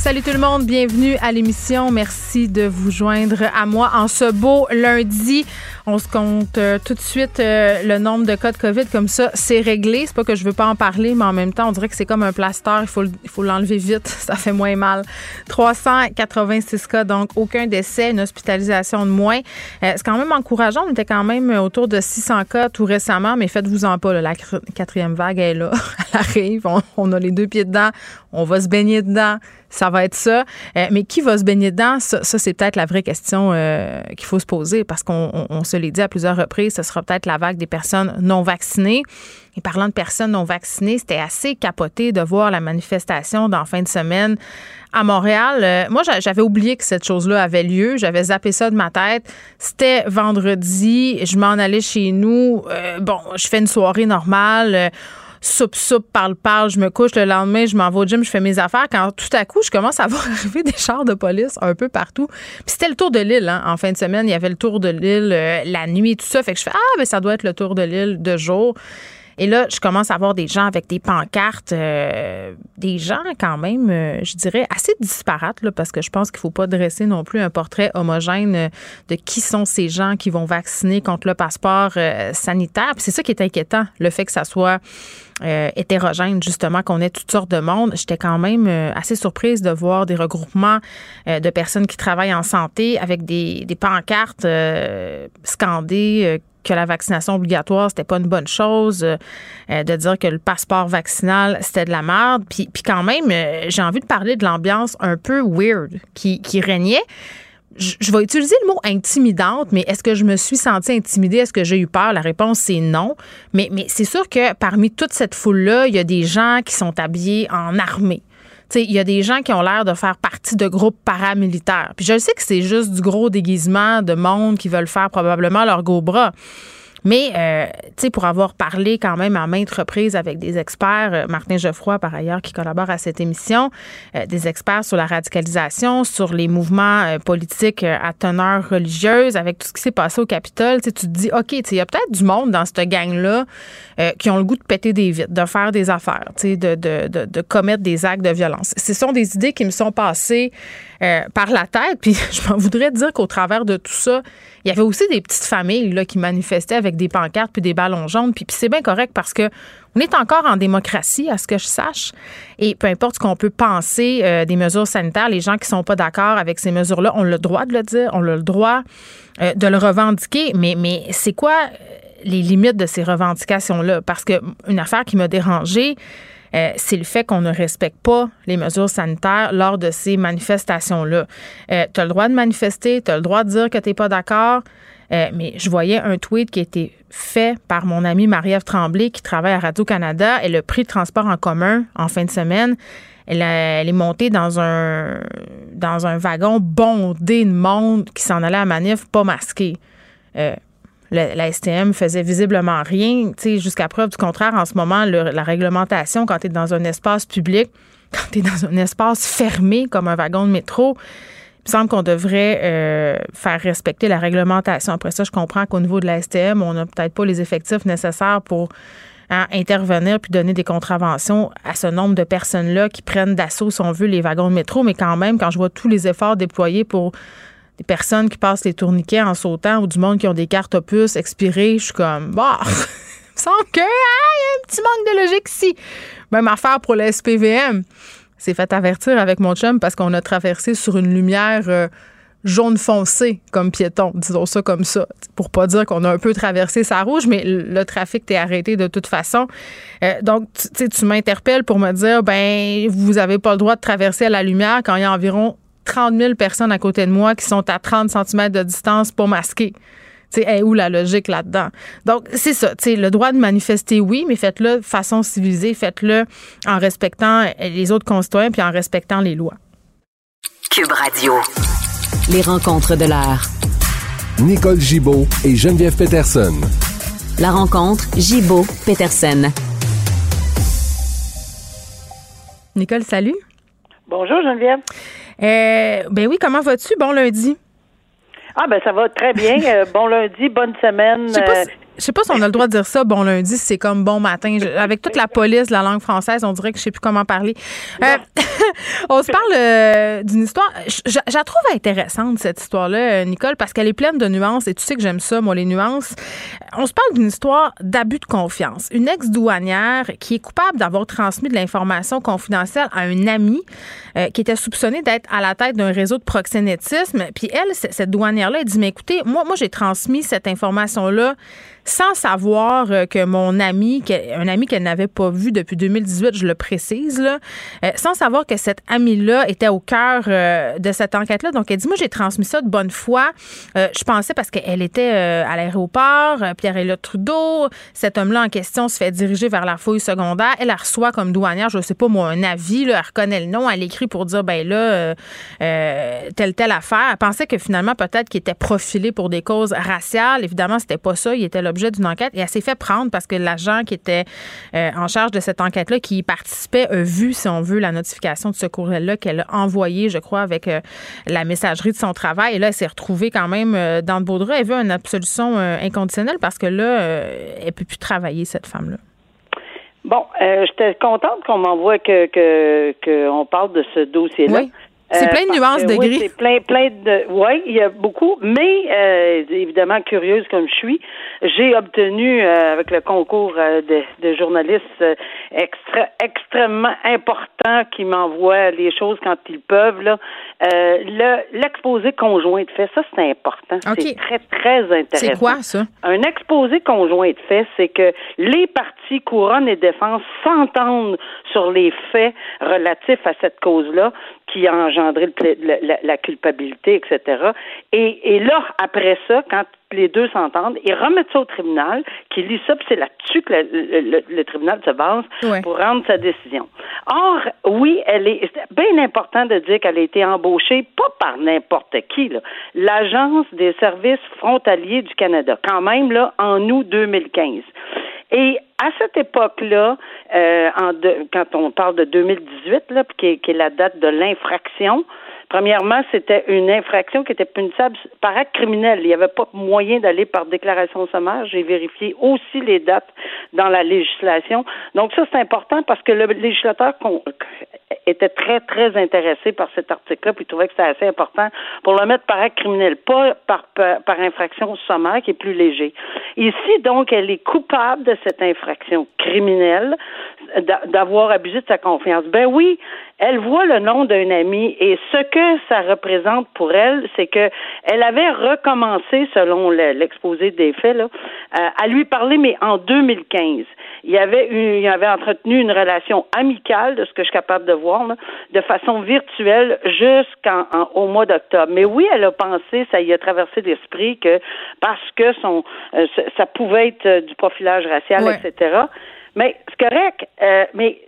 Salut tout le monde, bienvenue à l'émission. Merci de vous joindre à moi en ce beau lundi. On se compte euh, tout de suite euh, le nombre de cas de COVID comme ça, c'est réglé. C'est pas que je veux pas en parler, mais en même temps, on dirait que c'est comme un plaster. Il faut, l'enlever vite. Ça fait moins mal. 386 cas, donc aucun décès, une hospitalisation de moins. Euh, c'est quand même encourageant. On était quand même autour de 600 cas tout récemment, mais faites-vous-en pas. la quatrième vague est là. Arrive. On, a les deux pieds dedans. On va se baigner dedans. Ça va être ça. mais qui va se baigner dedans? Ça, c'est peut-être la vraie question qu'il faut se poser parce qu'on se l'ai dit à plusieurs reprises, ce sera peut-être la vague des personnes non vaccinées. Et parlant de personnes non vaccinées, c'était assez capoté de voir la manifestation d'en fin de semaine à Montréal. Euh, moi, j'avais oublié que cette chose-là avait lieu. J'avais zappé ça de ma tête. C'était vendredi. Je m'en allais chez nous. Euh, bon, je fais une soirée normale soupe, soupe, parle, parle, je me couche le lendemain, je m'en vais au gym, je fais mes affaires. Quand tout à coup, je commence à voir arriver des chars de police un peu partout. Puis c'était le tour de l'île, hein. En fin de semaine, il y avait le tour de l'île euh, la nuit, tout ça. Fait que je fais, ah, ben ça doit être le tour de l'île de jour. Et là, je commence à voir des gens avec des pancartes, euh, des gens quand même, euh, je dirais, assez disparates, là, parce que je pense qu'il ne faut pas dresser non plus un portrait homogène de qui sont ces gens qui vont vacciner contre le passeport sanitaire. C'est ça qui est inquiétant, le fait que ça soit euh, hétérogène, justement, qu'on ait toutes sortes de monde. J'étais quand même euh, assez surprise de voir des regroupements euh, de personnes qui travaillent en santé avec des, des pancartes scandées que la vaccination obligatoire, c'était pas une bonne chose, de dire que le passeport vaccinal, c'était de la merde. Puis, puis quand même, j'ai envie de parler de l'ambiance un peu weird qui, qui régnait je, vais utiliser le mot intimidante, mais est-ce que je me suis sentie intimidée? Est-ce que j'ai eu peur? La réponse, c'est non. Mais, mais c'est sûr que parmi toute cette foule-là, il y a des gens qui sont habillés en armée. Il y a des gens qui ont l'air de faire partie de groupes paramilitaires. Puis je sais que c'est juste du gros déguisement de monde qui veulent faire probablement leur gros bras. Mais, euh, tu sais, pour avoir parlé quand même à maintes reprises avec des experts, euh, Martin Geoffroy, par ailleurs, qui collabore à cette émission, euh, des experts sur la radicalisation, sur les mouvements politiques à teneur religieuse, avec tout ce qui s'est passé au Capitole, tu te dis, OK, il y a peut-être du monde dans cette gang-là qui ont le goût de péter des vitres, de faire des affaires, de, de, de, de commettre des actes de violence. Ce sont des idées qui me sont passées euh, par la tête. Puis je m'en voudrais dire qu'au travers de tout ça, il y avait aussi des petites familles là, qui manifestaient avec des pancartes puis des ballons jaunes. Puis, c'est bien correct parce que on est encore en démocratie, à ce que je sache. Et peu importe ce qu'on peut penser euh, des mesures sanitaires, les gens qui sont pas d'accord avec ces mesures-là ont le droit de le dire, ont le droit euh, de le revendiquer. Mais, mais c'est quoi les limites de ces revendications-là? Parce que une affaire qui m'a dérangée, euh, c'est le fait qu'on ne respecte pas les mesures sanitaires lors de ces manifestations-là. Euh, tu as le droit de manifester, tu as le droit de dire que tu n'es pas d'accord. Euh, mais je voyais un tweet qui a été fait par mon amie Marie-Ève Tremblay qui travaille à Radio-Canada. Elle a pris le transport en commun en fin de semaine. Elle, est montée dans un, dans un wagon bondé de monde qui s'en allait à manif pas masqué la STM faisait visiblement rien. Jusqu'à preuve du contraire, en ce moment, la réglementation, quand tu es dans un espace public, quand tu es dans un espace fermé comme un wagon de métro, il me semble qu'on devrait euh, faire respecter la réglementation. Après ça, je comprends qu'au niveau de la STM, on n'a peut-être pas les effectifs nécessaires pour hein, intervenir puis donner des contraventions à ce nombre de personnes-là qui prennent d'assaut, si on veut, les wagons de métro. Mais quand même, quand je vois tous les efforts déployés pour des personnes qui passent les tourniquets en sautant ou du monde qui ont des cartes opus expirées, je suis comme, bah, semble qu'il y a un petit manque de logique ici. Même affaire pour le SPVM. C'est fait avertir avec mon chum parce qu'on a traversé sur une lumière euh, jaune foncé comme piéton, disons ça comme ça, pour pas dire qu'on a un peu traversé sa rouge, mais le trafic t'est arrêté de toute façon. Euh, donc, tu, tu m'interpelles pour me dire, ben, vous avez pas le droit de traverser à la lumière quand il y a environ 30 000 personnes à côté de moi qui sont à 30 cm de distance pour masquer. C'est où la logique là-dedans? Donc, c'est ça. le droit de manifester, oui, mais faites-le de façon civilisée, faites-le en respectant les autres concitoyens puis en respectant les lois. Cube Radio. Les rencontres de l'art. Nicole Gibaud et Geneviève Peterson. La rencontre Gibaud-Peterson. Nicole, salut. Bonjour Geneviève. Euh, ben oui, comment vas-tu? Bon lundi. Ah ben ça va très bien. Euh, bon lundi, bonne semaine. Je sais pas, je sais pas si on a le droit de dire ça, bon lundi, c'est comme bon matin. avec toute la police la langue française, on dirait que je sais plus comment parler. Euh, on se parle euh, d'une histoire. Je, la trouve intéressante, cette histoire-là, Nicole, parce qu'elle est pleine de nuances et tu sais que j'aime ça, moi, les nuances. On se parle d'une histoire d'abus de confiance. Une ex-douanière qui est coupable d'avoir transmis de l'information confidentielle à un ami euh, qui était soupçonné d'être à la tête d'un réseau de proxénétisme. Puis elle, cette douanière-là, elle dit, mais écoutez, moi, moi j'ai transmis cette information-là sans savoir euh, que mon ami, un ami qu'elle n'avait pas vu depuis 2018, je le précise, là, euh, sans savoir que cet ami-là était au cœur euh, de cette enquête-là. Donc, elle dit, moi, j'ai transmis ça de bonne foi. je pensais parce qu'elle était à l'aéroport, Pierre-Éliott Trudeau, cet homme-là en question se fait diriger vers la fouille secondaire. Elle la reçoit comme douanière, je ne sais pas moi, un avis, là, elle reconnaît le nom, elle écrit pour dire, ben là, telle, telle affaire. Elle pensait que finalement, peut-être qu'il était profilé pour des causes raciales. Évidemment, c'était pas ça. Il était l'objet d'une enquête et elle s'est fait prendre parce que l'agent qui était euh, en charge de cette enquête-là, qui y participait, a vu, si on veut, la notification de ce courriel-là qu'elle a envoyé, je crois, avec euh, la messagerie de son travail. Et là, elle s'est retrouvée quand même euh, dans le beau drap. Elle veut une absolution inconditionnelle parce que là, elle ne peut plus travailler, cette femme-là. Bon, j'étais contente qu'on m'envoie que qu'on parle de ce dossier-là. C'est plein de nuances de gris. c'est plein, plein de. Oui, il y a beaucoup, mais euh, évidemment curieuse comme je suis, j'ai obtenu euh, avec le concours euh, de, de, journalistes extra, extrêmement importants qui m'envoient les choses quand ils peuvent là. le l'exposé conjoint de fait, ça c'est important. C'est très très intéressant. C'est quoi ça? Un exposé conjoint de fait, c'est que les partis couronne et défense s'entendent sur les faits relatifs à cette cause-là qui a engendré la, culpabilité, etc. Et, et, là, après ça, quand les deux s'entendent, ils remettent ça au tribunal, qui lit ça, puis c'est là-dessus que le, tribunal se base pour rendre sa décision. Or, oui, elle est bien important de dire qu'elle a été embauchée, pas par n'importe qui, l'Agence des services frontaliers du Canada, quand même, là, en août 2015. Et à cette époque-là, euh, quand on parle de 2018, là, qui est, qui est la date de l'infraction, Premièrement, c'était une infraction qui était punissable par acte criminel. Il n'y avait pas moyen d'aller par déclaration sommaire. J'ai vérifié aussi les dates dans la législation. Donc ça, c'est important parce que le législateur était très, très intéressé par cet article-là, puis trouvait que c'était assez important pour le mettre par acte criminel, pas par, par, infraction sommaire, qui est plus léger. Ici, donc, elle est coupable de cette infraction criminelle, d'avoir abusé de sa confiance. Ben oui, elle voit le nom d'un ami et ce que ça représente pour elle, c'est que elle avait recommencé, selon l'exposé des faits, là, euh, à lui parler, mais en 2015. Il y avait il avait entretenu une relation amicale, de ce que je suis capable de voir, de façon virtuelle jusqu'au mois d'octobre. Mais oui, elle a pensé, ça y a traversé l'esprit que parce que son euh, ça pouvait être euh, du profilage racial, etc. Mais c'est correct, mais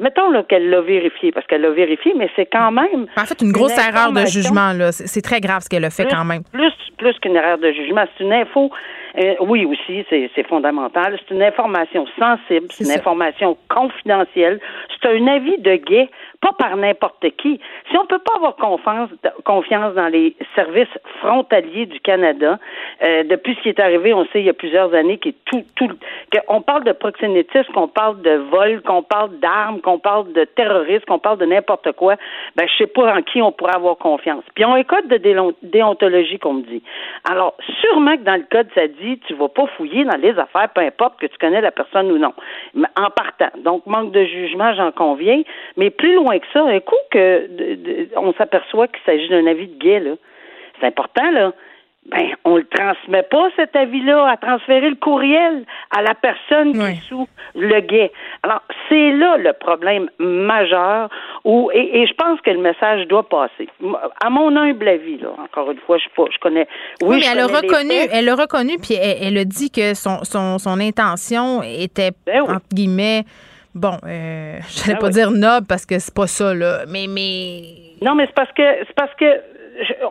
mettons qu'elle l'a vérifié, parce qu'elle l'a vérifié, mais c'est quand même. En fait, une grosse erreur de jugement, là. C'est très grave ce qu'elle a fait quand même. Plus, plus qu'une erreur de jugement. C'est une info. Euh, oui, aussi, c'est fondamental. C'est une information sensible, c'est une information confidentielle. C'est un avis de guet pas par n'importe qui. Si on peut pas avoir confiance, confiance dans les services frontaliers du Canada, euh, depuis ce qui est arrivé, on sait il y a plusieurs années tout, tout, qu'on parle de proxénétisme, qu'on parle de vol, qu'on parle d'armes, qu'on parle de terrorisme, qu'on parle de n'importe quoi, ben je sais pas en qui on pourrait avoir confiance. Puis on a un code de déontologie qu'on me dit. Alors sûrement que dans le code ça dit tu vas pas fouiller dans les affaires, peu importe que tu connais la personne ou non, en partant. Donc manque de jugement, j'en conviens, mais plus loin que ça. Un coup que on s'aperçoit qu'il s'agit d'un avis de guet, là, c'est important, là. Ben, on le transmet pas, cet avis-là, à transférer le courriel à la personne qui est sous le guet. Alors, c'est là le problème majeur où, et, je pense que le message doit passer. À mon humble avis, là, encore une fois, je, je connais. Oui, mais elle a reconnu, elle a reconnu, puis elle, a dit que son, son, son intention était, ben entre guillemets, Bon, euh, je n'allais ah pas dire noble parce que c'est pas ça, là. Mais, mais. Non, mais c'est parce que c'est parce que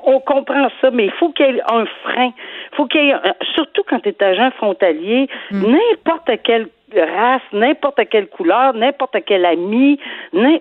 on comprend ça, mais il faut qu'il y ait un frein. faut qu'il y ait, surtout quand tu es agent frontalier, Mm. n'importe quel race, n'importe quelle couleur, n'importe quel ami,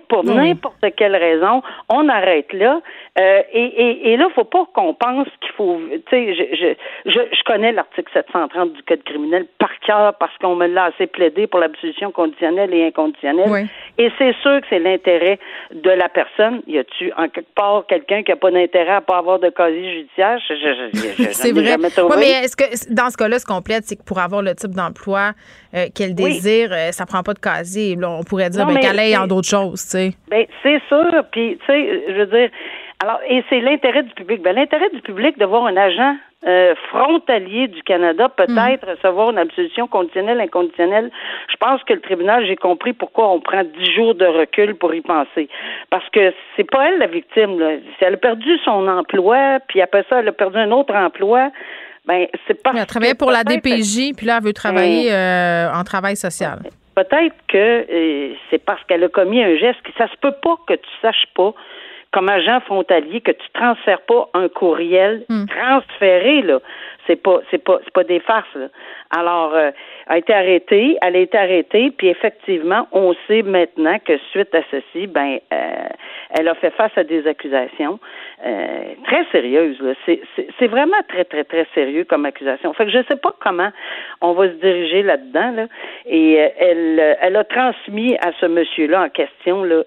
pour n'importe quelle raison, on arrête là. Euh, et, et, et là, faut pas qu'on pense qu'il faut. Tu sais, je, je, je, je connais l'article 730 du code criminel par cœur parce qu'on me l'a assez plaidé pour l'absolution conditionnelle et inconditionnelle. Oui. Et c'est sûr que c'est l'intérêt de la personne. Y a-tu en quelque part quelqu'un qui a pas d'intérêt à pas avoir de casier judiciaire? C'est ai vrai. jamais trouvé. Ouais, mais est-ce que dans ce cas-là, ce complète, c'est que pour avoir le type d'emploi euh, qu'elle désire, euh, ça prend pas de casier. Là, on pourrait dire Non, ben, qu'elle aille en d'autres choses, tu sais. Ben, c'est sûr. Puis, tu sais, je veux dire, alors, et c'est l'intérêt du public. Ben, l'intérêt du public de voir un agent euh, frontalier du Canada peut-être recevoir une absolution conditionnelle, inconditionnelle. Je pense que le tribunal, j'ai compris pourquoi on prend dix jours de recul pour y penser. Parce que c'est pas elle la victime, là. Si elle a perdu son emploi, puis après ça, elle a perdu un autre emploi, ben, c'est parce Elle travaillait pour la DPJ, puis là, elle veut travailler euh, en travail social. Peut-être que euh, c'est parce qu'elle a commis un geste que ça se peut pas que tu saches pas, comme agent frontalier, que tu transfères pas un courriel transféré là. C'est pas, c'est pas, c'est pas des farces. Là. Alors, euh, a été arrêtée, elle a été arrêtée, puis effectivement, on sait maintenant que suite à ceci, ben, euh, elle a fait face à des accusations euh, très sérieuses. là. C'est, c'est, c'est vraiment très, très, très sérieux comme accusation. Fait que je sais pas comment on va se diriger là-dedans. Là. Et elle, elle a transmis à ce monsieur-là en question là,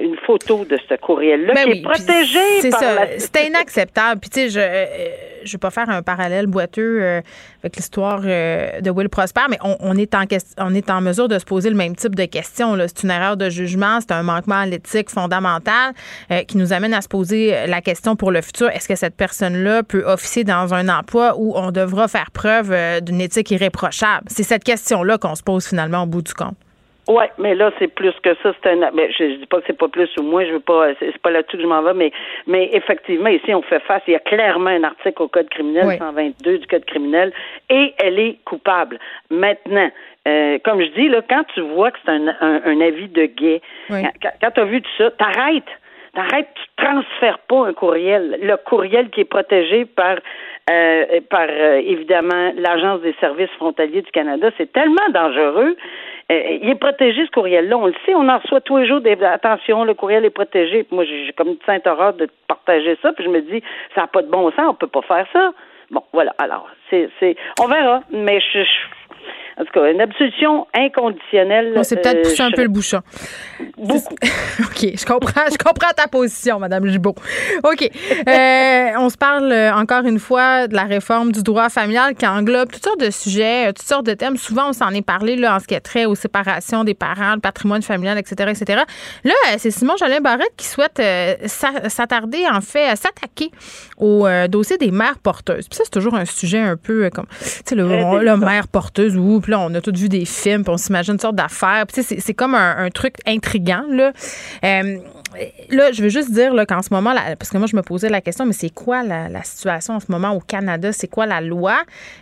une photo de ce courriel-là Ben qui oui, est protégé c'est par ça. la C'était inacceptable. Puis tu sais, je je vais pas faire un parallèle euh, avec l'histoire euh, de Will Prosper, mais on, est en on est en mesure de se poser le même type de questions. C'est une erreur de jugement, c'est un manquement à l'éthique fondamental euh, qui nous amène à se poser la question pour le futur. Est-ce que cette personne-là peut officier dans un emploi où on devra faire preuve d'une éthique irréprochable? C'est cette question-là qu'on se pose finalement au bout du compte. Oui, mais là, c'est plus que ça. C'est un. Mais je, je dis pas que c'est pas plus ou moins. Je veux pas. C'est c'est pas là-dessus que je m'en vais, mais mais effectivement, ici, on fait face. Il y a clairement un article au code criminel, Oui. 122 du code criminel, et elle est coupable. Maintenant. euh, comme je dis, là, quand tu vois que c'est un, un, un avis de guet, Oui. quand, quand tu as vu tout ça, t'arrêtes. T'arrêtes, tu transfères pas un courriel. Le courriel qui est protégé par, euh, par euh, évidemment, l'Agence des services frontaliers du Canada, c'est tellement dangereux. Euh, il est protégé, ce courriel-là. On le sait, on en reçoit tous les jours des attention, le courriel est protégé. Moi, j'ai j'ai comme une sainte horreur de partager ça, puis je me dis, ça n'a pas de bon sens, on peut pas faire ça. Bon, voilà. Alors, c'est, c'est, on verra. Mais je, je- en tout cas, une absolution inconditionnelle. On s'est peut-être euh, poussé un je- peu le bouchon. Beaucoup. OK, je comprends, je comprends ta position, Madame Gibault. OK. Euh, on se parle euh, encore une fois de la réforme du droit familial qui englobe toutes sortes de sujets, euh, toutes sortes de thèmes. Souvent, on s'en est parlé là, en ce qui est trait aux séparations des parents, le patrimoine familial, etc., etc. Là, c'est Simon Jolin Barrette qui souhaite euh, s'a- s'attarder, en fait, à s'attaquer au dossier des mères porteuses. Puis ça, c'est toujours un sujet un peu comme, tu sais, le, le mère porteuse, ou puis là, on a tous vu des films, puis on s'imagine une sorte d'affaires. Puis tu sais, c'est- c'est comme un, un truc intriguant, là. Euh, là, je veux juste dire là, qu'en ce moment, là, parce que moi, je me posais la question, mais c'est quoi la, la situation en ce moment au Canada? C'est quoi la loi?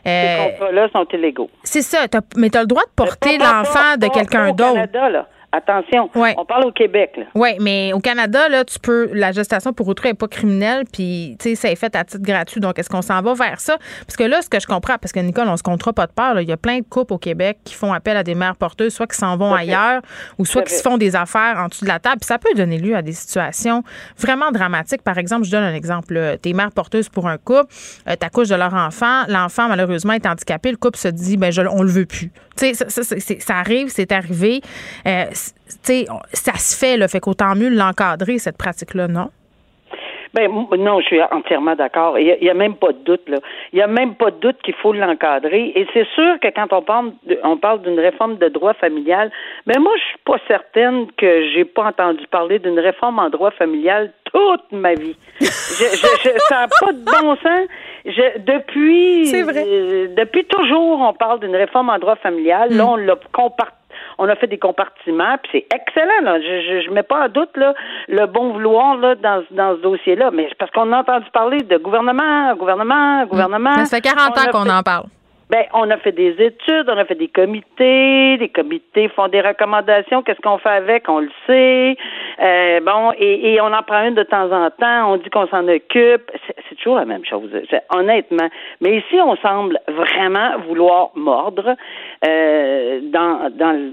Ces Euh, contrats-là sont illégaux. c'est ça, mais tu as le droit de porter l'enfant de quelqu'un d'autre. Canada, là. Attention, Ouais. on parle au Québec. Oui, mais au Canada, là, tu peux. La gestation pour autrui n'est pas criminelle, puis, tu sais, ça est fait à titre gratuit. Donc, est-ce qu'on s'en va vers ça? Parce que là, ce que je comprends, parce que Nicole, on se comptera pas de peur, il y a plein de couples au Québec qui font appel à des mères porteuses, soit qui s'en vont ailleurs, ou soit qui se font des affaires en dessous de la table. Puis ça peut donner lieu à des situations vraiment dramatiques. Par exemple, je donne un exemple. T'es mère porteuse pour un couple, euh, t'accouches de leur enfant, l'enfant, malheureusement, est handicapé, le couple se dit, ben, je, on le veut plus. Tu ça, ça, ça arrive, c'est arrivé. Euh, ça se fait, là, fait qu'autant mieux l'encadrer, cette pratique-là, non? Ben non, je suis entièrement d'accord. Il n'y a, même pas de doute là. Il y a même pas de doute qu'il faut l'encadrer. Et c'est sûr que quand on parle, de- on parle d'une réforme de droit familial, mais moi je suis pas certaine que j'ai pas entendu parler d'une réforme en droit familial toute ma vie. Je, je, je- ça n'a pas de bon sens. Je, depuis, vrai. euh, depuis toujours, on parle d'une réforme en droit familial. Là, on l'a on a fait des compartiments, puis c'est excellent. Là. Je, je, je mets pas en doute là, le bon vouloir là, dans, dans ce dossier-là, mais parce qu'on a entendu parler de gouvernement, gouvernement, gouvernement. Ça fait 40 On ans qu'on en parle. Ben, on a fait des études, on a fait des comités, les comités font des recommandations, qu'est-ce qu'on fait avec, on le sait. Euh, bon, et, et, on en prend une de temps en temps, on dit qu'on s'en occupe. C'est toujours la même chose, honnêtement. Mais ici, on semble vraiment vouloir mordre euh, dans, dans,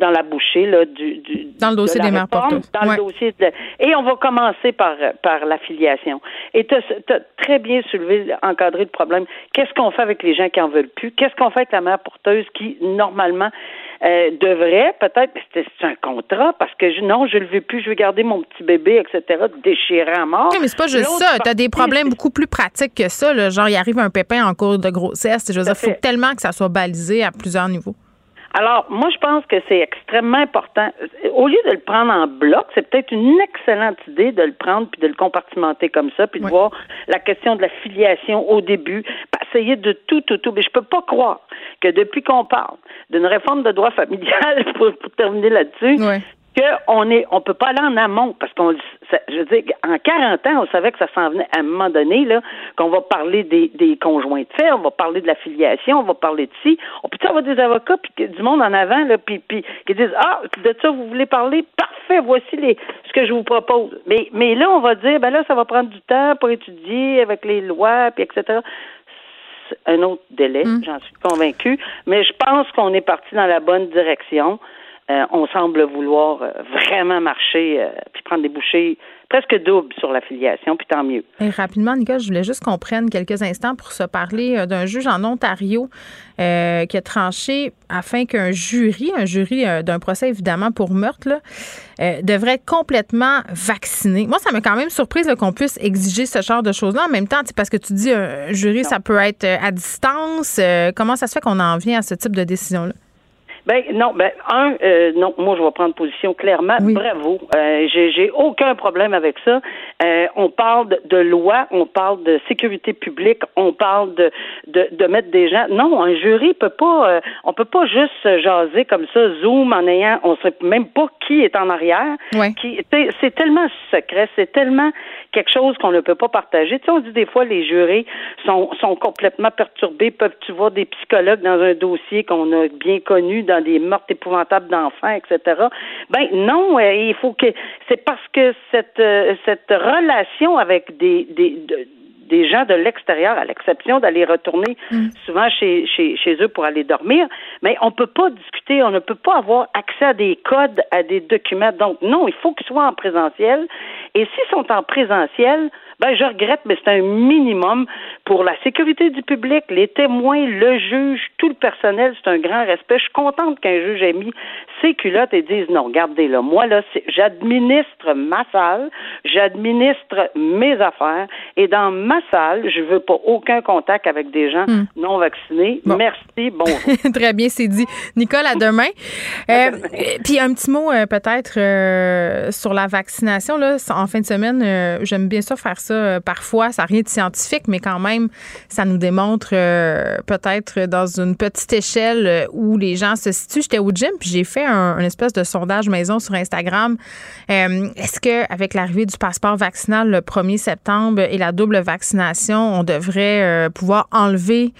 dans la bouchée là, du, du dans le dossier des mères porteuses. Dans le dossier de, et on va commencer par, par l'affiliation. Et tu as, très bien soulevé, encadré le problème. Qu'est-ce qu'on fait avec les gens qui en veulent plus? Qu'est-ce qu'on fait avec la mère porteuse qui, normalement, euh, devrait peut-être, c'est un contrat parce que je, non, je le veux plus, je veux garder mon petit bébé, etc., déchiré à mort. Mais c'est pas juste ça. Tu as des problèmes beaucoup plus pratiques que ça. Là. Genre, il arrive un pépin en cours de grossesse. Je veux dire, il faut tellement que ça soit balisé à plusieurs niveaux. Alors, moi, je pense que c'est extrêmement important. Au lieu de le prendre en bloc, c'est peut-être une excellente idée de le prendre puis de le compartimenter comme ça, puis de voir la question de la filiation au début, essayer de tout, tout, tout. Mais je peux pas croire que depuis qu'on parle d'une réforme de droit familial, pour, terminer là-dessus, qu'on est, on peut pas aller en amont parce qu'on, je veux dire, en 40 ans, on savait que ça s'en venait à un moment donné là, qu'on va parler des, des conjoints de fait, on va parler de la filiation, on va parler de ci. On peut avoir des avocats puis du monde en avant là, puis, puis qui disent ah de ça vous voulez parler, parfait, voici les ce que je vous propose. Mais mais là on va dire ben là ça va prendre du temps pour étudier avec les lois puis etc un autre délai, mm. j'en suis convaincue, mais je pense qu'on est parti dans la bonne direction. Euh, on semble vouloir euh, vraiment marcher euh, puis prendre des bouchées presque doubles sur l'affiliation, puis tant mieux. Et rapidement, Nicole, je voulais juste qu'on prenne quelques instants pour se parler d'un juge en Ontario qui a tranché afin qu'un jury, un jury d'un procès évidemment pour meurtre, devrait être complètement vacciné. Moi, ça m'a quand même surprise qu'on puisse exiger ce genre de choses-là. En même temps, parce que tu dis un jury, ça peut être à distance. comment ça se fait qu'on en vient à ce type de décision-là? Ben non, ben un, euh, non, moi je vais prendre position clairement. Bravo, euh, j'ai aucun problème avec ça. Euh, on parle de, de, loi, on parle de sécurité publique, on parle de, de, de mettre des gens. Non, un jury peut pas, euh, on peut pas juste jaser comme ça, zoom en ayant, on sait même pas qui est en arrière. Qui, c'est tellement secret, c'est tellement quelque chose qu'on ne peut pas partager. Tu sais, on dit des fois les jurés sont, sont complètement perturbés. Peuvent tu voir des psychologues dans un dossier qu'on a bien connu dans des meurtres épouvantables d'enfants, etc. Ben non, euh, il faut que c'est parce que cette euh, cette relation avec des des des gens de l'extérieur, à l'exception d'aller retourner mm. souvent chez, chez, chez eux pour aller dormir, mais on ne peut pas discuter, on ne peut pas avoir accès à des codes, à des documents. Donc, non, il faut qu'ils soient en présentiel. Et s'ils sont en présentiel, ben, je regrette, mais c'est un minimum pour la sécurité du public, les témoins, le juge, tout le personnel. C'est un grand respect. Je suis contente qu'un juge ait mis ses culottes et dise non, regardez là, moi là, j'administre ma salle, j'administre mes affaires, et dans ma salle, je veux pas aucun contact avec des gens hmm. non vaccinés. Merci, bonjour. Très bien, c'est dit. Nicole, à demain. Euh, puis un petit mot euh, peut-être euh, sur la vaccination là. En fin de semaine, j'aime bien ça faire ça euh, parfois. Ça n'a rien de scientifique, mais quand même, ça nous démontre euh, peut-être dans une petite échelle euh, où les gens se situent. J'étais au gym, puis j'ai fait un, espèce de sondage maison sur Instagram. Est-ce que avec l'arrivée du passeport vaccinal le 1er septembre et la double vaccination, on devrait pouvoir enlever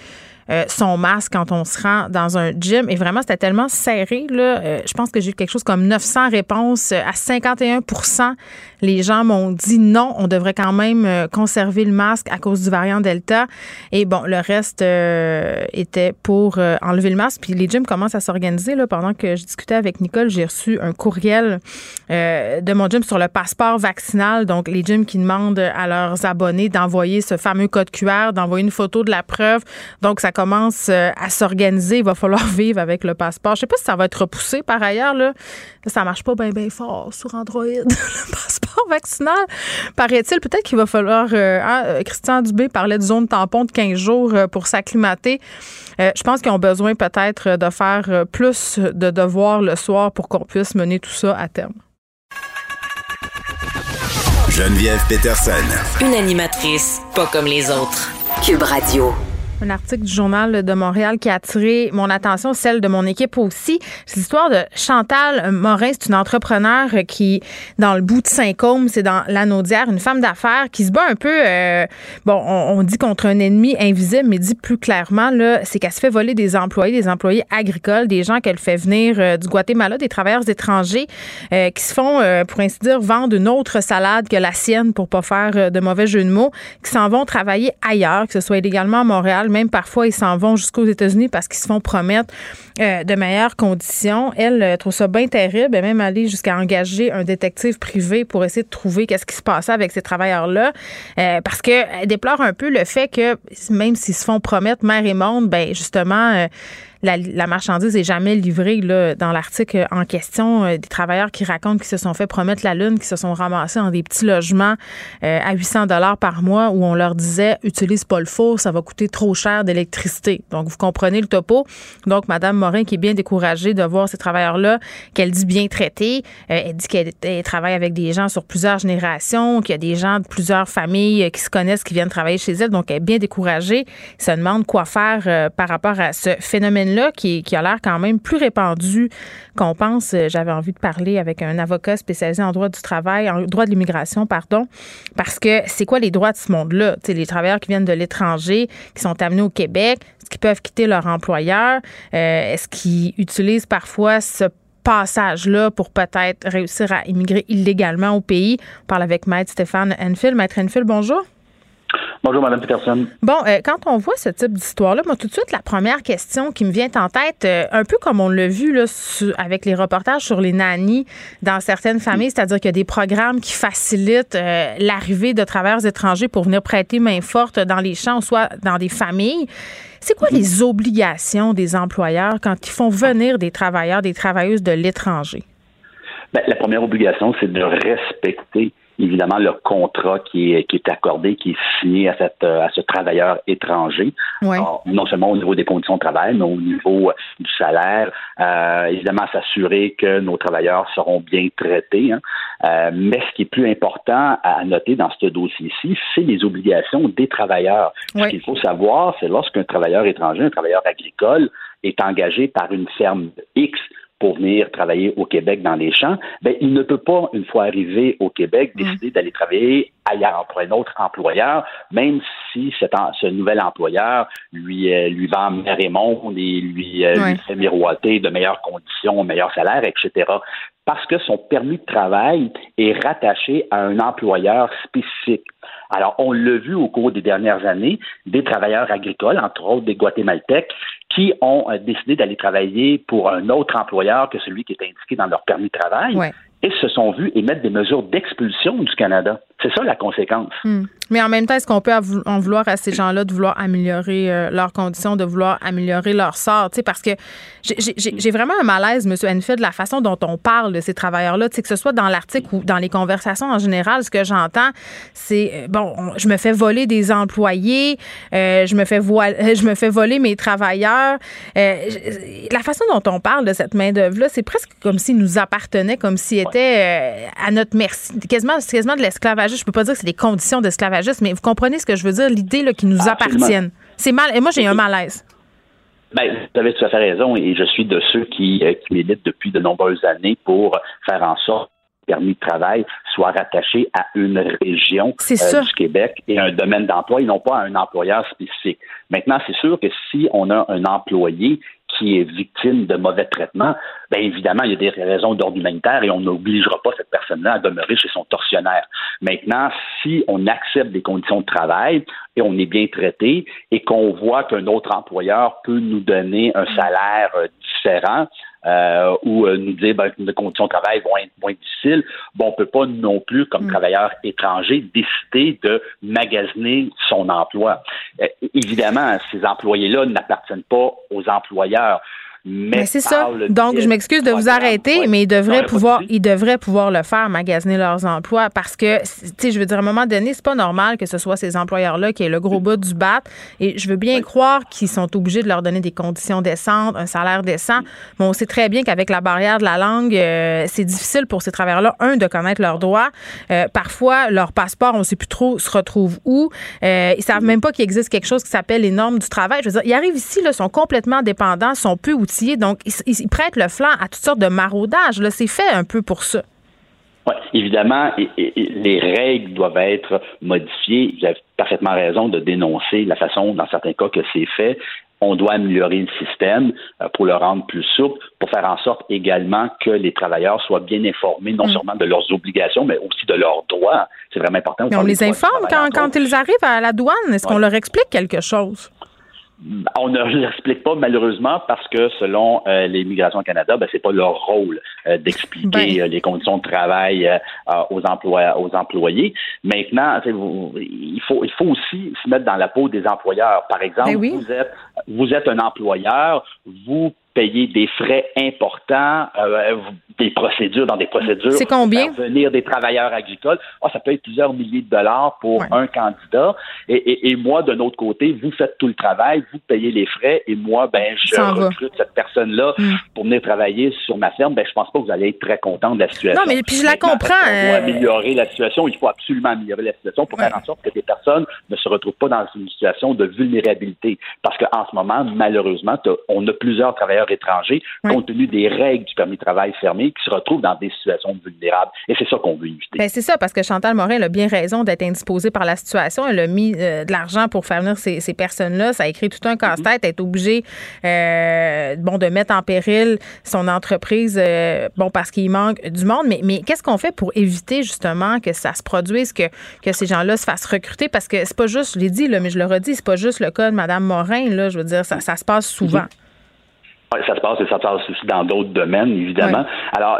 euh, son masque quand on se rend dans un gym. Et vraiment, c'était tellement serré. Là. Euh, je pense que j'ai eu quelque chose comme 900 réponses. À 51% les gens m'ont dit non, on devrait quand même euh, conserver le masque à cause du variant Delta. Et bon, le reste était pour enlever le masque. Puis les gyms commencent à s'organiser. Pendant que je discutais avec Nicole, j'ai reçu un courriel de mon gym sur le passeport vaccinal. Donc, les gyms qui demandent à leurs abonnés d'envoyer ce fameux code QR, d'envoyer une photo de la preuve. Donc, ça commence euh, à s'organiser, il va falloir vivre avec le passeport. Je sais pas si ça va être repoussé par ailleurs. Là. Ça marche pas bien bien fort sur Android, le passeport vaccinal. Paraît-il, peut-être qu'il va falloir... Euh, hein, euh, Christian Dubé parlait de zone tampon de 15 jours pour s'acclimater. je pense qu'ils ont besoin peut-être de faire plus de devoirs le soir pour qu'on puisse mener tout ça à terme. Geneviève Peterson. Une animatrice pas comme les autres. Cube Radio. Un article du Journal de Montréal qui a attiré mon attention, celle de mon équipe aussi. C'est l'histoire de Chantal Morin. C'est une entrepreneur qui, dans le bout de Saint-Côme, c'est dans l'Anaudière, une femme d'affaires qui se bat un peu, euh, bon, on, dit contre un ennemi invisible, mais dit plus clairement, là, c'est qu'elle se fait voler des employés, des employés agricoles, des gens qu'elle fait venir euh, du Guatemala, des travailleurs étrangers euh, qui se font, pour ainsi dire, vendre une autre salade que la sienne pour pas faire de mauvais jeu de mots, qui s'en vont travailler ailleurs, que ce soit illégalement à Montréal même parfois, ils s'en vont jusqu'aux États-Unis parce qu'ils se font promettre euh, de meilleures conditions. Elle euh, trouve ça bien terrible. Elle même aller jusqu'à engager un détective privé pour essayer de trouver qu'est-ce qui se passait avec ces travailleurs-là. Euh, parce qu'elle déplore un peu le fait que même s'ils se font promettre mer et monde, ben justement, la, marchandise n'est jamais livrée. Là, dans l'article en question, euh, des travailleurs qui racontent qu'ils se sont fait promettre la lune, qui se sont ramassés dans des petits logements euh, à 800 dollars par mois où on leur disait utilise pas le four, ça va coûter trop cher d'électricité. Donc vous comprenez le topo. Donc Madame Morin qui est bien découragée de voir ces travailleurs-là qu'elle dit bien traités. Euh, elle dit qu'elle travaille avec des gens sur plusieurs générations, qu'il y a des gens de plusieurs familles qui se connaissent, qui viennent travailler chez elle. Donc elle est bien découragée. Elle se demande quoi faire par rapport à ce phénomène là qui, a l'air quand même plus répandu qu'on pense. Euh, j'avais envie de parler avec un avocat spécialisé en droit du travail, en droit de l'immigration, pardon, parce que c'est quoi les droits de ce monde-là? les travailleurs qui viennent de l'étranger, qui sont amenés au Québec, est-ce qu'ils peuvent quitter leur employeur? Euh, est-ce qu'ils utilisent parfois ce passage-là pour peut-être réussir à immigrer illégalement au pays? On parle avec Maître Stéphane Enfield. Maître Enfield, bonjour. Bonjour, Mme Peterson. Bon, euh, quand on voit ce type d'histoire-là, moi, tout de suite, la première question qui me vient en tête, euh, un peu comme on l'a vu là, avec les reportages sur les nannies dans certaines familles, c'est-à-dire qu'il y a des programmes qui facilitent euh, l'arrivée de travailleurs étrangers pour venir prêter main forte dans les champs, soit dans des familles. C'est quoi les obligations des employeurs quand ils font venir des travailleurs, des travailleuses de l'étranger? Bien, la première obligation, c'est de respecter évidemment le contrat qui est, qui est accordé, qui est signé à, cette, à ce travailleur étranger, non seulement au niveau des conditions de travail, mais au niveau du salaire, euh, évidemment s'assurer que nos travailleurs seront bien traités. Hein. Euh, mais ce qui est plus important à noter dans ce dossier-ci, c'est les obligations des travailleurs. Ce qu'il faut savoir, c'est lorsqu'un travailleur étranger, un travailleur agricole, est engagé par une ferme X pour venir travailler au Québec dans les champs, ben, il ne peut pas, une fois arrivé au Québec, mm. décider d'aller travailler ailleurs pour un autre employeur, même si cet ce nouvel employeur lui, euh, lui vend mer et monde et lui, euh, lui fait miroiter de meilleures conditions, meilleurs salaires, etc. Parce que son permis de travail est rattaché à un employeur spécifique. Alors, on l'a vu au cours des dernières années, des travailleurs agricoles, entre autres des Guatémaltèques, qui ont euh, décidé d'aller travailler pour un autre employeur que celui qui est indiqué dans leur permis de travail. et se sont vus émettre des mesures d'expulsion du Canada. C'est ça la conséquence. Hmm. Mais en même temps, est-ce qu'on peut en vouloir à ces gens-là de vouloir améliorer euh, leurs conditions, de vouloir améliorer leur sort? parce que j'ai vraiment un malaise, M. Enfield, de la façon dont on parle de ces travailleurs-là. Que ce soit dans l'article ou dans les conversations en général, ce que j'entends, c'est euh, bon, je me fais voler des employés, euh, je, me fais je me fais voler mes travailleurs. la façon dont on parle de cette main-d'œuvre-là, c'est presque comme s'il nous appartenait, comme s'il était à notre merci, quasiment, quasiment de l'esclavagisme. Je peux pas dire que c'est des conditions d'esclavage mais vous comprenez ce que je veux dire, l'idée qu'ils nous appartiennent. C'est mal. Et moi, j'ai un malaise. Ben, vous avez tout à fait raison, et je suis de ceux qui, euh, qui militent depuis de nombreuses années pour faire en sorte que le permis de travail soit rattaché à une région euh, du Québec et un domaine d'emploi et non pas à un employeur spécifique. Maintenant, c'est sûr que si on a un employé qui est victime de mauvais traitements, bien évidemment, il y a des raisons d'ordre humanitaire et on n'obligera pas cette personne-là à demeurer chez son tortionnaire. Maintenant, si on accepte des conditions de travail et on est bien traité et qu'on voit qu'un autre employeur peut nous donner un salaire euh, différent, euh, ou euh, nous dire ben, que nos conditions de travail vont être moins difficiles, bon, on peut pas non plus, comme mm. travailleur étranger, décider de magasiner son emploi. évidemment, ces employés-là n'appartiennent pas aux employeurs mais, c'est ça. Donc, je m'excuse de vous arrêter, mais ils devraient pouvoir, ils devraient pouvoir le faire, magasiner leurs emplois, parce que, tu sais, je veux dire, à un moment donné, c'est pas normal que ce soit ces employeurs-là qui aient le gros bout du bat. Et je veux bien croire qu'ils sont obligés de leur donner des conditions décentes, un salaire décent. Mais on sait très bien qu'avec la barrière de la langue, euh, c'est difficile pour ces travailleurs-là, un, de connaître leurs droits. Euh, parfois, leur passeport, on sait plus trop se retrouve où. Euh, ils savent même pas qu'il existe quelque chose qui s'appelle les normes du travail. Je veux dire, ils arrivent ici, là, sont complètement dépendants, sont peu outillés donc, ils, prêtent le flanc à toutes sortes de maraudages. C'est fait un peu pour ça. Oui, évidemment, les règles doivent être modifiées. Vous avez parfaitement raison de dénoncer la façon, dans certains cas, que c'est fait. On doit améliorer le système euh, pour le rendre plus souple, pour faire en sorte également que les travailleurs soient bien informés, non mm. seulement de leurs obligations, mais aussi de leurs droits. C'est vraiment important. on les informe quand, quand ils arrivent à la douane. Est-ce qu'on leur explique quelque chose? On ne l'explique pas malheureusement parce que selon euh, l'Immigration Canada, ben, c'est pas leur rôle euh, d'expliquer ben. euh, les conditions de travail aux, emplois, aux employés. Maintenant, il faut, il faut aussi se mettre dans la peau des employeurs. Par exemple, ben vous êtes vous êtes un employeur, vous payer des frais importants, euh, des procédures dans des procédures. C'est combien? Pour venir des travailleurs agricoles. Ah, ça peut être plusieurs milliers de dollars pour un candidat. Et, moi, de notre côté, vous faites tout le travail, vous payez les frais, et moi, ben, je recrute cette personne-là hmm. pour venir travailler sur ma ferme. Ben, je pense pas que vous allez être très content de la situation. Non, mais puis je la comprends. Il faut euh, améliorer la situation. Il faut absolument améliorer la situation pour faire en sorte que des personnes ne se retrouvent pas dans une situation de vulnérabilité. Parce qu'en ce moment, malheureusement, on a plusieurs travailleurs étrangers, compte tenu des règles du permis de travail fermé, qui se retrouvent dans des situations vulnérables. Et c'est ça qu'on veut éviter. Ben, c'est ça, parce que Chantal Morin a bien raison d'être indisposée par la situation. Elle a mis euh, de l'argent pour faire venir ces, personnes-là. Ça a écrit tout un casse-tête, être obligé euh, bon, de mettre en péril son entreprise euh, bon, parce qu'il manque du monde. Mais, mais qu'est-ce qu'on fait pour éviter justement que ça se produise, que, que ces gens-là se fassent recruter? Parce que c'est pas juste, je l'ai dit, là, mais je le redis, c'est pas juste le cas de Mme Morin. Là, je veux dire, ça, ça se passe souvent. Mhm ça se passe et ça se passe aussi dans d'autres domaines, évidemment. Alors,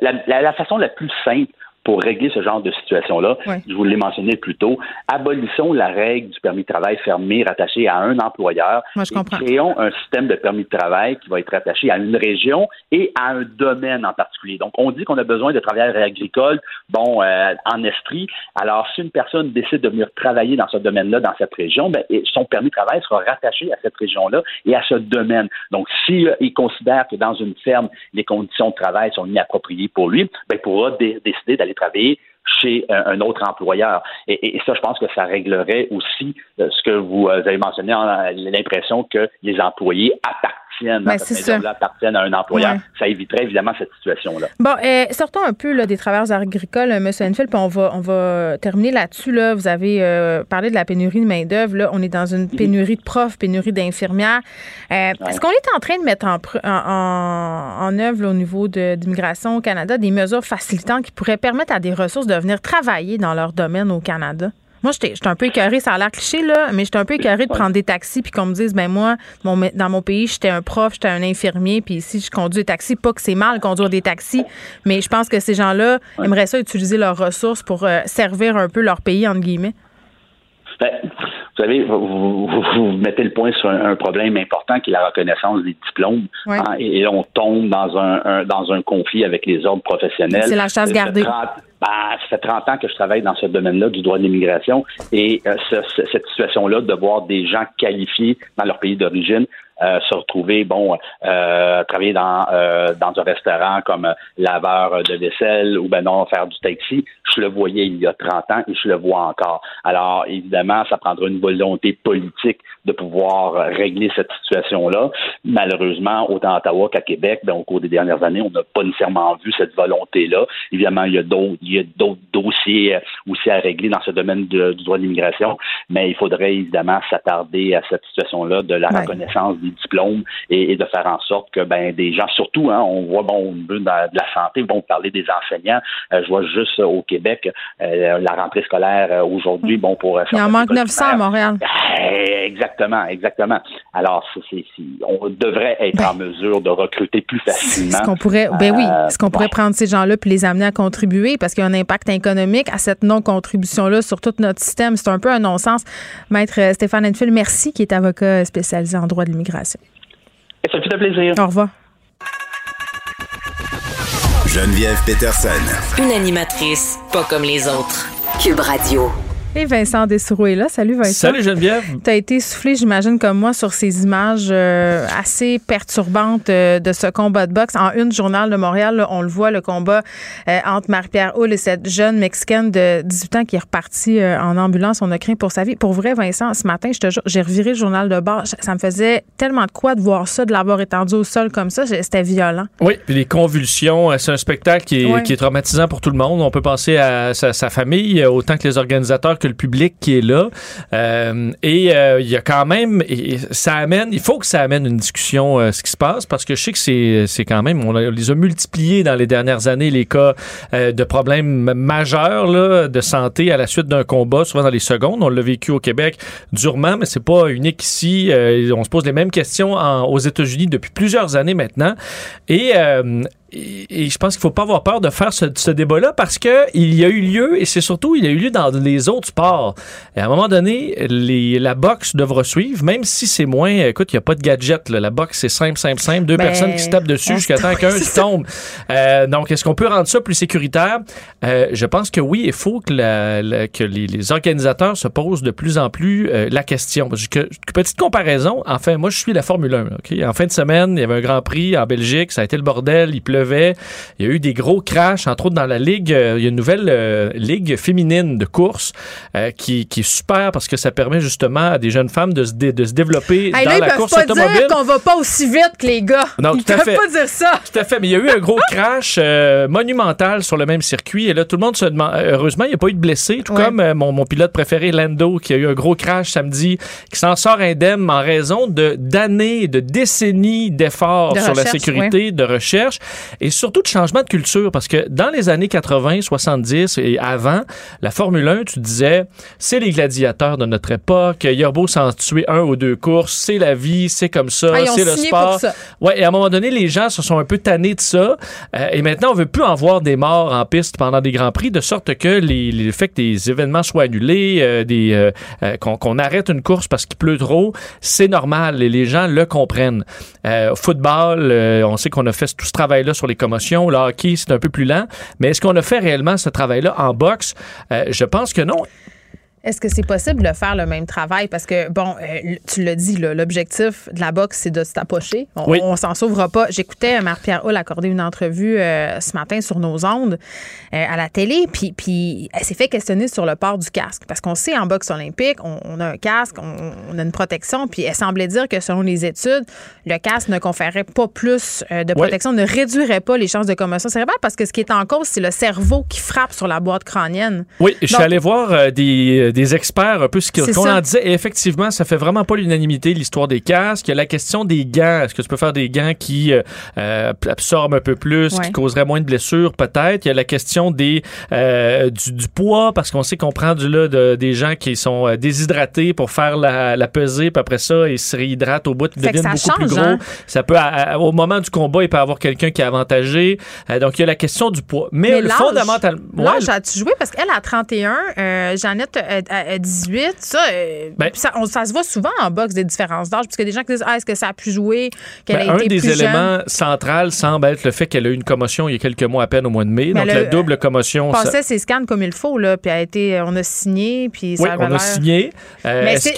la, façon la plus simple pour régler ce genre de situation-là. Je vous l'ai mentionné plus tôt. Abolissons la règle du permis de travail fermé rattaché à un employeur. Moi, je comprends. créons un système de permis de travail qui va être rattaché à une région et à un domaine en particulier. Donc, on dit qu'on a besoin de travailleurs agricoles, bon, euh, en Estrie. Alors, si une personne décide de venir travailler dans ce domaine-là, dans cette région, ben, son permis de travail sera rattaché à cette région-là et à ce domaine. Donc, s'il euh, considère que dans une ferme, les conditions de travail sont inappropriées pour lui, ben, il pourra décider d'aller travailler chez un, autre employeur. Et, ça, je pense que ça réglerait aussi euh, ce que vous euh, avez mentionné, l'impression que les employés appartiennent ben, appartiennent à un employeur. Ça éviterait évidemment cette situation-là. Bon, euh, sortons un peu là, des travailleurs agricoles, M. Enfield, puis on va, on va terminer là-dessus. Là. Vous avez parlé de la pénurie de main-d'œuvre. Là, on est dans une mhm. pénurie de profs, pénurie d'infirmières. Est-ce qu'on est en train de mettre en, en, en œuvre au niveau de l'immigration au Canada des mesures facilitantes qui pourraient permettre à des ressources de venir travailler dans leur domaine au Canada? Moi, j'étais un peu écœurée, ça a l'air cliché, là, mais j'étais un peu écœurée de prendre des taxis puis qu'on me dise, ben moi, dans mon pays, j'étais un prof, j'étais un infirmier, puis ici, je conduis des taxis. Pas que c'est mal conduire des taxis, mais je pense que ces gens-là aimeraient ça utiliser leurs ressources pour euh, servir un peu leur pays, entre guillemets. Ben, vous savez, vous, mettez le point sur un, problème important qui est la reconnaissance des diplômes. Hein, et, on tombe dans un, dans un conflit avec les ordres professionnels. C'est la chasse gardée. Ben, ça fait 30 ans que je travaille dans ce domaine-là du droit de l'immigration et euh, cette situation-là de voir des gens qualifiés dans leur pays d'origine se retrouver, bon, euh, travailler dans, euh, dans un restaurant comme laveur de vaisselle ou ben non, faire du taxi, je le voyais il y a 30 ans et je le vois encore. Alors, évidemment, ça prendra une volonté politique de pouvoir régler cette situation-là. Malheureusement, autant à Ottawa qu'à Québec, ben, au cours des dernières années, on n'a pas nécessairement vu cette volonté-là. Évidemment, il y a d'autres, il y a d'autres dossiers aussi à régler dans ce domaine du droit de l'immigration, mais il faudrait évidemment s'attarder à cette situation-là de la reconnaissance des diplômes et, de faire en sorte que ben des gens, surtout, hein, on voit bon de, de la santé, bon parler des enseignants. Euh, je vois juste au Québec euh, la rentrée scolaire euh, aujourd'hui, bon pour. Il en manque 900 à Montréal. exactement, exactement. Alors, on devrait être ben. en mesure de recruter plus facilement. Ce qu'on pourrait, ben oui, ce qu'on pourrait prendre ces gens-là puis les amener à contribuer parce qu'il y a un impact économique à cette non-contribution-là sur tout notre système. C'est un peu un non-sens. Maître Stéphane Enfield, merci, qui est avocat spécialisé en droit de l'immigration. Ça fait plaisir. Au revoir. Geneviève Peterson. Une animatrice pas comme les autres. Cube Radio. Et Vincent Dessoureau est là. Salut Vincent. Salut Geneviève. Tu as été soufflé, j'imagine, comme moi, sur ces images euh, assez perturbantes euh, de ce combat de boxe. En une journal de Montréal, là, on le voit, le combat euh, entre Marie-Pierre Hull et cette jeune Mexicaine de 18 ans qui est repartie en ambulance. On a craint pour sa vie. Pour vrai, Vincent, ce matin, je te jure, j'ai reviré le journal de bord. Ça me faisait tellement de quoi de voir ça, de l'avoir étendu au sol comme ça. C'était violent. Oui, puis les convulsions, c'est un spectacle qui est, Ouais. qui est traumatisant pour tout le monde. On peut penser à sa, sa famille, autant que les organisateurs le public qui est là. Euh, et euh, il y a quand même, ça amène, il faut que ça amène une discussion, euh, ce qui se passe, parce que je sais que c'est, c'est quand même, on, les a multipliés dans les dernières années, les cas euh, de problèmes majeurs là, de santé à la suite d'un combat, souvent dans les secondes. On l'a vécu au Québec durement, mais c'est pas unique ici. On se pose les mêmes questions aux États-Unis depuis plusieurs années maintenant. Et et, et je pense qu'il faut pas avoir peur de faire ce, ce débat-là parce que il y a eu lieu et c'est surtout il y a eu lieu dans les autres sports. Et à un moment donné, les, la boxe devra suivre, même si c'est moins. Écoute, il y a pas de gadget. Là. La boxe c'est simple, simple, simple. Deux Ben, personnes qui se tapent dessus jusqu'à temps qu'un tombe. Euh, donc, est-ce qu'on peut rendre ça plus sécuritaire? Euh, Je pense que oui. Il faut que, la, la- que les, les organisateurs se posent de plus en plus euh, la question. Parce que petite comparaison. Enfin, moi, je suis la Formule 1. là, ok? En fin de semaine, il y avait un Grand Prix en Belgique. Ça a été le bordel. Il pleuvait. Il y a eu des gros crashs, entre autres dans la ligue. euh, il y a une nouvelle euh, ligue féminine de course euh, qui, qui est super parce que ça permet justement à des jeunes femmes de se, dé- de se développer Hey, dans là, ils la peuvent course pas automobile. dire qu'on va pas aussi vite que les gars. Non, ils tout à peuvent fait. pas dire ça. Tout à fait, mais il y a eu un gros crash euh, monumental sur le même circuit. Et là, tout le monde se demande. Heureusement, il n'y a pas eu de blessés, tout Ouais. comme mon, mon pilote préféré, Lando, qui a eu un gros crash samedi, qui s'en sort indemne en raison de d'années, de décennies d'efforts De sur la sécurité, de recherche et surtout de changement de culture. Parce que dans les années 80, 70 et avant, la Formule 1, tu disais, c'est les gladiateurs de notre époque. Il y a beau s'en tuer un ou deux courses, c'est la vie, c'est comme ça, Ah, c'est le sport. Ouais, et à un moment donné, les gens se sont un peu tannés de ça. Euh, et maintenant, on veut plus en voir des morts en piste pendant des grands prix, de sorte que les, les- le fait que des événements soient annulés, euh, des, euh, euh, qu'on, arrête une course parce qu'il pleut trop, c'est normal et les gens le comprennent. Euh, football, euh, on sait qu'on a fait tout ce sur les commotions. Le hockey, c'est un peu plus lent. Mais est-ce qu'on a fait réellement ce travail-là en boxe? Euh, je pense que non. Est-ce que c'est possible de faire le même travail? Parce que, bon, euh, tu l'as dit, l'objectif de la boxe, c'est de se tapocher. On, Oui. on s'en sauvera pas. J'écoutais Marie-Pierre Hull accorder une entrevue euh, ce matin sur nos ondes euh, à la télé, puis, puis elle s'est fait questionner sur le port du casque. Parce qu'on sait, en boxe olympique, on, on a un casque, on, on a une protection, puis elle semblait dire que selon les études, le casque ne conférait pas plus de protection, ne réduirait pas les chances de commotion cérébrale, parce que ce qui est en cause, c'est le cerveau qui frappe sur la boîte crânienne. Oui, je suis allé voir des, des experts un peu ce qu'on en disait. Et effectivement, ça fait vraiment pas l'unanimité, l'histoire des casques. Il y a la question des gants. Est-ce que tu peux faire des gants qui euh, euh, absorbent un peu plus, Ouais. qui causeraient moins de blessures, peut-être? Il y a la question des euh, du, du poids, parce qu'on sait qu'on prend du là de- des gens qui sont euh, déshydratés pour faire la, la pesée, puis après ça, ils se réhydratent au bout, ils deviennent beaucoup plus change, gros. hein? Ça peut, à- à- au moment du combat, il peut y avoir quelqu'un qui est avantagé. Euh, donc, il y a la question du poids. Mais, Mais fondamentalement... Ouais, L'âge, as-tu joué? Parce qu'elle a 31, euh, Jeannette a 18. Ça, euh, Ben- ça, on- ça se voit souvent en boxe, des différences d'âge. Parce a des gens qui disent Ah, est-ce que ça a pu jouer? Qu'elle Ben, a un des plus éléments jeune? centrales semble être le fait qu'elle a eu une commotion il y a quelques mois à peine au mois de mai. Mais donc elle la double commotion. ça- passait ses scans comme il faut, là, puis a été, on a signé, puis Oui, ça avait on a signé. Euh, est-ce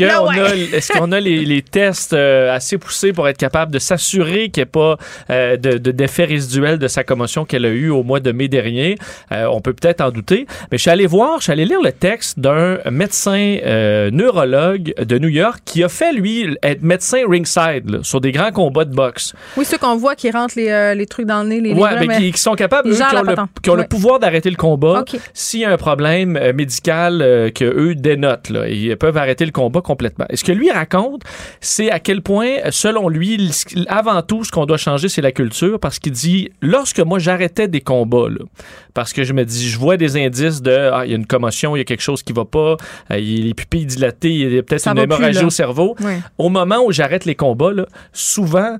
qu'on ouais. a, les, les tests euh, assez poussés pour être capable de s'assurer qu'il n'y ait pas euh, de, résiduel de sa commotion qu'elle a eu au mois de mai dernier? Euh, on peut peut-être en douter. Mais je suis allé voir, je suis allé lire le texte d'un médecin euh, neurologue de New York qui a fait, lui, être médecin ringside là, sur des grands combats de boxe. Oui, ceux qu'on voit qui rentrent les, euh, les trucs dans le nez, les Ouais, livres, mais mais- qui, qui sont capables, eux, qui ont, le, patente. qui ont le Ouais. pouvoir d'arrêter le combat OK. s'il y a un problème euh, médical euh, que eux dénotent. Là, ils peuvent arrêter le combat complètement. Et ce que lui raconte, c'est à quel point, selon lui, avant tout, ce qu'on doit changer, c'est la culture, parce qu'il dit, lorsque moi j'arrêtais des combats, là, parce que je me dis, je vois des indices de, ah, il y a une commotion, il y a quelque chose qui va pas, euh, il- les pupilles dilatées, il y a peut-être une plus, hémorragie au cerveau. Au moment où j'arrête les combats, là, souvent,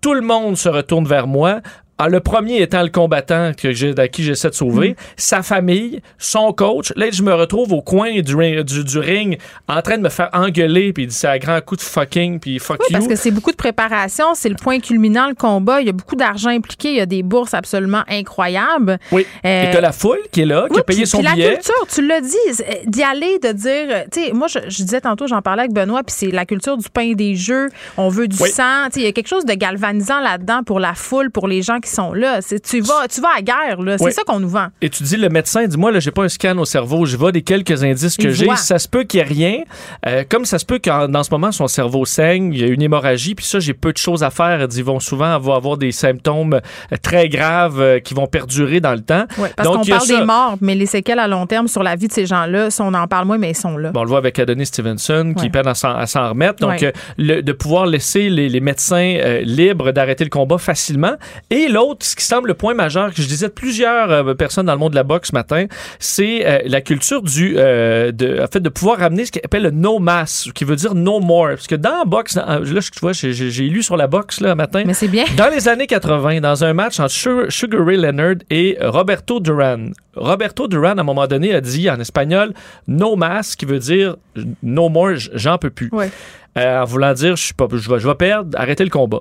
tout le monde se retourne vers moi Ah, le premier étant le combattant que j'ai, à qui j'essaie de sauver, Mm. sa famille, son coach. Là, je me retrouve au coin du, ring- du, du ring en train de me faire engueuler, puis il dit c'est à grand coup de fucking, puis fuck Oui, you. parce que c'est beaucoup de préparation, c'est le point culminant, le combat. Il y a beaucoup d'argent impliqué, il y a des bourses absolument incroyables. Oui. Euh, Et t'as la foule qui est là, qui a payé puis- son puis la billet. culture, tu l'as dit, c'est- d'y aller, de dire, euh, tu sais, moi, je, je disais tantôt, j'en parlais avec Benoît, puis c'est la culture du pain et des jeux, on veut du Oui. sang, tu sais, il y a quelque chose de galvanisant là-dedans pour la foule, pour les gens qui sont là. C'est- Tu vas, tu vas à guerre, là, c'est Oui. ça qu'on nous vend. Et tu dis, le médecin, dis-moi, là, j'ai pas un scan au cerveau, je vois des quelques indices que Il j'ai. voit. Ça se peut qu'il y ait rien. Euh, comme ça se peut qu'en dans ce moment, son cerveau saigne, il y a une hémorragie, puis ça, j'ai peu de choses à faire. Ils vont souvent avoir, des symptômes euh, très graves euh, qui vont perdurer dans le temps. Parce Donc, qu'on parle ça. des morts, mais les séquelles à long terme sur la vie de ces gens-là, ça, on en parle moins, mais ils sont là. Bon, on le voit avec Adonis Stevenson qui Ouais. peine à s'en, à s'en remettre. Donc, Ouais. le- de pouvoir laisser les, les médecins euh, libres d'arrêter le combat facilement. Et l'autre, ce qui semble le point majeur que je disais de plusieurs euh, personnes dans le monde de la boxe ce matin, c'est euh, la culture du, euh, de, en fait, de pouvoir ramener ce qu'on appelle le no mass, qui veut dire no more. Parce que dans la boxe, dans- là, tu vois, j'ai, lu sur la boxe là matin. Mais c'est bien. Dans les années 80, dans un match entre Sugar Ray Leonard et Roberto Duran. Roberto Duran, à un moment donné, a dit en espagnol no más, qui veut dire no more, j'en peux plus. Ouais. Euh, en voulant dire je, suis pas, je, vais, je vais perdre, arrêtez le combat.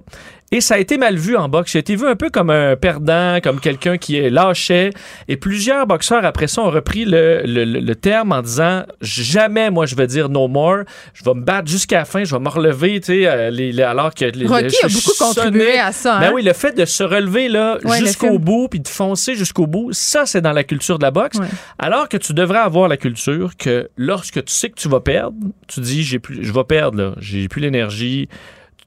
Et ça a été mal vu en boxe. Il a été vu un peu comme un perdant, comme quelqu'un qui est lâchait. Et plusieurs boxeurs après ça ont repris le, le- le- terme en disant jamais moi je vais dire no more. Je vais me battre jusqu'à la fin, je vais me relever, tu sais, euh, alors que les, Rocky a beaucoup contribué à ça. Ben hein? oui, le fait de se relever là Ouais, jusqu'au bout puis de foncer jusqu'au bout, ça c'est dans la culture de la boxe. Ouais. Alors que tu devrais avoir la culture que lorsque tu sais que tu vas perdre, tu dis j'ai plus je vais perdre là, j'ai plus l'énergie.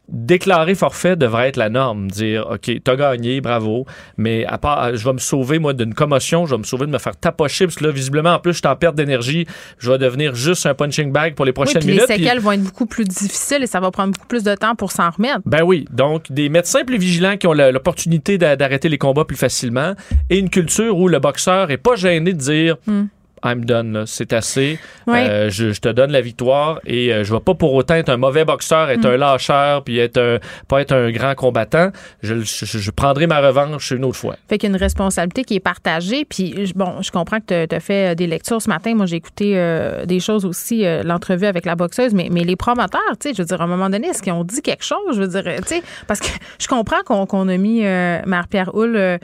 Déclarer forfait devrait être la norme. Dire, OK, t'as gagné, bravo, mais à part, je vais me sauver, moi, d'une commotion, je vais me sauver de me faire tapocher, parce que là, visiblement, en plus, je suis en perte d'énergie, je vais devenir juste un punching bag pour les Oui, prochaines puis les minutes. puis- séquelles vont être beaucoup plus difficiles et ça va prendre beaucoup plus de temps pour s'en remettre. ben oui, donc des médecins plus vigilants qui ont l'opportunité d'a- d'arrêter les combats plus facilement et une culture où le boxeur est pas gêné de dire Hmm. I'm done, c'est assez, Ouais. Euh, je, je te donne la victoire et euh, je vais pas pour autant être un mauvais boxeur, être Hmm. un lâcheur puis être un, pas être un grand combattant. Je, je- je prendrai ma revanche une autre fois. Fait qu'il y a une responsabilité qui est partagée. Puis, je- bon, je comprends que tu as fait euh, des lectures ce matin. Moi, j'ai écouté euh, des choses aussi, l'entrevue avec la boxeuse. Mais, mais les promoteurs, tu sais, je veux dire, à un moment donné, est-ce qu'ils ont dit quelque chose? Je veux dire, tu sais, parce que je comprends qu'on qu'on a mis Marie-Pierre Houle,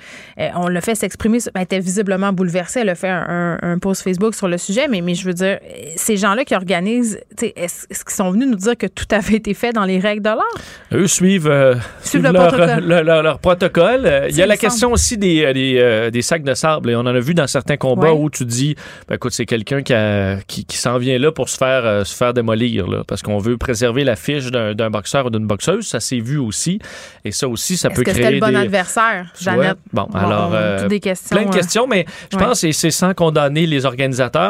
on l'a fait s'exprimer. Elle était visiblement bouleversée. Elle a fait un, un- un post Facebook sur le sujet. Mais, mais je veux dire, euh, ces gens-là qui organisent, est-ce est-ce qu'ils sont venus nous dire que tout avait été fait dans les règles de l'art? Eux suivent, euh, Suivent le leur, protocole. leur- leur- leur protocole. Euh, Il y a la question aussi des, euh, des, euh, des sacs de sable. Et on en a vu dans certains combats Ouais. où tu dis, ben, écoute, c'est quelqu'un qui, qui, qui s'en vient là pour se faire, euh, se faire démolir, là, parce qu'on veut préserver la fiche d'un boxeur ou d'une boxeuse. Ça s'est vu aussi. Et ça aussi, ça peut que créer c'était le bon des... adversaire? Jeannette? Bon, On- alors, euh, toutes des questions. Plein de questions, mais je Ouais. pense que c'est sans condamner les organisateurs,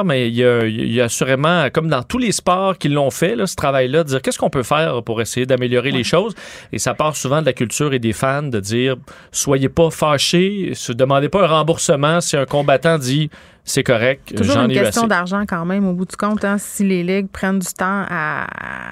mais il y a, il y a assurément, comme dans tous les sports qui l'ont fait, là, ce travail-là, de dire qu'est-ce qu'on peut faire pour essayer d'améliorer les choses. Et ça part souvent de la culture et des fans de dire soyez pas fâchés, se demandez pas un remboursement si un combattant dit c'est correct, Toujours j'en une question d'argent quand même, au bout du compte, hein, si les ligues prennent du temps à,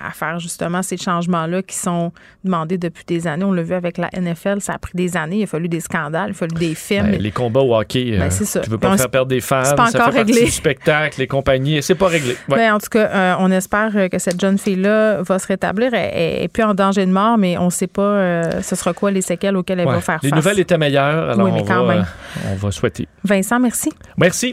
à faire justement ces changements-là qui sont demandés depuis des années. On l'a vu avec la NFL, ça a pris des années, il a fallu des scandales, il a fallu des films. Ben, les combats au hockey, Ben, euh, ça. tu veux pas on- faire perdre des fans, c'est pas ça encore fait partie réglé. du spectacle, les compagnies, c'est pas réglé. Ouais. Ben, en tout cas, euh, on espère euh, que cette jeune fille-là va se rétablir. Elle n'est plus en danger de mort, mais on ne sait pas euh, ce sera quoi les séquelles auxquelles elle Ouais. va faire les face. nouvelles étaient meilleures, alors Oui, mais on, quand va, même. euh, on va souhaiter. Vincent, merci. Merci.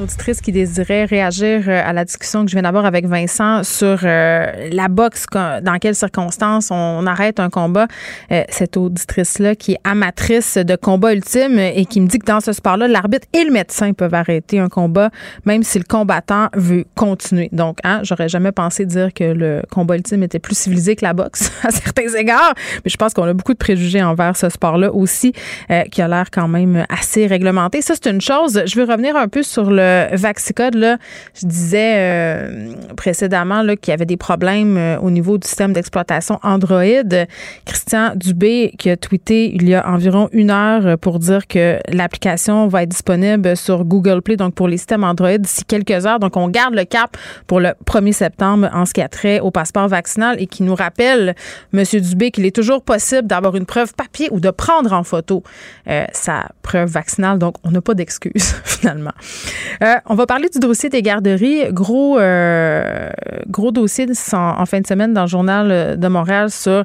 Auditrice qui désirait réagir euh, à la discussion que je viens d'avoir avec Vincent sur euh, la boxe, dans quelles circonstances on arrête un combat. Euh, cette auditrice-là qui est amatrice de combat ultime et qui me dit que dans ce sport-là, l'arbitre et le médecin peuvent arrêter un combat, même si le combattant veut continuer. Donc, hein, j'aurais jamais pensé dire que le combat ultime était plus civilisé que la boxe à certains égards, mais je pense qu'on a beaucoup de préjugés envers ce sport-là aussi, qui a l'air quand même assez réglementé. Ça, c'est une chose. Je veux revenir un peu sur le Vaxicode, là, je disais précédemment qu'il y avait des problèmes au niveau du système d'exploitation Android. Christian Dubé qui a tweeté il y a environ une heure pour dire que l'application va être disponible sur Google Play, donc pour les systèmes Android d'ici quelques heures. Donc, on garde le cap pour le 1er septembre en ce qui a trait au passeport vaccinal et qui nous rappelle, M. Dubé, qu'il est toujours possible d'avoir une preuve papier ou de prendre en photo euh, sa preuve vaccinale. Donc, on n'a pas d'excuses, finalement. Euh, on va parler du dossier des garderies. Gros, euh, gros dossier en, fin de semaine dans le journal de Montréal sur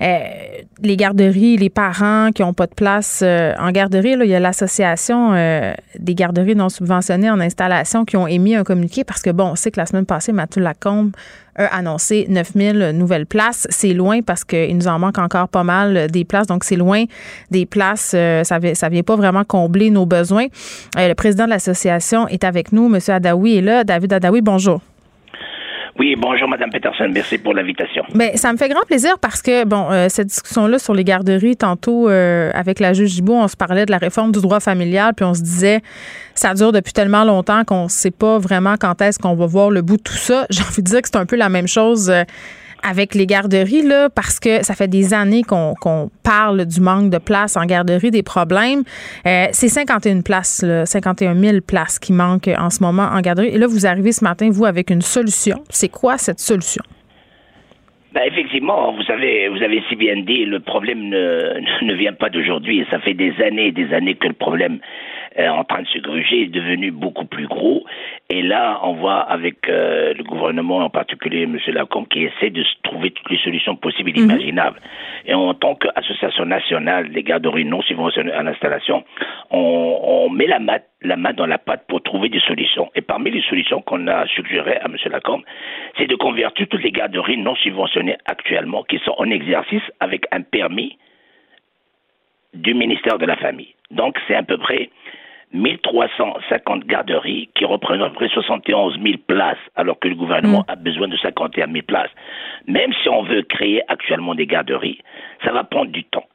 les garderies, les parents qui n'ont pas de place en garderie. Là, il y a l'association des garderies non subventionnées en installation qui ont émis un communiqué parce que, bon, on sait que la semaine passée, Mathieu Lacombe a annoncé 9000 nouvelles places. C'est loin parce qu'il nous en manque encore pas mal des places. Donc, c'est loin des places. Euh, ça ne vient pas vraiment combler nos besoins. Euh, le président de l'association est avec nous. Monsieur Adaoui est là. David Adaoui, bonjour. Oui, bonjour Madame Peterson, merci pour l'invitation. Ben, ça me fait grand plaisir parce que bon, euh, cette discussion-là sur les garderies, tantôt euh, avec la juge Gibault, on se parlait de la réforme du droit familial, puis on se disait ça dure depuis tellement longtemps qu'on ne sait pas vraiment quand est-ce qu'on va voir le bout de tout ça. J'ai envie de dire que c'est un peu la même chose. Euh, avec les garderies, là, parce que ça fait des années qu'on parle du manque de place en garderie, des problèmes. Euh, c'est 51 places, là, 51 000 places qui manquent en ce moment en garderie. Et là, vous arrivez ce matin, vous, avec une solution. C'est quoi cette solution? Ben effectivement, vous savez, vous avez si bien dit, le problème ne, ne vient pas d'aujourd'hui. Ça fait des années et des années que le problème en train de se gruger, est devenu beaucoup plus gros. Et là, on voit avec euh, le gouvernement, en particulier M. Lacombe, qui essaie de trouver toutes les solutions possibles et mhm. imaginables. Et en tant qu'association nationale des garderies non subventionnées en installation, on, on met la, la main dans la pâte pour trouver des solutions. Et parmi les solutions qu'on a suggérées à M. Lacombe, c'est de convertir toutes les garderies non subventionnées actuellement qui sont en exercice avec un permis du ministère de la Famille. Donc, c'est à peu près 1350 garderies qui représentent à peu près 71 000 places, alors que le gouvernement mm. a besoin de 51 000 places. Même si on veut créer actuellement des garderies, ça va prendre du temps.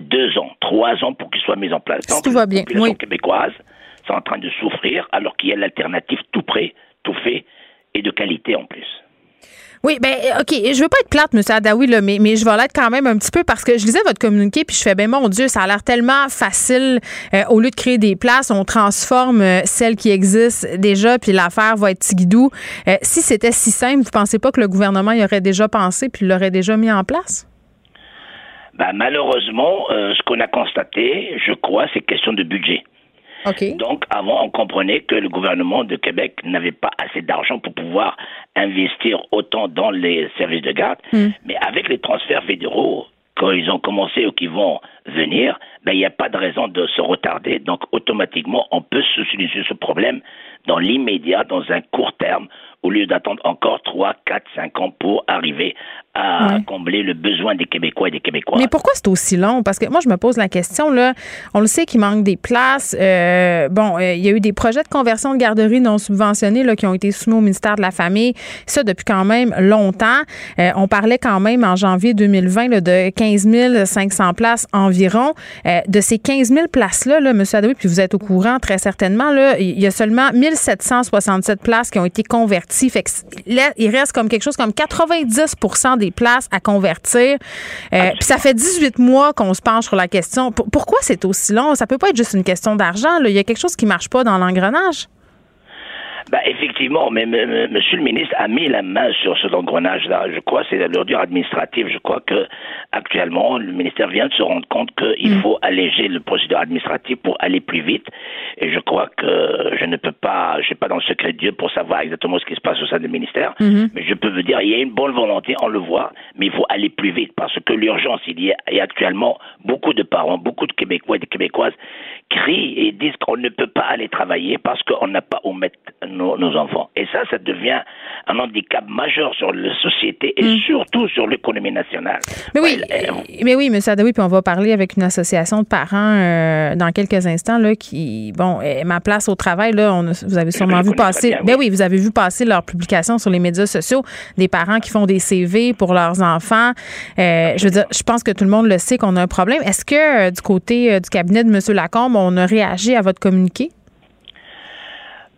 Deux ans, trois ans pour qu'ils soient mis en place. Donc, tout va bien. La population québécoise sont en train de souffrir, alors qu'il y a l'alternative tout prêt, tout fait, et de qualité en plus. Oui, ben OK, je veux pas être plate, M. Adaoui, là, mais, mais je vais l'être quand même un petit peu parce que je lisais votre communiqué puis je fais, ben mon Dieu, ça a l'air tellement facile. Euh, au lieu de créer des places, on transforme euh, celles qui existent déjà puis l'affaire va être tigidou. Euh, si c'était si simple, vous pensez pas que le gouvernement y aurait déjà pensé puis l'aurait déjà mis en place? Ben, malheureusement, ce qu'on a constaté, je crois, c'est question de budget. Donc, avant, on comprenait que le gouvernement de Québec n'avait pas assez d'argent pour pouvoir investir autant dans les services de garde. Hmm. Mais avec les transferts fédéraux, quand ils ont commencé ou qui vont venir, ben, il n'y a pas de raison de se retarder. Donc, automatiquement, on peut solutionner ce problème dans l'immédiat, dans un court terme, au lieu d'attendre encore 3, 4, 5 ans pour arriver à combler le besoin des Québécois et des Québécois. Mais pourquoi c'est aussi long? Parce que moi, je me pose la question, là, on le sait qu'il manque des places. Euh, bon, euh, il y a eu des projets de conversion de garderies non subventionnés là, qui ont été soumis au ministère de la Famille, ça depuis quand même longtemps. Euh, on parlait quand même en janvier 2020 là, de 15 500 places environ. de ces 15 000 places-là, là, M. Adoui, puis vous êtes au courant très certainement, là, il y a seulement 1767 places qui ont été converties. Fait que, là, il reste comme quelque chose comme 90 des places à convertir. Euh, puis ça fait 18 mois qu'on se penche sur la question. pourquoi c'est aussi long? Ça peut pas être juste une question d'argent. Il y a quelque chose qui marche pas dans l'engrenage. Ben, effectivement, mais Monsieur le ministre a mis la main sur ce engrenage-là. Je crois que c'est l'ordure administrative. Je crois que actuellement, le ministère vient de se rendre compte qu'il mm. faut alléger le procédure administratif pour aller plus vite. Et je crois que je ne peux pas, je suis pas dans le secret de Dieu pour savoir exactement ce qui se passe au sein du ministère. Mm-hmm. Mais je peux vous dire, il y a une bonne volonté, on le voit, mais il faut aller plus vite parce que l'urgence, il y a, et actuellement beaucoup de parents, beaucoup de Québécois et de Québécoises crient et disent qu'on ne peut pas aller travailler parce qu'on n'a pas où mettre nos, enfants. Et ça, ça devient un handicap majeur sur la société et mm. surtout sur l'économie nationale. Mais oui, euh, mais oui, M. Adawi, puis on va parler avec une association de parents euh, dans quelques instants là, qui, bon, ma place au travail, là, on vous avez sûrement vu passer. Ben oui. vous avez vu passer leur publication sur les médias sociaux des parents qui font des CV pour leurs enfants. Euh, je veux dire, je pense que tout le monde le sait qu'on a un problème. Est-ce que du côté du cabinet de M. Lacombe, on a réagi à votre communiqué?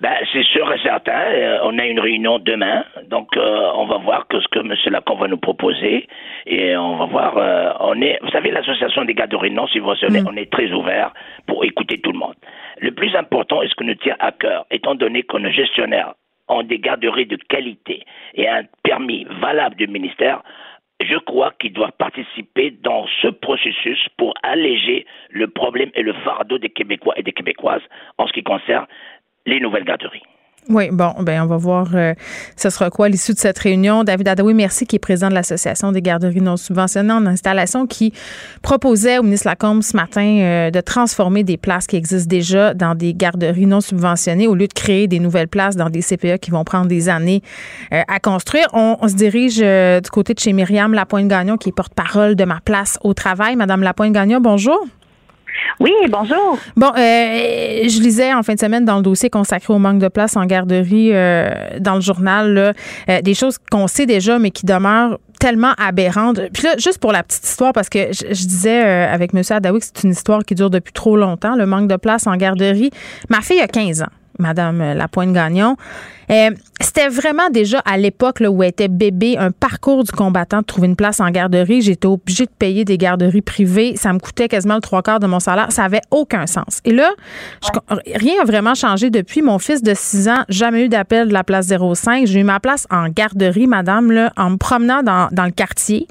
Ben, c'est sûr et certain. Euh, on a une réunion demain, donc euh, on va voir que ce que M. Lacombe va nous proposer et on va voir. Euh, on est, vous savez, l'association des garderies non subventionnées, mm. on est très ouvert pour écouter tout le monde. Le plus important est ce que nous tient à cœur, étant donné que nos gestionnaires ont des garderies de qualité et un permis valable du ministère, je crois qu'ils doivent participer dans ce processus pour alléger le problème et le fardeau des Québécois et des Québécoises en ce qui concerne les nouvelles garderies. Oui, bon, ben on va voir euh, ce sera quoi l'issue de cette réunion. David Adaoui, merci, qui est président de l'Association des garderies non subventionnées en installation, qui proposait au ministre Lacombe ce matin euh, de transformer des places qui existent déjà dans des garderies non subventionnées au lieu de créer des nouvelles places dans des CPE qui vont prendre des années euh, à construire. On, se dirige du côté de chez Myriam Lapointe-Gagnon, qui est porte-parole de ma place au travail. Madame Lapointe-Gagnon, bonjour. Oui, bonjour. Bon, euh, je lisais en fin de semaine dans le dossier consacré au manque de place en garderie euh, dans le journal euh, des choses qu'on sait déjà, mais qui demeurent tellement aberrantes. Puis là, juste pour la petite histoire, parce que je, disais avec M. Adaoui que c'est une histoire qui dure depuis trop longtemps, le manque de place en garderie. Ma fille a 15 ans. Madame Lapointe-Gagnon. Euh, c'était vraiment déjà à l'époque où elle était bébé un parcours du combattant de trouver une place en garderie. J'étais obligée de payer des garderies privées. Ça me coûtait quasiment le trois quarts de mon salaire. Ça avait aucun sens. Et là, rien n'a vraiment changé depuis. Mon fils de 6 ans, jamais eu d'appel de la place 05. J'ai eu ma place en garderie, madame, là, en me promenant dans, dans le quartier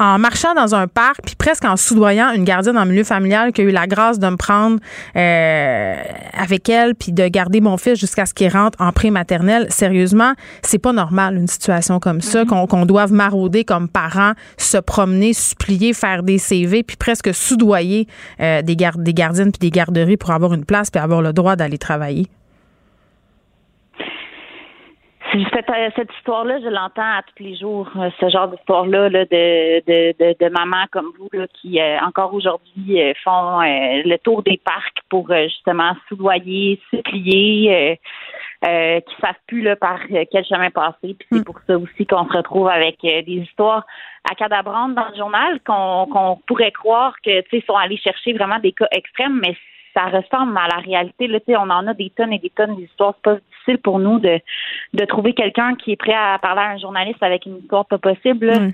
en marchant dans un parc, puis presque en soudoyant une gardienne en milieu familial qui a eu la grâce de me prendre euh, avec elle, puis de garder mon fils jusqu'à ce qu'il rentre en pré-maternelle. Sérieusement, c'est pas normal une situation comme ça, qu'on doive marauder comme parents, se promener, supplier, faire des CV, puis presque soudoyer euh, des, gardes, des gardiennes puis des garderies pour avoir une place puis avoir le droit d'aller travailler. Cette, euh, cette histoire-là, je l'entends à tous les jours, euh, ce genre d'histoire-là de, de, de, de mamans comme vous là, qui, euh, encore aujourd'hui, font le tour des parcs pour justement soudoyer, supplier, euh, qui savent plus là, par quel chemin passer. Puis c'est mm. pour ça aussi qu'on se retrouve avec des histoires à cadabrantes dans le journal qu'on qu'on pourrait croire que tu sais sont allés chercher vraiment des cas extrêmes, mais ça ressemble à la réalité. Là, on en a des tonnes et des tonnes d'histoires. C'est pas difficile pour nous de, de trouver quelqu'un qui est prêt à parler à un journaliste avec une histoire pas possible. Mm.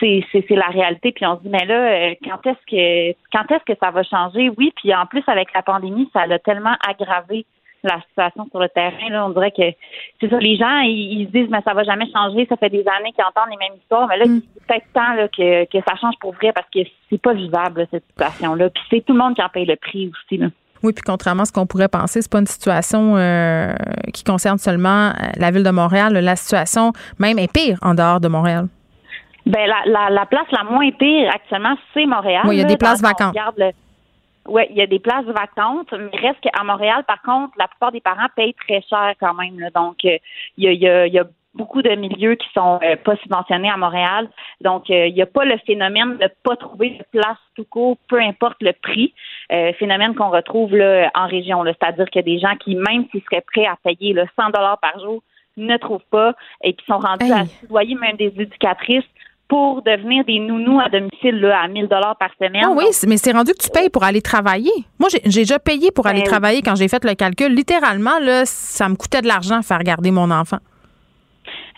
C'est c'est la réalité puis on se dit mais là euh, quand est-ce que quand est-ce que ça va changer? Oui puis en plus avec la pandémie ça l'a tellement aggravé la situation sur le terrain. Là, on dirait que c'est ça. Les gens, ils, se disent, mais ça va jamais changer. Ça fait des années qu'ils entendent les mêmes histoires. Mais là, mm. c'est peut-être temps là, que, que ça change pour vrai parce que c'est pas vivable cette situation-là. Puis c'est tout le monde qui en paye le prix aussi. Là. Oui, puis contrairement à ce qu'on pourrait penser, c'est pas une situation euh, qui concerne seulement euh, la ville de Montréal. La situation même est pire en dehors de Montréal. Ben la, la, la place la moins pire actuellement, c'est Montréal. Oui, il y a des places vacantes. Oui, il y a des places vacantes, mais reste qu'à Montréal, par contre, la plupart des parents payent très cher quand même. Donc, euh, il y, a, y, a, beaucoup de milieux qui sont euh, pas subventionnés à Montréal. Donc, euh, il n'y a pas le phénomène de pas trouver de place tout court, peu importe le prix. phénomène qu'on retrouve là, en région. C'est-à-dire qu'il y a des gens qui, même s'ils seraient prêts à payer le 100 dollars par jour, ne trouvent pas et qui sont rendus à soudoyer même des éducatrices pour devenir des nounous à domicile là, à 1000 dollars par semaine. Ah oui, mais c'est rendu que tu payes pour aller travailler. Moi, j'ai déjà payé pour aller ben travailler quand j'ai fait le calcul. Littéralement, là, ça me coûtait de l'argent faire garder mon enfant.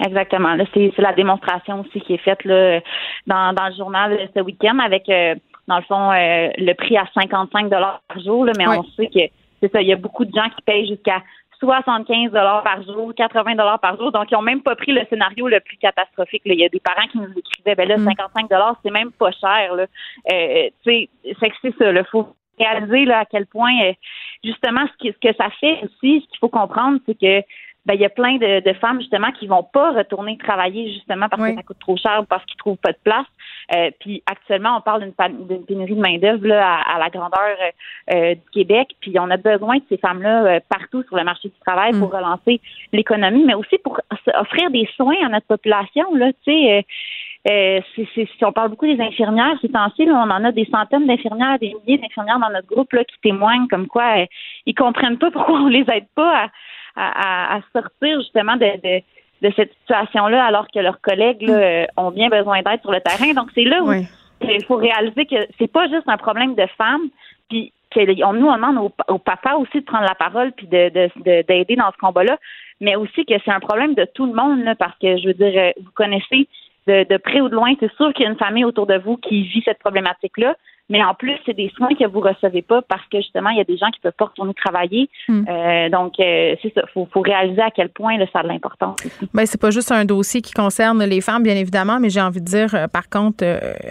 Exactement. c'est la démonstration aussi qui est faite là, dans, dans le journal ce week-end avec, euh, dans le fond, euh, le prix à 55 dollars par jour. mais on sait que c'est ça. Il y a beaucoup de gens qui payent jusqu'à 75 dollars par jour, 80 dollars par jour. Donc, ils n'ont même pas pris le scénario le plus catastrophique. Il y a des parents qui nous écrivaient, ben là, 55 mm. dollars, c'est même pas cher. Là. Euh, c'est c'est ça. Il faut réaliser là, à quel point, euh, justement, ce, ce que ça fait aussi, ce qu'il faut comprendre, c'est que ben, il y a plein de, de, femmes justement qui vont pas retourner travailler justement parce que ça coûte trop cher ou parce qu'ils trouvent pas de place. Euh, puis actuellement, on parle d'une pénurie de main d'œuvre à, à, la grandeur euh, euh, du Québec. Puis on a besoin de ces femmes-là partout sur le marché du travail pour mm. relancer l'économie, mais aussi pour offrir des soins à notre population. Là, tu sais. Euh, si on parle beaucoup des infirmières, ces temps-ci, on en a des centaines d'infirmières, des milliers d'infirmières dans notre groupe là, qui témoignent comme quoi euh, ils comprennent pas pourquoi on les aide pas à, à, sortir justement de, de, cette situation-là alors que leurs collègues là, euh, ont bien besoin d'aide sur le terrain. Donc c'est là où il faut réaliser que c'est pas juste un problème de femmes. Puis que nous, on demande au, papa aussi de prendre la parole puis d'aider de, de, dans ce combat-là, mais aussi que c'est un problème de tout le monde, là, parce que, je veux dire, euh, vous connaissez de, de près ou de loin, c'est sûr qu'il y a une famille autour de vous qui vit cette problématique-là. Mais en plus, c'est des soins que vous recevez pas parce que justement, il y a des gens qui peuvent pas retourner travailler. Hmm. Euh, donc, euh, c'est ça. Faut, faut réaliser à quel point là, ça a de l'importance. Ben, c'est pas juste un dossier qui concerne les femmes, bien évidemment, mais j'ai envie de dire, euh, par contre,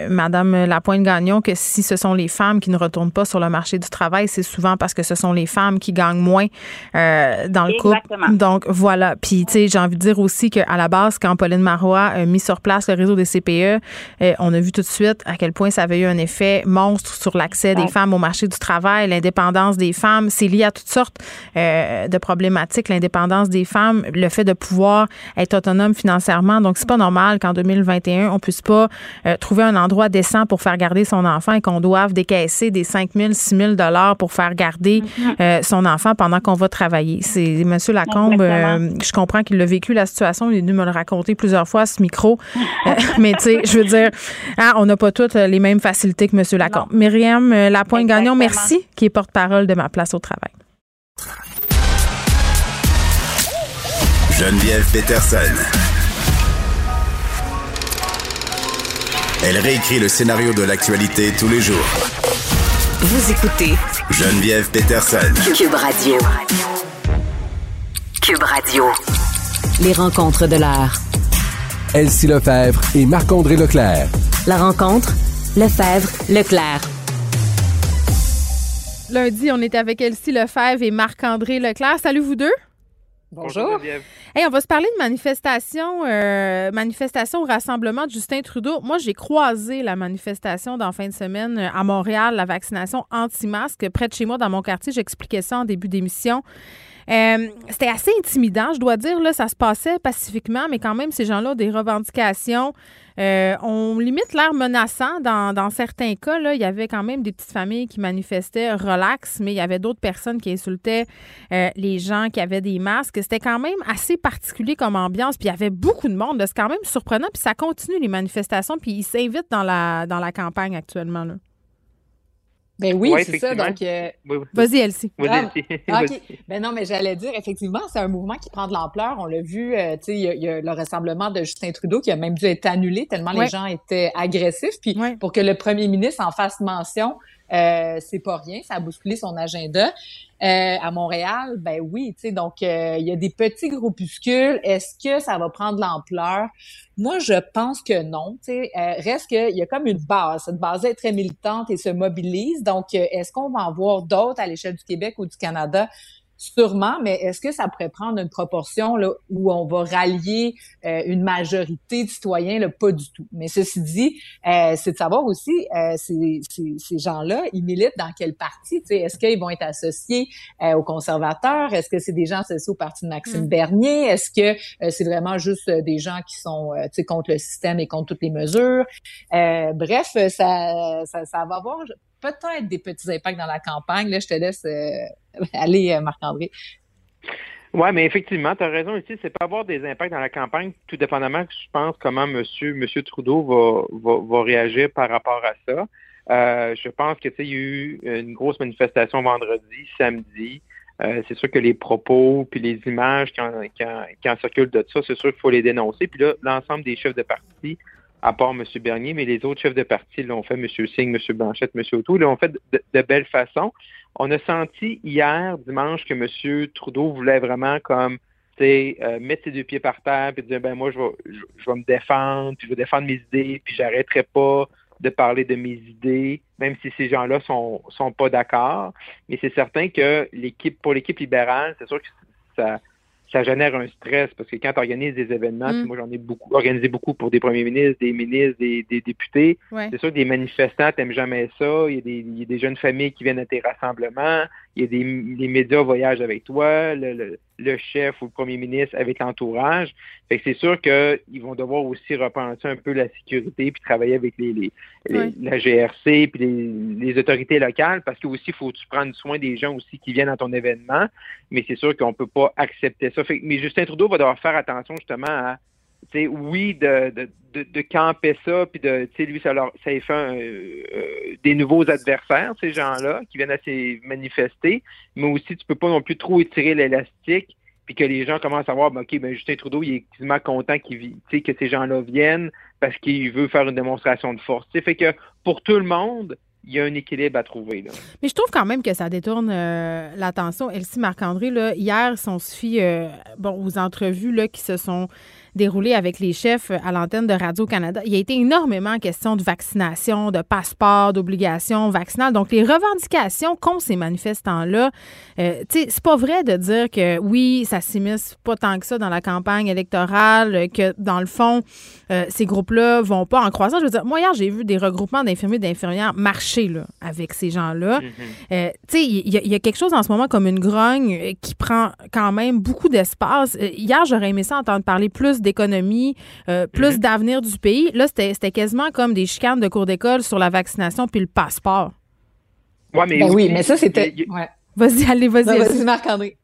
Madame Lapointe-Gagnon, que si ce sont les femmes qui ne retournent pas sur le marché du travail, c'est souvent parce que ce sont les femmes qui gagnent moins dans le Exactement. couple. Donc, voilà. Puis, tu sais, j'ai envie de dire aussi qu'à la base, quand Pauline Marois a mis sur place le réseau des CPE, on a vu tout de suite à quel point ça avait eu un effet sur l'accès des femmes au marché du travail, l'indépendance des femmes. C'est lié à toutes sortes euh, de problématiques, l'indépendance des femmes, le fait de pouvoir être autonome financièrement. Donc, c'est pas normal qu'en 2021, on puisse pas euh, trouver un endroit décent pour faire garder son enfant et qu'on doive décaisser des 5 000, 6 000 dollars pour faire garder mm-hmm. euh, son enfant pendant qu'on va travailler. C'est Monsieur Lacombe, je comprends qu'il a vécu la situation, il est venu me le raconter plusieurs fois à ce micro. mais tu sais, je veux dire, hein, on n'a pas toutes les mêmes facilités que Monsieur Lacombe. Myriam euh, Lapointe-Gagnon, merci, qui est porte-parole de ma place au travail. Geneviève Peterson. Elle réécrit le scénario de l'actualité tous les jours. Vous écoutez Geneviève Peterson. Cube Radio. Cube Radio. Les rencontres de l'art. Elsie Lefebvre et Marc-André Leclerc. La rencontre Lefebvre, Leclerc. Lundi, on est avec Elsie Lefebvre et Marc-André Leclerc. Salut vous deux. Bonjour. Hey, on va se parler de manifestation, euh, manifestation au rassemblement de Justin Trudeau. Moi, j'ai croisé la manifestation dans fin de semaine euh, à Montréal, la vaccination anti-masque près de chez moi dans mon quartier. J'expliquais ça en début d'émission. Euh, c'était assez intimidant, je dois dire. Là, ça se passait pacifiquement, mais quand même, ces gens-là ont des revendications. Euh, on limite l'air menaçant dans, certains cas. Il y avait quand même des petites familles qui manifestaient relax, mais il y avait d'autres personnes qui insultaient euh, les gens qui avaient des masques. C'était quand même assez particulier comme ambiance. Puis il y avait beaucoup de monde. C'est quand même surprenant. Puis ça continue les manifestations. Puis ils s'invitent dans la, campagne actuellement. Ben oui, c'est ça. Donc, euh, vas-y, Elsie. Ah, OK. Ben non, mais j'allais dire, effectivement, c'est un mouvement qui prend de l'ampleur. On l'a vu, euh, tu sais, il y, a le rassemblement de Justin Trudeau qui a même dû être annulé tellement les gens étaient agressifs. Puis pour que le premier ministre en fasse mention, euh, c'est pas rien, ça a bousculé son agenda. Euh, à Montréal, ben oui, tu sais, donc euh, il y a des petits groupuscules. Est-ce que ça va prendre l'ampleur? Moi, je pense que non. Tu sais, euh, reste qu'il y a comme une base. Cette base est très militante et se mobilise. Donc, est-ce qu'on va en voir d'autres à l'échelle du Québec ou du Canada? Sûrement, mais est-ce que ça pourrait prendre une proportion là, où on va rallier euh, une majorité de citoyens? Là, pas du tout. Mais ceci dit, euh, c'est de savoir aussi, euh, ces, ces, ces gens-là, ils militent dans quel parti? Est-ce qu'ils vont être associés aux conservateurs? Est-ce que c'est des gens associés au parti de Maxime mm. Bernier? Est-ce que c'est vraiment juste des gens qui sont contre le système et contre toutes les mesures? bref, ça, ça, ça va avoir peut-être des petits impacts dans la campagne. Là, je te laisse euh, aller, euh, Marc-André. Oui, mais effectivement, tu as raison ici, c'est pas avoir des impacts dans la campagne, tout dépendamment, je pense, comment M. Monsieur, Trudeau va, réagir par rapport à ça. Euh, je pense que il y a eu une grosse manifestation vendredi, samedi. c'est sûr que les propos puis les images qui en, qui en circulent de ça, c'est sûr qu'il faut les dénoncer. Puis là, l'ensemble des chefs de parti à part M. Bernier, mais les autres chefs de parti l'ont fait, M. Singh, M. Blanchette, M. O'Toole, l'ont fait de, de, belle façon. On a senti hier, dimanche, que M. Trudeau voulait vraiment comme euh, mettre ses deux pieds par terre et dire ben moi je vais, je, vais me défendre, puis je vais défendre mes idées, puis j'arrêterai pas de parler de mes idées, même si ces gens-là sont sont pas d'accord. Mais c'est certain que l'équipe pour l'équipe libérale, c'est sûr que ça ça génère un stress parce que quand tu organises des événements, mm. moi j'en ai beaucoup organisé beaucoup pour des premiers ministres, des ministres, des, députés. C'est sûr que des manifestants n'aiment jamais ça. Il y, a des, il y, a des, jeunes familles qui viennent à tes rassemblements. Il y a des, les médias voyagent avec toi, le, le, chef ou le premier ministre avec l'entourage. Fait que c'est sûr qu'ils vont devoir aussi repenser un peu la sécurité puis travailler avec les, les, la GRC puis les, les, autorités locales parce que aussi il faut que tu prennes soin des gens aussi qui viennent à ton événement. Mais c'est sûr qu'on peut pas accepter ça. Fait, mais Justin Trudeau va devoir faire attention justement à oui, de, de, de, camper ça, puis de, lui, ça, leur, fait euh, des nouveaux adversaires, ces gens-là, qui viennent à se manifester, mais aussi, tu peux pas non plus trop étirer l'élastique, puis que les gens commencent à voir, ben, OK, ben, Justin Trudeau, il est quasiment content qu'il, que ces gens-là viennent parce qu'il veut faire une démonstration de force. fait que pour tout le monde, il y a un équilibre à trouver. Mais je trouve quand même que ça détourne euh, l'attention. Elsie Marc-André, hier, si on se bon, aux entrevues qui se sont déroulé avec les chefs à l'antenne de Radio-Canada, il y a été énormément question de vaccination, de passeport, d'obligation vaccinale. Donc, les revendications qu'ont ces manifestants-là, euh, tu sais, c'est pas vrai de dire que oui, ça s'immisce pas tant que ça dans la campagne électorale, que dans le fond, euh, ces groupes-là vont pas en croissance. Je veux dire, moi, hier, j'ai vu des regroupements d'infirmiers et d'infirmières marcher là, avec ces gens-là. Euh, tu sais, il y, a quelque chose en ce moment comme une grogne qui prend quand même beaucoup d'espace. Hier, j'aurais aimé ça entendre parler plus d'économie, euh, plus mhm. d'avenir du pays. Là, c'était quasiment comme des chicanes de cours d'école sur la vaccination puis le passeport. Ouais, mais ben oui, mais ça, c'était. Vas-y, allez, vas-y. Vas-y, Marc-André.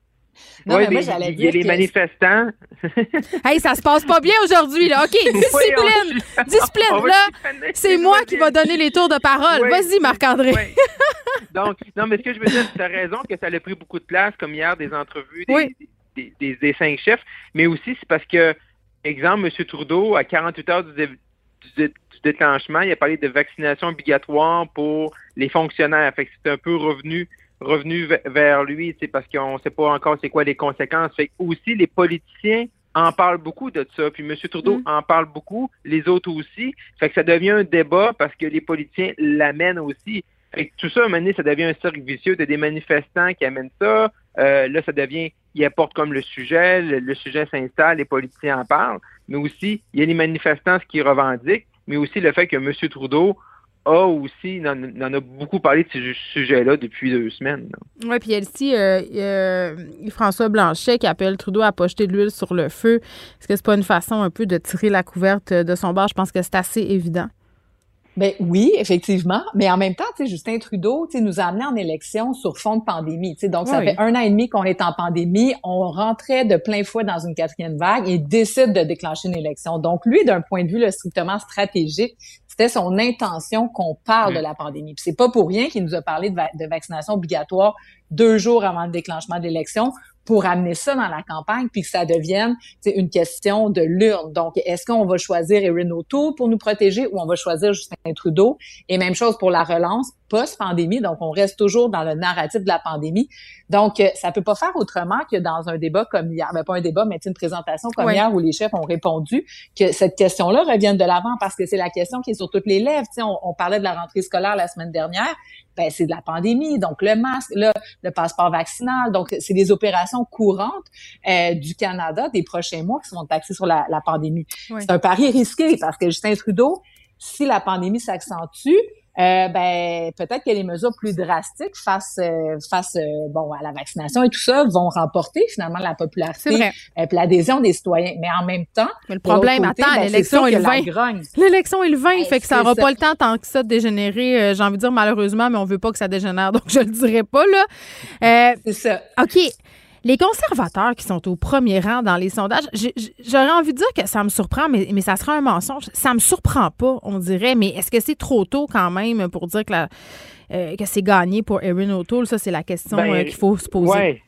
Non, mais moi, j'allais dire. Il y a les manifestants. hey, ça se passe pas bien aujourd'hui, là. OK, discipline. discipline, là. C'est moi qui va donner les tours de parole. Vas-y, Marc-André. Donc, non, mais ce que je veux dire, tu as raison que ça a pris beaucoup de place, comme hier, des entrevues des, des, des cinq chefs, mais aussi c'est parce que Exemple, M. Trudeau, à 48 heures du, déclenchement, il a parlé de vaccination obligatoire pour les fonctionnaires. Fait que c'est un peu revenu revenu vers lui, c'est parce qu'on ne sait pas encore c'est quoi les conséquences. Fait que aussi les politiciens en parlent beaucoup de ça, puis M. Trudeau mm. en parle beaucoup, les autres aussi. Fait que ça devient un débat parce que les politiciens l'amènent aussi. Tout ça, à un moment donné, ça devient un cercle vicieux de des manifestants qui amènent ça. Euh, là, ça devient, il apporte comme le sujet, le, sujet s'installe, les politiciens en parlent, mais aussi, il y a les manifestants qui revendiquent, mais aussi le fait que M. Trudeau a aussi, en, en a beaucoup parlé de ce sujet-là depuis deux semaines. Oui, puis y a aussi euh, François Blanchet qui appelle Trudeau à pas jeter de l'huile sur le feu. Est-ce que c'est pas une façon un peu de tirer la couverte de son bar? Je pense que c'est assez évident. Ben oui, effectivement, mais en même temps, tu sais, Justin Trudeau, tu sais, nous a amené en élection sur fond de pandémie. Tu sais, donc ça fait un an et demi qu'on est en pandémie, on rentrait de plein fouet dans une quatrième vague et décide de déclencher une élection. Donc lui, d'un point de vue là, strictement stratégique, c'était son intention qu'on parle de la pandémie. Puis c'est pas pour rien qu'il nous a parlé de, de vaccination obligatoire deux jours avant le déclenchement de l'élection pour amener ça dans la campagne puis que ça devienne une question de l'urne. Donc, est-ce qu'on va choisir Erin O'Toole pour nous protéger ou on va choisir Justin Trudeau? Et même chose pour la relance post-pandémie. Donc, on reste toujours dans le narratif de la pandémie. Donc, euh, ça peut pas faire autrement que dans un débat comme hier, ben, pas un débat, mais une présentation comme hier où les chefs ont répondu que cette question-là revienne de l'avant parce que c'est la question qui est sur toutes les lèvres. On, on parlait de la rentrée scolaire la semaine dernière ben, c'est de la pandémie, donc le masque, le, le passeport vaccinal, donc c'est des opérations courantes euh, du Canada des prochains mois qui sont axées sur la, la pandémie. C'est un pari risqué parce que Justin Trudeau, si la pandémie s'accentue, euh, ben peut-être que les mesures plus drastiques face euh, face euh, bon à la vaccination et tout ça vont remporter finalement la popularité et l'adhésion des citoyens. Mais en même temps, le problème, attends, ben, l'élection est le 20. L'élection est le 20, fait que ça n'aura pas le temps tant que ça de dégénérer. J'ai envie de dire malheureusement, mais on veut pas que ça dégénère, donc je le dirai pas là. c'est ça. Ok. Les conservateurs qui sont au premier rang dans les sondages, j'aurais envie de dire que ça me surprend, mais, mais ça sera un mensonge. Ça me surprend pas, on dirait, mais est-ce que c'est trop tôt quand même pour dire que, euh, que c'est gagné pour Erin O'Toole? Ça, c'est la question ben, euh, qu'il faut se poser. Oui.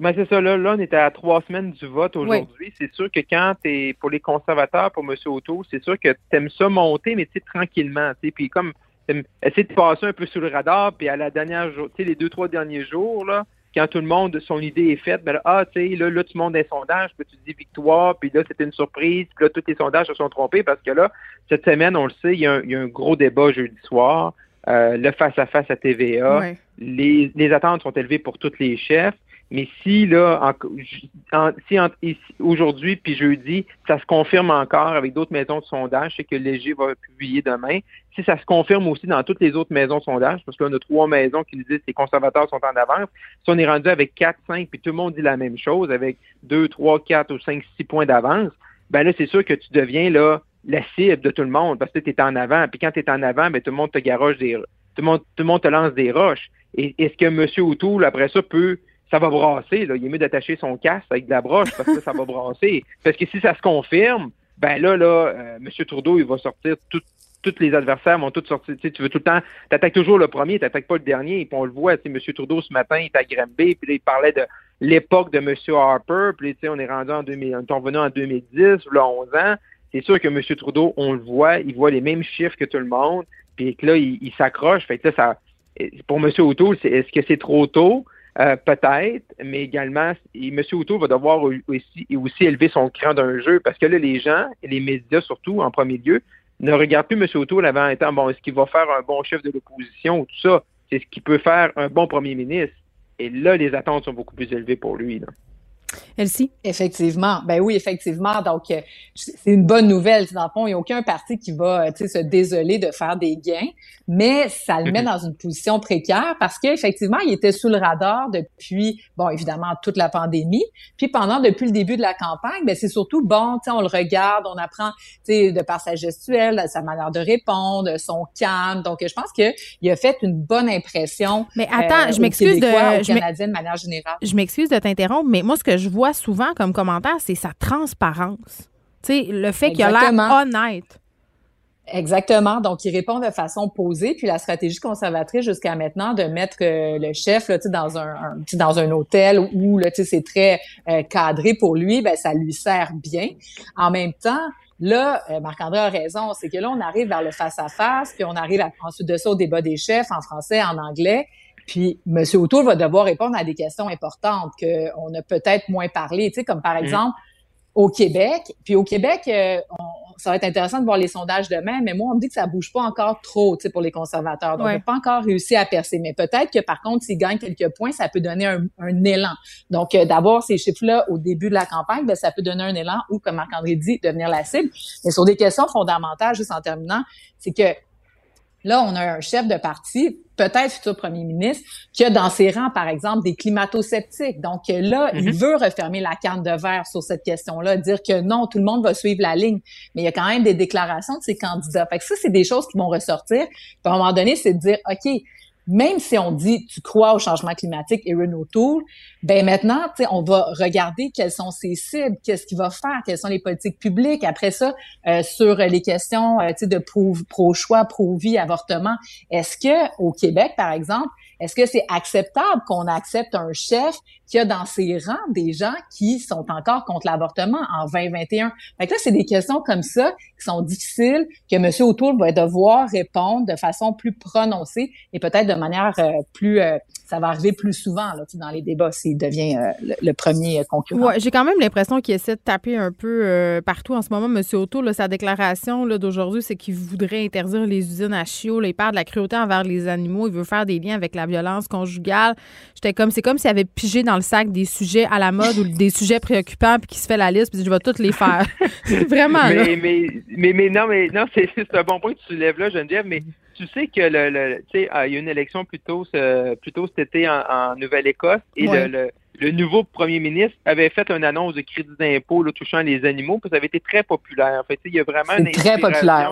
Ben c'est ça, là, là, on est à trois semaines du vote aujourd'hui. C'est sûr que quand tu es pour les conservateurs, pour M. O'Toole, c'est sûr que tu aimes ça monter, mais tu tranquillement. Puis comme essayer de passer un peu sous le radar, puis à la dernière jour, tu sais, les deux, trois derniers jours, là, quand tout le monde, son idée est faite, ben là, ah, tu sais, là, là, tu montes des sondages, puis tu dis victoire, puis là, c'était une surprise, puis là, tous les sondages se sont trompés parce que là, cette semaine, on le sait, il y a un, gros débat jeudi soir, euh, le face-à-face -à, TVA. Les, les attentes sont élevées pour tous les chefs. Mais si là, si aujourd'hui puis jeudi, ça se confirme encore avec d'autres maisons de sondage, c'est que Léger va publier demain. Si ça se confirme aussi dans toutes les autres maisons de sondage, parce qu'on a trois maisons qui nous disent que les conservateurs sont en avance, si on est rendu avec quatre, cinq, puis tout le monde dit la même chose, avec deux, trois, quatre ou cinq, six points d'avance, ben là, c'est sûr que tu deviens là la cible de tout le monde parce que tu es en avant. Puis quand tu es en avant, ben tout le monde te garoche des tout le monde, tout le monde te lance des roches. Et est-ce que M. O'Toole, après ça, peut ça va brasser. Là. Il est mieux d'attacher son casque avec de la broche parce que ça va brasser. Parce que si ça se confirme, ben là, là, euh, M. Trudeau, il va sortir tout, tous les adversaires vont tous sortir. Tu, veux tout le temps, tu attaques toujours le premier, tu n'attaques pas le dernier. Et puis on le voit, M. Trudeau ce matin, il est à Granby, puis il parlait de l'époque de M. Harper, puis on est rendu en 2000, on est revenu en 2010, là, 11 ans. C'est sûr que M. Trudeau, on le voit, il voit les mêmes chiffres que tout le monde, puis que là, il, s'accroche. Fait que là, ça, pour M. O'Toole, est-ce que c'est trop tôt? Euh, peut-être, mais également, M. O'Toole va devoir aussi, élever son cran d'un jeu parce que là, les gens, et les médias surtout, en premier lieu, ne regarde plus M. O'Toole avant étant, bon, est-ce qu'il va faire un bon chef de l'opposition ou tout ça? C'est ce qui peut faire un bon premier ministre. Et là, les attentes sont beaucoup plus élevées pour lui. Là. Elsie? Effectivement. Ben oui, effectivement. Donc, euh, c'est une bonne nouvelle. Dans le fond, il n'y a aucun parti qui va euh, se désoler de faire des gains, mais ça le met mhm. dans une position précaire parce qu'effectivement, il était sous le radar depuis, bon, évidemment, toute la pandémie. Puis pendant, depuis le début de la campagne, ben c'est surtout, bon, on le regarde, on apprend de par sa gestuelle, sa manière de répondre, son calme. Donc, je pense qu'il a fait une bonne impression. Mais attends, je euh, m'excuse de... Je de manière générale. Je m'excuse de t'interrompre, mais moi, ce que je vois souvent comme commentaire, c'est sa transparence. sais, le fait qu'il a l'air honnête. Exactement. Donc, il répond de façon posée. Puis la stratégie conservatrice jusqu'à maintenant de mettre euh, le chef là, dans un, un dans un hôtel où là, c'est très euh, cadré pour lui, ben ça lui sert bien. En même temps, là, euh, Marc-André a raison, c'est que là, on arrive vers le face-à-face, puis on arrive ensuite de ça au débat des chefs en français, en anglais. Puis M. O'Toole va devoir répondre à des questions importantes qu'on a peut-être moins parlé, tu sais, comme par mm. exemple au Québec. Puis au Québec, euh, ça va être intéressant de voir les sondages demain, mais moi, on me dit que ça bouge pas encore trop, tu sais, pour les conservateurs. Donc, on n'a pas encore réussi à percer. Mais peut-être que, par contre, s'ils gagnent quelques points, ça peut donner un, élan. Donc, euh, d'avoir ces chiffres-là au début de la campagne, ben, ça peut donner un élan ou, comme Marc-André dit, devenir la cible. Mais sur des questions fondamentales, juste en terminant, c'est que Là, on a un chef de parti, peut-être futur premier ministre, qui a dans ses rangs, par exemple, des climato-sceptiques. Donc là, il mm-hmm. veut refermer la canne de verre sur cette question-là, dire que non, tout le monde va suivre la ligne. Mais il y a quand même des déclarations de ses candidats. Fait que ça, c'est des choses qui vont ressortir. Puis à un moment donné, c'est de dire, OK, même si on dit tu crois au changement climatique et Renault Tool, ben maintenant, on va regarder quelles sont ses cibles, qu'est-ce qu'il va faire, quelles sont les politiques publiques. Après ça, euh, sur les questions euh, de pro-choix, pro-vie, avortement, est-ce que au Québec, par exemple, est-ce que c'est acceptable qu'on accepte un chef qui a dans ses rangs des gens qui sont encore contre l'avortement en 2021? Fait que là, c'est des questions comme ça qui sont difficiles, que M. O'Toole va devoir répondre de façon plus prononcée et peut-être de manière euh, plus euh, ça va arriver plus souvent là, dans les débats s'il devient euh, le, premier concurrent. J'ai quand même l'impression qu'il essaie de taper un peu partout en ce moment. Auto, là, sa déclaration d'aujourd'hui, c'est qu'il voudrait interdire les usines à chiots. il parle de la cruauté envers les animaux. Il veut faire des liens avec la violence conjugale. J'étais comme, c'est comme s'il avait pigé dans le sac des sujets à la mode ou des sujets préoccupants puis qu'il se fait la liste puis je vais toutes les faire. Vraiment. Mais, mais, mais, mais, non, mais non, c'est un bon point que tu soulèves là, Geneviève, mais tu sais que le, le tu sais, euh, il y a une élection plutôt, plutôt cet été en, Nouvelle-Écosse et le, le, nouveau premier ministre avait fait une annonce de crédit d'impôt touchant les animaux, puis ça avait été très populaire. En fait, il y a vraiment une très populaire,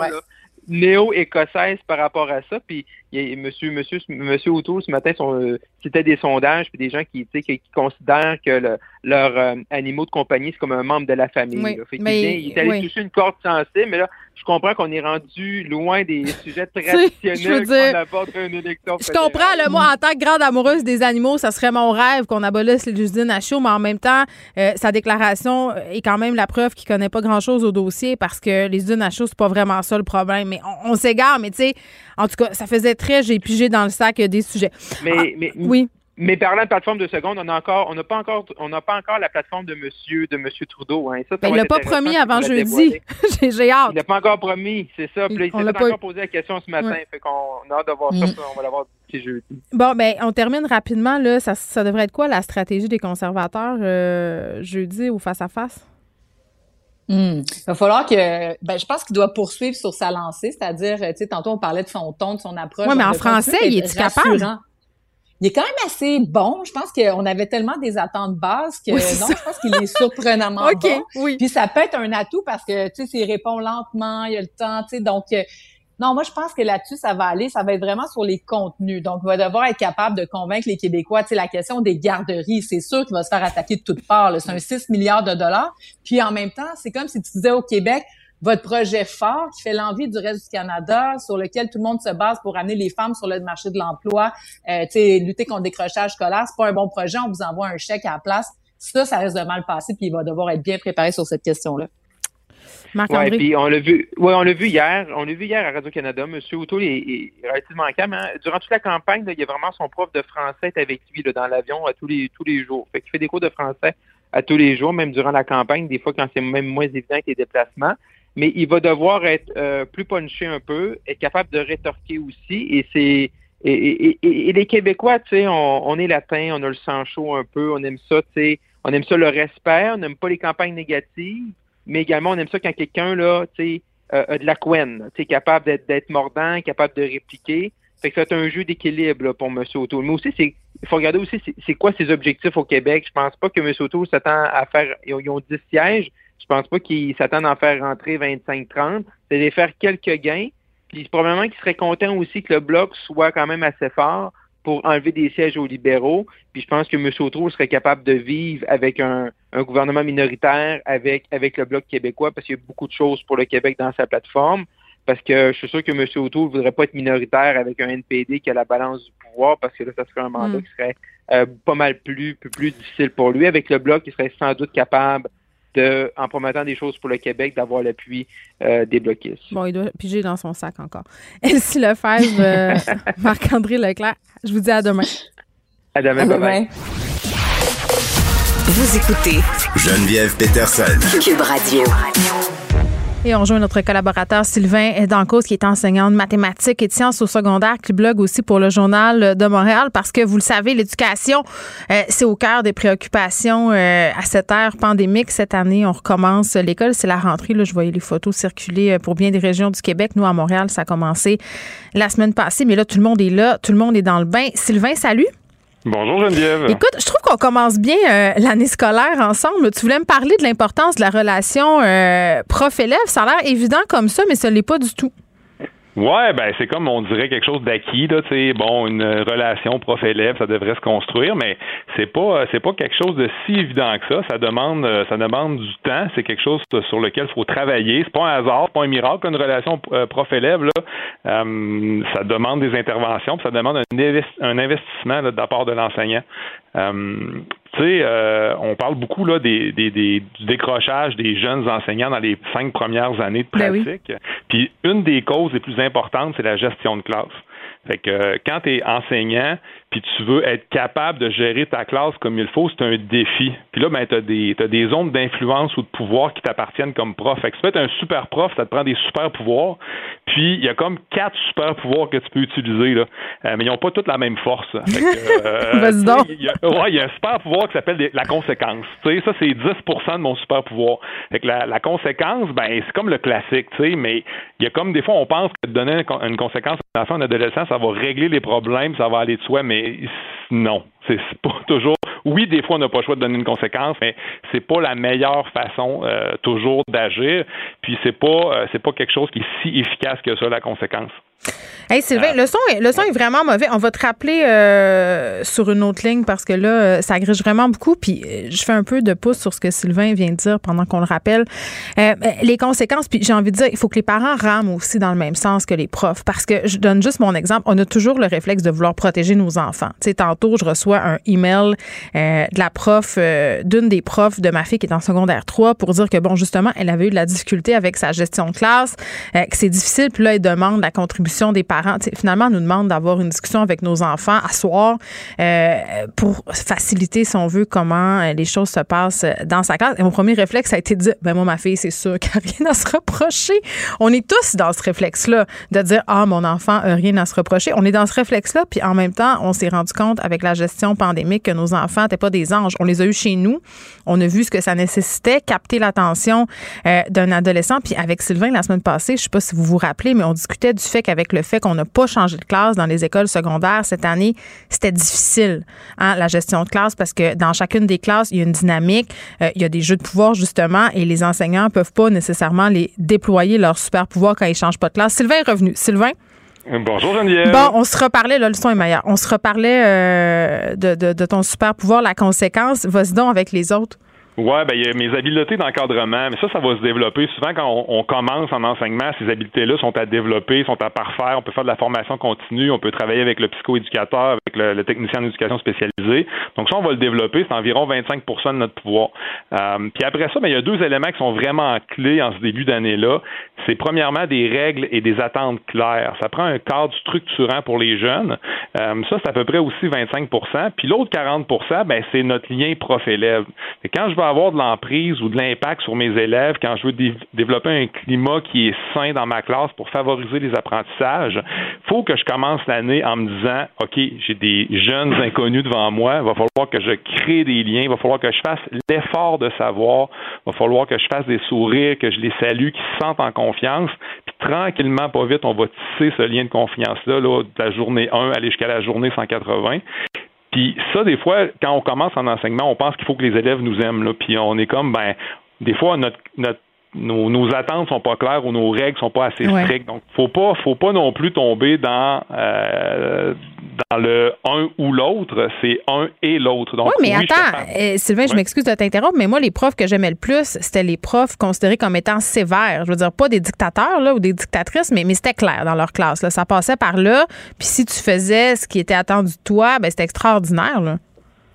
néo-écossaise par rapport à ça. Puis il y a monsieur, monsieur, monsieur Autour ce matin, euh, c'était des sondages, puis des gens qui, qui, qui considèrent que leurs euh, animaux de compagnie, c'est comme un membre de la famille. mais, il, est allé toucher une corde sensible, mais là, je comprends qu'on est rendu loin des sujets traditionnels qu'on aborde une élection. Je comprends, le moi, en tant que grande amoureuse des animaux, ça serait mon rêve qu'on abolisse les usines à chaud, mais en même temps, euh, sa déclaration est quand même la preuve qu'il connaît pas grand-chose au dossier parce que les usines à chaud, c'est pas vraiment ça le problème. Mais on, s'égare, mais tu sais, en tout cas, ça faisait très, j'ai pigé dans le sac des sujets. Mais, ah, mais oui. Mais parlant de plateforme de seconde, on a encore, on n'a pas encore, on n'a pas encore la plateforme de Monsieur, de Monsieur Trudeau. Hein. Ça, ben, il l'a pas promis avant jeudi. J'ai hâte. Il l'a pas encore promis, c'est ça. Il s'est pas encore posé la question ce matin. Fait qu'on a hâte de voir ça. Mm. On va l'avoir d'ici jeudi. Bon, ben, on termine rapidement là. Ça, ça devrait être quoi la stratégie des conservateurs euh, jeudi ou face à face? Hmm. Il va falloir que, ben, je pense qu'il doit poursuivre sur sa lancée, c'est-à-dire, tu sais, tantôt on parlait de son ton, de son approche. Oui, mais en français, il est capable? Il est quand même assez bon. Je pense qu'on avait tellement des attentes bases que non, je pense qu'il est surprenamment bon. Oui. Puis ça peut être un atout parce que tu sais, s'il répond lentement, il a le temps, tu sais, donc euh, Non, moi, je pense que là-dessus, ça va aller. Ça va être vraiment sur les contenus. Donc, il va devoir être capable de convaincre les Québécois. Tu sais, la question des garderies, c'est sûr qu'il va se faire attaquer de toutes parts. C'est un 6 milliards de dollars. Puis, en même temps, c'est comme si tu disais au Québec, votre projet fort qui fait l'envie du reste du Canada, sur lequel tout le monde se base pour amener les femmes sur le marché de l'emploi, euh, lutter contre le décrochage scolaire, c'est pas un bon projet, on vous envoie un chèque à la place. Ça, ça reste de mal passer, puis il va devoir être bien préparé sur cette question-là. Ouais, puis on l'a vu, ouais, on l'a vu hier, on l'a vu hier à Radio-Canada. Monsieur O'Toole est, relativement calme. Hein. Durant toute la campagne, il y a vraiment son prof de français avec lui dans l'avion à tous les tous les jours. Fait qu'il fait des cours de français à tous les jours, même durant la campagne, des fois quand c'est même moins évident que les déplacements mais il va devoir être euh, plus punché un peu, être capable de rétorquer aussi. Et c'est et, et, les Québécois, tu sais, on, on, est latin, on a le sang chaud un peu, on aime ça, tu sais, on aime ça le respect, on n'aime pas les campagnes négatives, mais également on aime ça quand quelqu'un là, tu sais, euh, a de la couenne, tu sais, capable d'être mordant, capable de répliquer. Fait que c'est un jeu d'équilibre pour M. O'Toole. Mais aussi, c'est il faut regarder aussi c'est quoi ses objectifs au Québec? Je pense pas que M. O'Toole s'attend à faire. Ils ont 10 sièges. Je pense pas qu'ils s'attendent à en faire rentrer 25-30. C'est de faire quelques gains. Puis probablement qu'ils seraient contents aussi que le bloc soit quand même assez fort pour enlever des sièges aux libéraux. Puis je pense que M. O'Toole serait capable de vivre avec un, gouvernement minoritaire, avec, avec le bloc québécois, parce qu'il y a beaucoup de choses pour le Québec dans sa plateforme. Parce que je suis sûr que M. O'Toole ne voudrait pas être minoritaire avec un NPD qui a la balance du pouvoir, parce que là, ça serait un mandat mm. qui serait euh, pas mal plus, plus, plus difficile pour lui. Avec le bloc, il serait sans doute capable de, en promettant des choses pour le Québec, d'avoir l'appui euh, des bloquistes. Bon, il doit piger dans son sac encore. Elsie Lefebvre, euh, Marc-André Leclerc, je vous dis à demain. À demain, bye bye. Vous écoutez Geneviève Peterson. Cube Radio. Et on rejoint notre collaborateur Sylvain Dancos, qui est enseignant de mathématiques et de sciences au secondaire, qui blogue aussi pour le Journal de Montréal, parce que vous le savez, l'éducation, euh, c'est au cœur des préoccupations euh, à cette ère pandémique. Cette année, on recommence l'école. C'est la rentrée. Là, je voyais les photos circuler euh, pour bien des régions du Québec. Nous, à Montréal, ça a commencé la semaine passée, mais là, tout le monde est là. Tout le monde est dans le bain. Sylvain, salut. Bonjour Geneviève. Écoute, je trouve qu'on commence bien euh, l'année scolaire ensemble. Tu voulais me parler de l'importance de la relation euh, prof-élève. Ça a l'air évident comme ça, mais ça ne l'est pas du tout. Ouais, ben c'est comme on dirait quelque chose d'acquis là, tu sais, bon, une relation prof-élève, ça devrait se construire, mais c'est pas c'est pas quelque chose de si évident que ça. Ça demande ça demande du temps, c'est quelque chose sur lequel il faut travailler. C'est pas un hasard, c'est pas un miracle une relation euh, prof-élève là. Euh, ça demande des interventions, ça demande un, investissement de la part de l'enseignant. Euh, tu sais, euh, on parle beaucoup là des, des, des, du décrochage des jeunes enseignants dans les cinq premières années de ben pratique. Puis une des causes les plus importantes, c'est la gestion de classe. Fait que euh, quand tu es enseignant, puis tu veux être capable de gérer ta classe comme il faut, c'est un défi. Puis là, ben, tu as des, as des zones d'influence ou de pouvoir qui t'appartiennent comme prof. Fait que tu peux être un super prof, ça te prend des super pouvoirs. Puis il y a comme quatre super pouvoirs que tu peux utiliser, là. Euh, mais ils n'ont pas toutes la même force. Vas-y donc. Il y, a, ouais, il y a un super pouvoir qui s'appelle la conséquence. Tu sais, ça, c'est 10 de mon super pouvoir. Fait que la, la conséquence, ben, c'est comme le classique, tu sais, mais il y a comme des fois, on pense que donner une conséquence à un enfant en adolescence, ça va régler les problèmes, ça va aller de soi, mais non. C'est pas toujours. Oui, des fois, on n'a pas le choix de donner une conséquence, mais c'est pas la meilleure façon euh, toujours d'agir. Puis c'est pas euh, c'est pas quelque chose qui est si efficace que ça la conséquence. Hey Sylvain, euh, le, son est, le son est vraiment mauvais. On va te rappeler euh, sur une autre ligne parce que là, ça agrige vraiment beaucoup. Puis je fais un peu de pouce sur ce que Sylvain vient de dire pendant qu'on le rappelle. les conséquences, puis j'ai envie de dire, il faut que les parents rament aussi dans le même sens que les profs. Parce que je donne juste mon exemple. On a toujours le réflexe de vouloir protéger nos enfants. Tu sais, tantôt, je reçois un email de la prof, d'une des profs de ma fille qui est en secondaire 3 pour dire que, bon, justement, elle avait eu de la difficulté avec sa gestion de classe, que c'est difficile. Puis là, elle demande la contribution des parents. finalement, on nous demande d'avoir une discussion avec nos enfants à soir euh, pour faciliter, si on veut, comment euh, les choses se passent dans sa classe. Et mon premier réflexe a été de dire, ben moi, ma fille, c'est sûr qu'elle n'a rien à se reprocher. On est tous dans ce réflexe-là de dire, ah, mon enfant rien à se reprocher. On est dans ce réflexe-là, puis en même temps, on s'est rendu compte avec la gestion pandémique que nos enfants n'étaient pas des anges. On les a eus chez nous. On a vu ce que ça nécessitait, capter l'attention euh, d'un adolescent. Puis avec Sylvain, la semaine passée, je sais pas si vous vous rappelez, mais on discutait du fait qu'avec le fait qu'on n'a pas changé de classe dans les écoles secondaires cette année, c'était difficile, hein, la gestion de classe, parce que dans chacune des classes, il y a une dynamique, euh, il y a des jeux de pouvoir, justement, et les enseignants peuvent pas nécessairement les déployer leur super pouvoir quand ils changent pas de classe. Sylvain est revenu. Sylvain? Bonjour Geneviève. Bon, on se reparlait, là, le son est meilleur. On se reparlait euh, de, de, de, ton super pouvoir, la conséquence. Vas-y donc avec les autres. Ouais, ben il y a mes habiletés d'encadrement, mais ça, ça va se développer. Souvent, quand on, commence en enseignement, ces habiletés-là sont à développer, sont à parfaire. On peut faire de la formation continue, on peut travailler avec le psychoéducateur, avec le, technicien en éducation spécialisée. Donc ça, on va le développer. C'est environ 25% de notre pouvoir. Euh, puis après ça, ben, il y a deux éléments qui sont vraiment clés en ce début d'année-là. C'est premièrement des règles et des attentes claires. Ça prend un cadre structurant pour les jeunes. Euh, ça, c'est à peu près aussi 25% Puis l'autre 40% ben, c'est notre lien prof-élève. Quand je avoir de l'emprise ou de l'impact sur mes élèves, quand je veux développer un climat qui est sain dans ma classe pour favoriser les apprentissages, faut que je commence l'année en me disant, OK, j'ai des jeunes inconnus devant moi, il va falloir que je crée des liens, il va falloir que je fasse l'effort de savoir, il va falloir que je fasse des sourires, que je les salue, qu'ils se sentent en confiance, puis tranquillement, pas vite, on va tisser ce lien de confiance-là, là, de la journée 1 aller jusqu'à la journée 180. Puis ça, des fois, quand on commence en enseignement, on pense qu'il faut que les élèves nous aiment. Là, puis on est comme, ben, des fois, notre, notre nos, nos, attentes sont pas claires ou nos règles sont pas assez strictes. Donc, faut pas, faut pas non plus tomber dans euh, dans le un ou l'autre. C'est un et l'autre. Donc, oui, mais attends, euh, Sylvain, je m'excuse de t'interrompre, mais moi, les profs que j'aimais le plus, c'était les profs considérés comme étant sévères. Je veux dire, pas des dictateurs là ou des dictatrices, mais, mais c'était clair dans leur classe. Là. Ça passait par là. Puis si tu faisais ce qui était attendu de toi, ben c'était extraordinaire. Là.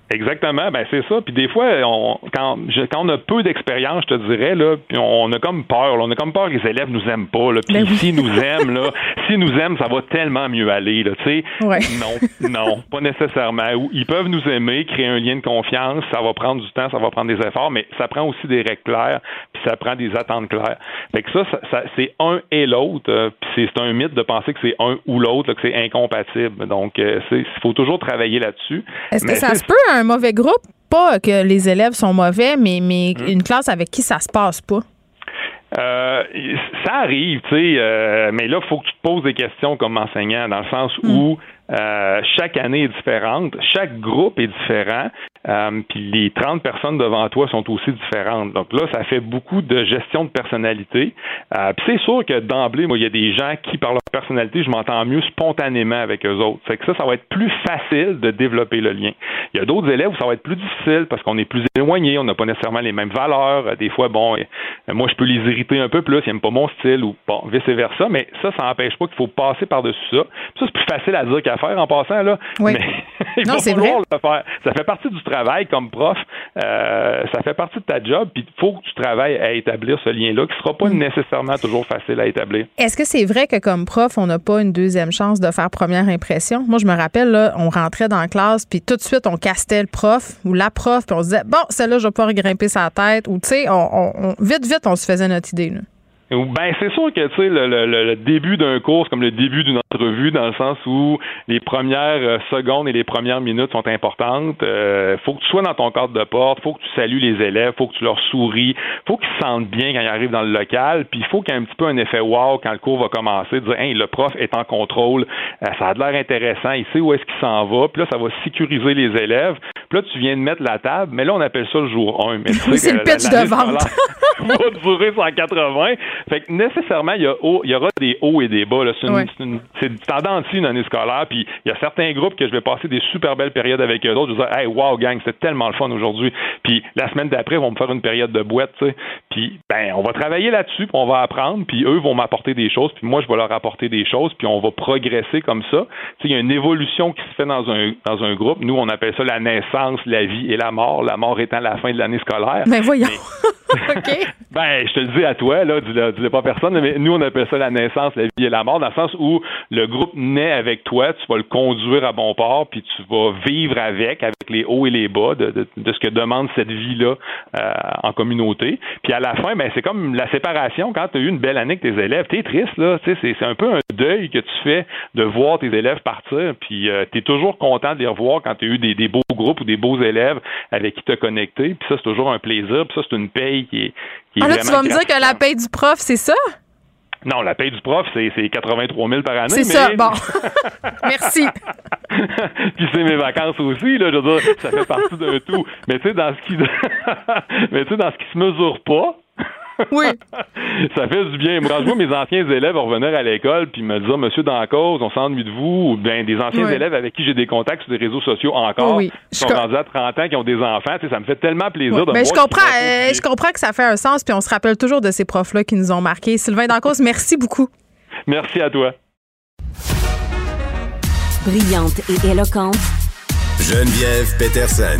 Exactement, ben c'est ça. Puis des fois, on, quand, quand on a peu d'expérience, je te dirais là, puis on, a comme peur, on a comme peur que les élèves nous aiment pas. Là, puis ben s'ils nous aiment, là, s'ils nous aiment, ça va tellement mieux aller. Là, tu sais, non, non, pas nécessairement. Ils peuvent nous aimer, créer un lien de confiance. Ça va prendre du temps, ça va prendre des efforts, mais ça prend aussi des règles claires, puis ça prend des attentes claires. Fait que ça, ça, c'est un et l'autre. Euh, puis c'est un mythe de penser que c'est un ou l'autre, que c'est incompatible. Donc, euh, il faut toujours travailler là-dessus. Est-ce que ça se peut un mauvais groupe? Pas que les élèves sont mauvais, mais, mais hmm. une classe avec qui ça se passe pas. Euh, ça arrive, tu sais, euh, mais là, il faut que tu te poses des questions comme enseignant, dans le sens où euh, chaque année est différente, chaque groupe est différent, euh, puis les 30 personnes devant toi sont aussi différentes. Donc là, ça fait beaucoup de gestion de personnalité. Euh, puis c'est sûr que d'emblée, moi, il y a des gens qui, par leur personnalité, je m'entends mieux spontanément avec eux autres. Fait que ça, ça va être plus facile de développer le lien. Il y a d'autres élèves où ça va être plus difficile parce qu'on est plus éloigné, on n'a pas nécessairement les mêmes valeurs. Des fois, bon, moi, je peux les irriter un peu plus, ils n'aiment pas mon style ou bon, vice-versa, mais ça, ça n'empêche pas qu'il faut passer par-dessus ça. Ça, c'est plus facile à dire qu'à faire en passant, là. Oui. Mais il non, c'est vrai. le faire. Ça fait partie du travail comme prof. Euh, ça fait partie de ta job, puis il faut que tu travailles à établir ce lien-là, qui ne sera pas mm. nécessairement toujours facile à établir. Est-ce que c'est vrai que comme prof, on n'a pas une deuxième chance de faire première impression? Moi, je me rappelle, là, on rentrait dans la classe, puis tout de suite, on castait le prof ou la prof, puis on se disait, bon, celle-là, je vais pas grimper sa tête, ou tu sais, on, vite, vite, on se faisait notre idée. Là. Ben c'est sûr que tu sais le, le, le, début d'un cours comme le début d'une entrevue dans le sens où les premières euh, secondes et les premières minutes sont importantes. Euh, faut que tu sois dans ton cadre de porte, faut que tu salues les élèves, faut que tu leur souris, faut qu'ils se sentent bien quand ils arrivent dans le local, puis il faut qu'il y ait un petit peu un effet wow quand le cours va commencer, de dire hey le prof est en contrôle, euh, ça a l'air intéressant, il sait où est-ce qu'il s'en va, puis là ça va sécuriser les élèves. Puis là tu viens de mettre la table, mais là on appelle ça le jour 1. c'est le pitch de vente. va durer 180. Fait que nécessairement, il y, a il y aura des hauts et des bas. C'est une, une, tendance une année scolaire. Puis il y a certains groupes que je vais passer des super belles périodes avec eux autres. Je vais dire, hey, wow, gang, c'est tellement le fun aujourd'hui. Puis la semaine d'après, ils vont me faire une période de boîte. Puis, ben, on va travailler là-dessus, puis on va apprendre. Puis eux vont m'apporter des choses, puis moi, je vais leur apporter des choses, puis on va progresser comme ça. Tu sais, il y a une évolution qui se fait dans un, dans un groupe. Nous, on appelle ça la naissance, la vie et la mort. La mort étant la fin de l'année scolaire. Ben, voyons. OK. Ben, je te le dis à toi, là, dis-le pas personne, mais nous, on appelle ça la naissance, la vie et la mort, dans le sens où le groupe naît avec toi, tu vas le conduire à bon port, puis tu vas vivre avec, avec les hauts et les bas de, de, ce que demande cette vie-là euh, en communauté. Puis à la fin, ben, c'est comme la séparation. Quand tu as eu une belle année avec tes élèves, tu es triste, là, sais, c'est un peu un deuil que tu fais de voir tes élèves partir, puis euh, tu es toujours content de les revoir quand tu as eu des, des beaux groupes ou des beaux élèves avec qui te connecter, puis ça, c'est toujours un plaisir, puis ça, c'est une paye qui est, ah là, tu vas me dire que la paye du prof, c'est ça? Non, la paye du prof, c'est 83 000 par année. C'est ça, bon. Merci. Puis c'est mes vacances aussi, là, je veux dire, ça fait partie d'un tout. Mais tu sais, dans ce qui mais tu sais, dans ce qui se mesure pas, oui. ça fait du bien. Moi, je vois mes anciens élèves revenir à l'école puis me dire, Monsieur Dancause, on s'ennuie de vous, ou bien des anciens élèves avec qui j'ai des contacts sur des réseaux sociaux encore, qui sont rendus à 30 ans, qui ont des enfants. Tu sais, ça me fait tellement plaisir de mais je comprends, euh, je comprends que ça fait un sens, puis on se rappelle toujours de ces profs-là qui nous ont marqués. Sylvain Dancause, merci beaucoup. Merci à toi. Brillante et éloquente, Geneviève Peterson.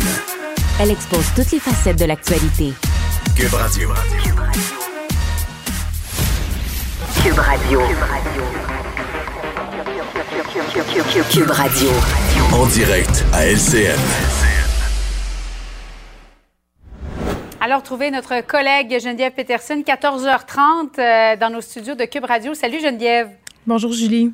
elle expose toutes les facettes de l'actualité. Cube Radio. Cube Radio. Cube Radio. En direct à LCN. Alors, trouver notre collègue Geneviève Peterson, 14h30 euh, dans nos studios de Cube Radio. Salut Geneviève. Bonjour Julie.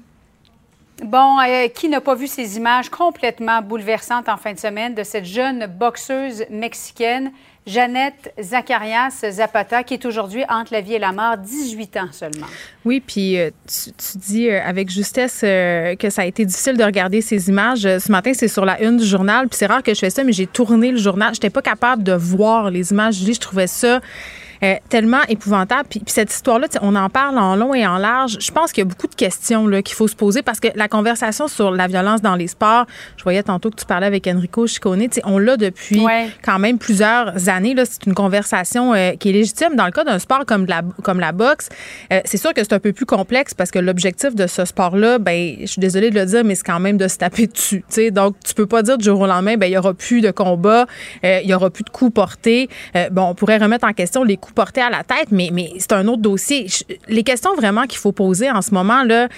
Bon, euh, qui n'a pas vu ces images complètement bouleversantes en fin de semaine de cette jeune boxeuse mexicaine, Jeannette Zacharias Zapata, qui est aujourd'hui entre la vie et la mort, 18 ans seulement. Oui, puis euh, tu, tu, dis euh, avec justesse euh, que ça a été difficile de regarder ces images. Ce matin, c'est sur la une du journal, puis c'est rare que je fais ça, mais j'ai tourné le journal. J'étais pas capable de voir les images. Je, trouvais ça euh, tellement épouvantable. Puis, puis cette histoire-là, on en parle en long et en large. Je pense qu'il y a beaucoup de questions qu'il faut se poser parce que la conversation sur la violence dans les sports, je voyais tantôt que tu parlais avec Enrico Ciccone, on l'a depuis ouais. quand même plusieurs années. C'est une conversation euh, qui est légitime. Dans le cas d'un sport comme la, comme la boxe, euh, c'est sûr que c'est un peu plus complexe parce que l'objectif de ce sport-là, ben, je suis désolée de le dire, mais c'est quand même de se taper dessus. T'sais. Donc, tu peux pas dire du jour au lendemain, ben, il y aura plus de combat, euh, il y aura plus de coups portés. bon, on pourrait remettre en question les coups portés à la tête, mais, mais c'est un autre dossier. Les questions vraiment qu'il faut poser en ce moment, là,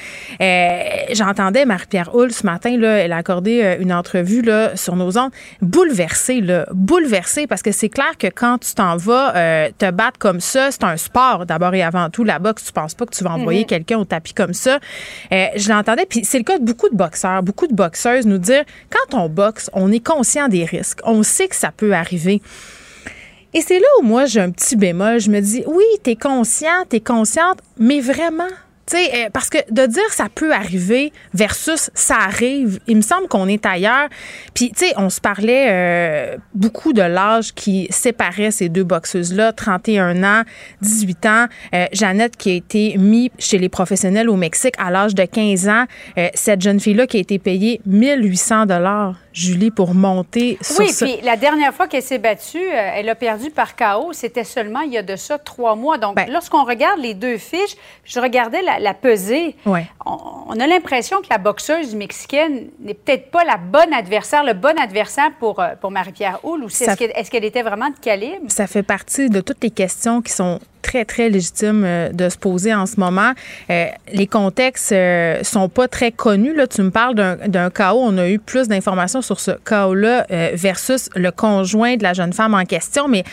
euh, j'entendais Marie-Pierre Hull ce matin, là, elle a accordé euh, une entrevue là, sur nos ondes, bouleversée, là, bouleversée, parce que c'est clair que quand tu t'en vas euh, te battre comme ça, c'est un sport d'abord et avant tout. La boxe, tu penses pas que tu vas envoyer Mhm. quelqu'un au tapis comme ça. Euh, je l'entendais, puis c'est le cas de beaucoup de boxeurs, beaucoup de boxeuses nous dire, quand on boxe, on est conscient des risques, on sait que ça peut arriver. Et c'est là où moi j'ai un petit bémol. Je me dis, oui, t'es conscient, t'es consciente, mais vraiment. Tu sais, euh, parce que de dire ça peut arriver versus ça arrive, il me semble qu'on est ailleurs. Puis, tu sais, on se parlait euh, beaucoup de l'âge qui séparait ces deux boxeuses-là, 31 ans, 18 ans. Euh, Jeannette qui a été mise chez les professionnels au Mexique à l'âge de 15 ans. Euh, cette jeune fille-là qui a été payée 1800 dollars, Julie, pour monter sur Oui, ce- puis la dernière fois qu'elle s'est battue, euh, elle a perdu par KO. C'était seulement il y a de ça trois mois. Donc, Ben lorsqu'on regarde les deux fiches, je regardais la, la pesée. Ouais. On, on a l'impression que la boxeuse mexicaine n'est peut-être pas la bonne adversaire, le bon adversaire pour, euh, pour Marie-Pierre Houle. Ou c'est- Ça- est-ce qu'elle est-ce qu'elle était vraiment de calibre? Ça fait partie de toutes les questions qui sont très, très légitimes euh, de se poser en ce moment. Euh, les contextes euh, sont pas très connus. Là. Tu me parles d'un chaos. On a eu plus d'informations sur ce chaos-là versus le conjoint de la jeune femme en question, mais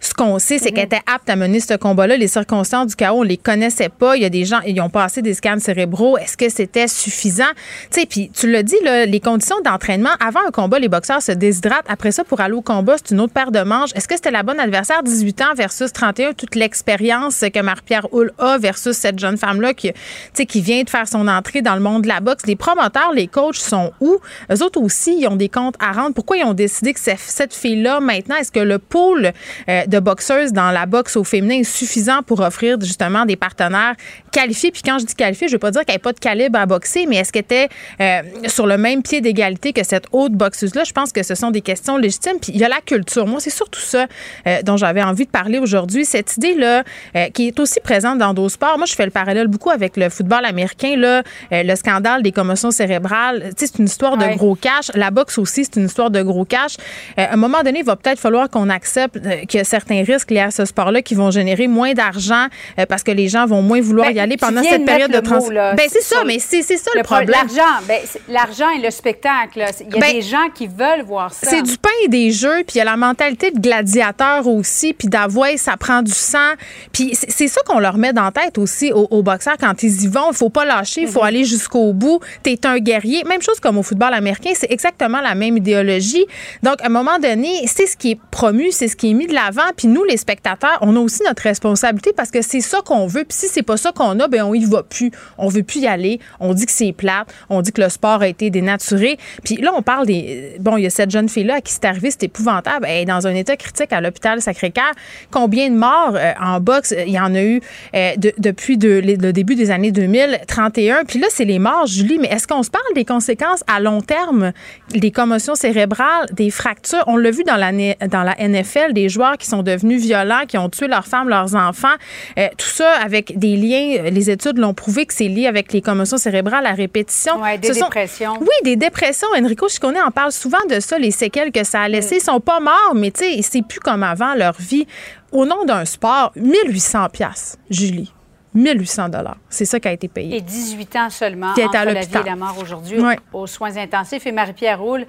ce qu'on sait, c'est qu'elle était apte à mener ce combat-là. Les circonstances du chaos, on les connaissait pas. Il y a des gens, ils ont passé des scans cérébraux. Est-ce que c'était suffisant? Tu sais, puis tu l'as dit, là, les conditions d'entraînement, avant un combat, les boxeurs se déshydratent. Après ça, pour aller au combat, c'est une autre paire de manches. Est-ce que c'était la bonne adversaire, 18 ans versus 31, toute l'expérience que Marie-Pierre Hull a versus cette jeune femme-là qui, tu sais, qui vient de faire son entrée dans le monde de la boxe? Les promoteurs, les coachs sont où? Eux autres aussi, ils ont des comptes à rendre. Pourquoi ils ont décidé que cette fille-là, maintenant, est-ce que le pool euh, de boxeuses dans la boxe au féminin est suffisant pour offrir justement des partenaires qualifiés? Puis quand je dis qualifiés, je veux pas dire qu'elle n'ait pas de calibre à boxer, mais est-ce qu'elle était euh, sur le même pied d'égalité que cette autre boxeuse-là? Je pense que ce sont des questions légitimes. Puis il y a la culture. Moi, c'est surtout ça euh, dont j'avais envie de parler aujourd'hui. Cette idée-là, euh, qui est aussi présente dans d'autres sports. Moi, je fais le parallèle beaucoup avec le football américain, là, le scandale des commotions cérébrales. Tu sais, c'est une histoire de gros cash. La boxe aussi, c'est une histoire de gros cash. À un moment donné, il va peut-être falloir qu'on accepte a certains risques liés à ce sport-là qui vont générer moins d'argent euh, parce que les gens vont moins vouloir Ben, y aller pendant cette de période de là, Ben, c'est ça, mais c'est c'est ça le, Le pro- problème. L'argent, ben, l'argent et le spectacle. Il y a Ben, des gens qui veulent voir ça. C'est du pain et des jeux, puis il y a la mentalité de gladiateur aussi, puis d'avouer ça prend du sang. Puis c'est ça qu'on leur met dans la tête aussi aux, aux boxeurs quand ils y vont. Il faut pas lâcher, il faut aller jusqu'au bout. Tu es un guerrier. Même chose comme au football américain, c'est exactement la même idéologie. Donc, à un moment donné, c'est ce qui est promu, c'est ce qui est mis de l'avant. Puis nous, les spectateurs, on a aussi notre responsabilité parce que c'est ça qu'on veut. Puis si c'est pas ça qu'on a, ben on y va plus. On veut plus y aller. On dit que c'est plate. On dit que le sport a été dénaturé. Puis là, on parle des. Bon, il y a cette jeune fille-là à qui c'est arrivé, c'est épouvantable. Elle est dans un état critique à l'hôpital Sacré-Cœur. Combien de morts euh, en boxe? Il y en a eu euh, depuis le début des années 2031? Puis là, c'est les morts, Julie. Mais est-ce qu'on se parle des conséquences à long terme, des commotions cérébrales, des fractures? On l'a vu dans dans la NFL, des joueurs qui sont devenus violents, qui ont tué leurs femmes, leurs enfants. Euh, tout ça avec des liens. Les études l'ont prouvé que c'est lié avec les commotions cérébrales à répétition. Oui, des dépressions. oui, des dépressions. Enrico Chiccone en parle souvent de ça, les séquelles que ça a laissé. Ils sont pas morts, mais tu sais, c'est plus comme avant leur vie. Au nom d'un sport, 1800 pièces, Julie. 1800 dollars. C'est ça qui a été payé. Et 18 ans seulement qui est à la vie et la mort aujourd'hui aux soins intensifs. Et Marie-Pierre Roule, euh,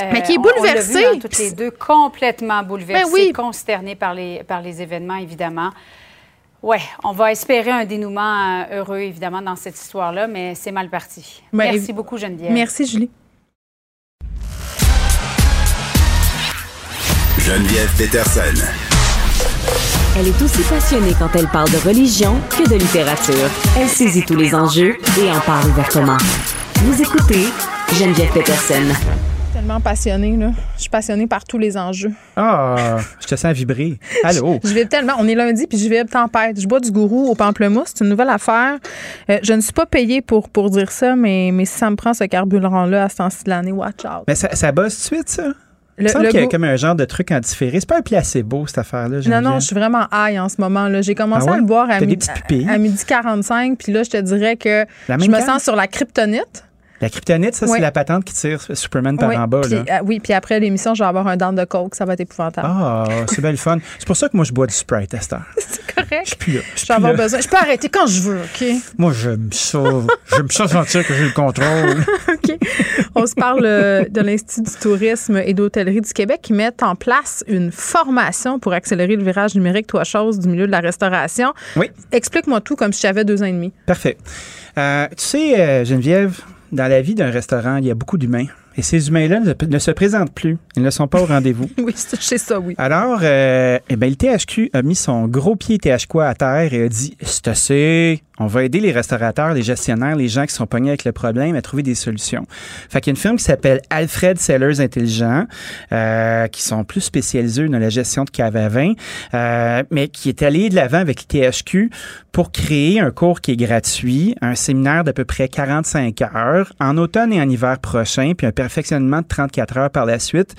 mais qui est bouleversée. On, toutes les deux complètement bouleversées, oui. consternée par les, par les événements, évidemment. Oui, on va espérer un dénouement euh, heureux, évidemment, dans cette histoire-là, mais c'est mal parti. Merci beaucoup, Geneviève. Merci, Julie. Geneviève Peterson. Elle est aussi passionnée quand elle parle de religion que de littérature. Elle saisit tous les enjeux et en parle ouvertement. Vous écoutez Geneviève Peterson. Passionnée, là. Je suis passionnée par tous les enjeux. Ah, je te sens vibrer. Allô? je, vibre tellement. On est lundi, puis je vibre tempête. Je bois du gourou au pamplemousse. C'est une nouvelle affaire. Euh, je ne suis pas payée pour, pour dire ça, mais, mais si ça me prend ce carburant-là à ce temps-ci de l'année, watch out. Mais ça, ça bosse tout de suite, ça? Il semble qu'il y a comme un genre de truc en différé. C'est pas un placebo, cette affaire-là. Non, non, je suis vraiment high en ce moment. J'ai commencé ah à le boire à, midi, à, midi 45, puis là, je te dirais que je me sens sur la kryptonite. La kryptonite, ça, c'est la patente qui tire Superman par en bas. là. Euh, oui, puis après l'émission, je vais avoir un dent de coke. Ça va être épouvantable. Ah, c'est belle fun. C'est pour ça que moi, je bois du Sprite à cette heure. c'est correct. Je suis plus là. Je, avoir besoin. je peux arrêter quand je veux, OK? Moi, j'aime ça. j'aime ça sentir que j'ai le contrôle. OK. On se parle euh, de l'Institut du tourisme et d'hôtellerie du Québec qui met en place une formation pour accélérer le virage numérique, toi, chose, du milieu de la restauration. Oui. Explique-moi tout comme si j'avais deux ans et demi. Parfait. Euh, tu sais, Geneviève, dans la vie d'un restaurant, il y a beaucoup d'humains. Et ces humains-là ne, se présentent plus. Ils ne sont pas au rendez-vous. oui, c'est ça, oui. Alors, euh, eh ben, le THQ a mis son gros pied THQ à terre et a dit C'est assez, on va aider les restaurateurs, les gestionnaires, les gens qui sont pognés avec le problème à trouver des solutions. Fait qu'il y a une firme qui s'appelle Alfred Sellers Intelligent, euh, qui sont plus spécialisés dans la gestion de cave à vin, euh, mais qui est allé de l'avant avec le THQ pour créer un cours qui est gratuit, un séminaire d'à peu près 45 heures en automne et en hiver prochain, puis un perfectionnement de 34 heures par la suite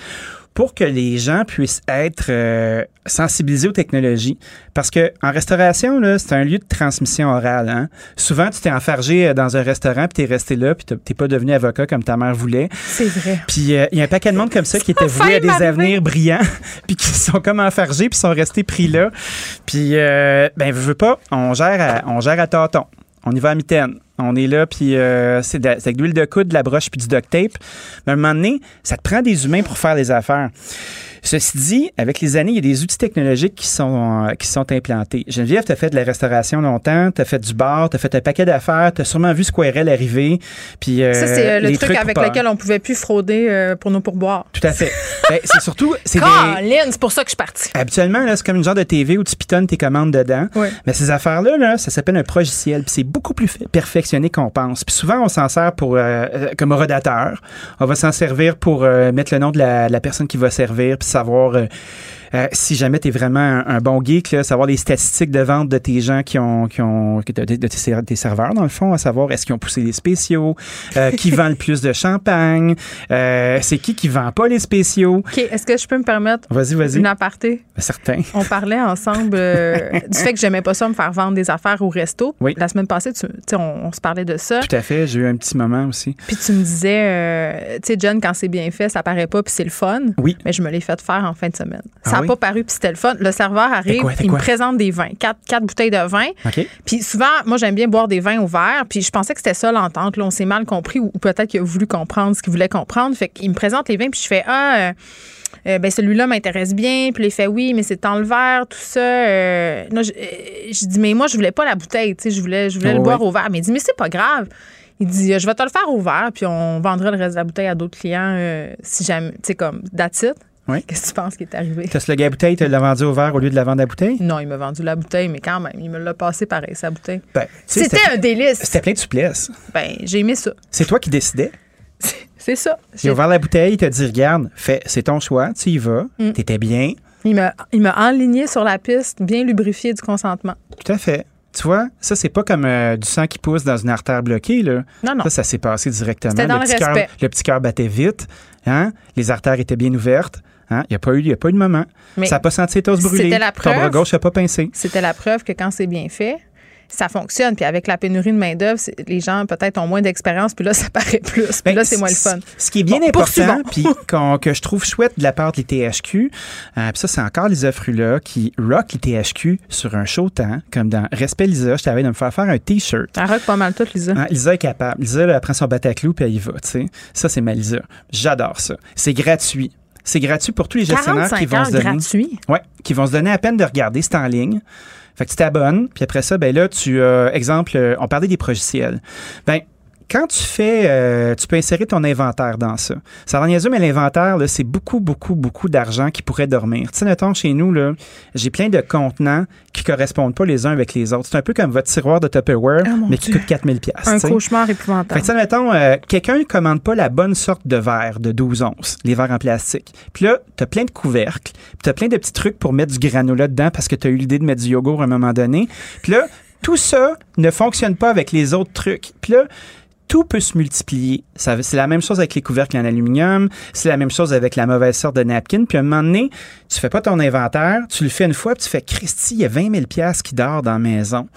pour que les gens puissent être euh, sensibilisés aux technologies. Parce que en restauration, c'est un lieu de transmission orale. Hein? Souvent, tu t'es enfargé euh, dans un restaurant, puis t'es resté là, puis t'es pas devenu avocat comme ta mère voulait. C'est vrai. Puis euh, il y a un paquet de monde comme ça qui était voué à des avenirs brillants, puis qui sont comme enfargés, puis sont restés pris là. Puis, ben, je veux pas, on gère à, on gère à tâtons. On y va à mitaine. On est là, puis euh, c'est de, de l'huile de coude, de la broche, puis du duct tape. Mais à un moment donné, ça te prend des humains pour faire les affaires. Ceci dit, avec les années, il y a des outils technologiques qui sont, euh, qui sont implantés. Geneviève, tu as fait de la restauration longtemps, tu as fait du bar, tu as fait un paquet d'affaires, tu as sûrement vu Squirrel arriver. Puis, euh, ça, c'est le truc avec lequel on pouvait plus frauder pour nos pourboires. Tout à fait. ben, c'est surtout. C'est des... c'est pour ça que je suis partie. Habituellement, c'est comme une genre de TV où tu pitonnes tes commandes dedans. Mais ces affaires-là, là, ça s'appelle un progiciel. Puis c'est beaucoup plus perfectionné qu'on pense. Puis souvent, on s'en sert pour comme rodateur. On va s'en servir pour mettre le nom de la, la personne qui va servir, puis savoir euh, euh, si jamais tu es vraiment un, bon geek, là, savoir les statistiques de vente de tes gens qui ont, qui ont de, tes, serveurs, dans le fond, à savoir est-ce qu'ils ont poussé les spéciaux, euh, qui vend le plus de champagne, c'est qui qui vend pas les spéciaux? OK, est-ce que je peux me permettre vas-y, vas-y. une aparté? Ben, certain. On parlait ensemble du fait que j'aimais pas ça me faire vendre des affaires au resto. Oui. La semaine passée, tu, on, on, se parlait de ça. Tout à fait, j'ai eu un petit moment aussi. Puis tu me disais, tu sais, John, quand c'est bien fait, ça paraît pas, puis c'est le fun. Oui. Mais je me l'ai fait faire en fin de semaine. Ça n'a pas paru, puis c'était le fun. Le serveur arrive, il me présente des vins, quatre, quatre bouteilles de vin. Puis souvent, moi, j'aime bien boire des vins au verre, puis je pensais que c'était ça l'entente. Là, on s'est mal compris, ou, peut-être qu'il a voulu comprendre ce qu'il voulait comprendre. Fait qu'il me présente les vins, puis je fais Ah, euh, euh, ben celui-là m'intéresse bien. Puis il fait oui, mais c'est dans le verre, tout ça. Euh, je, dis mais moi je voulais pas la bouteille, tu sais, je voulais, je voulais le boire au verre. Mais il dit mais c'est pas grave. Il dit je vais te le faire au verre, puis on vendra le reste de la bouteille à d'autres clients si jamais, tu sais comme that's it. Qu'est-ce que tu penses qui est arrivé? T'as le à bouteille, tu l'as vendu au verre au lieu de la vendre à bouteille? Non, il m'a vendu la bouteille, mais quand même, il me l'a passé pareil, sa bouteille. Ben, c'était un délice. C'était plein de souplesse. Ben, j'ai aimé ça. C'est toi qui décidais? C'est ça. Il a ouvert la bouteille, il t'a dit, regarde, fais, c'est ton choix, tu y vas, mm. t'étais bien. Il m'a, il m'a enligné sur la piste, bien lubrifié du consentement. Tout à fait. Tu vois, ça, c'est pas comme euh, du sang qui pousse dans une artère bloquée. Là. Non, non. Ça, ça s'est passé directement. C'était dans le, petit respect. le petit cœur battait vite. Hein? Les artères étaient bien ouvertes. Hein? Il n'y a, pas eu, a pas eu de moment. ça n'a pas senti tos brûlé. C'était la preuve. Ton bras gauche n'a pas pincé. C'était la preuve que quand c'est bien fait, ça fonctionne. Puis avec la pénurie de main-d'œuvre, les gens peut-être ont moins d'expérience, puis là, ça paraît plus. Puis Ben, là, c'est moins le fun. Ce qui est bien Bon, important, puis qu'on- que je trouve chouette de la part de l'ITHQ, euh, puis ça, c'est encore Lisa Frula qui rock l'ITHQ sur un show temps, comme dans Respect Lisa, je t'avais de me faire faire un T-shirt. Ça rock pas mal tout, Lisa. Hein, Lisa est capable. Lisa, elle prend son bataclou puis elle y va, tu sais. Ça, c'est ma Lisa. J'adore ça. C'est gratuit. C'est gratuit pour tous les gestionnaires 45 qui vont se donner. gratuit. Ouais, qui vont se donner à peine de regarder, c'est en ligne. Fait que tu t'abonnes, puis après ça, ben là, tu, euh, exemple, euh, on parlait des logiciels. Ben, quand tu fais, euh, tu peux insérer ton inventaire dans ça. Ça niaiseux, mais l'inventaire, là, c'est beaucoup, beaucoup, beaucoup d'argent qui pourrait dormir. Tu sais, mettons, chez nous, là, j'ai plein de contenants qui correspondent pas les uns avec les autres. C'est un peu comme votre tiroir de Tupperware, Ah, mais qui Dieu. coûte 4000 pièces. Un cauchemar épouvantable. Fait que, mettons, euh, quelqu'un ne commande pas la bonne sorte de verre de 12 onces, les verres en plastique. Puis là, tu as plein de couvercles, tu as plein de petits trucs pour mettre du granola dedans parce que tu as eu l'idée de mettre du yogourt à un moment donné. Puis là, tout ça ne fonctionne pas avec les autres trucs. Puis là, tout peut se multiplier. C'est la même chose avec les couvercles en aluminium, c'est la même chose avec la mauvaise sorte de napkin. Puis à un moment donné, tu fais pas ton inventaire, tu le fais une fois, puis tu fais Christy, il y a 20 000 pièces qui dort dans la maison.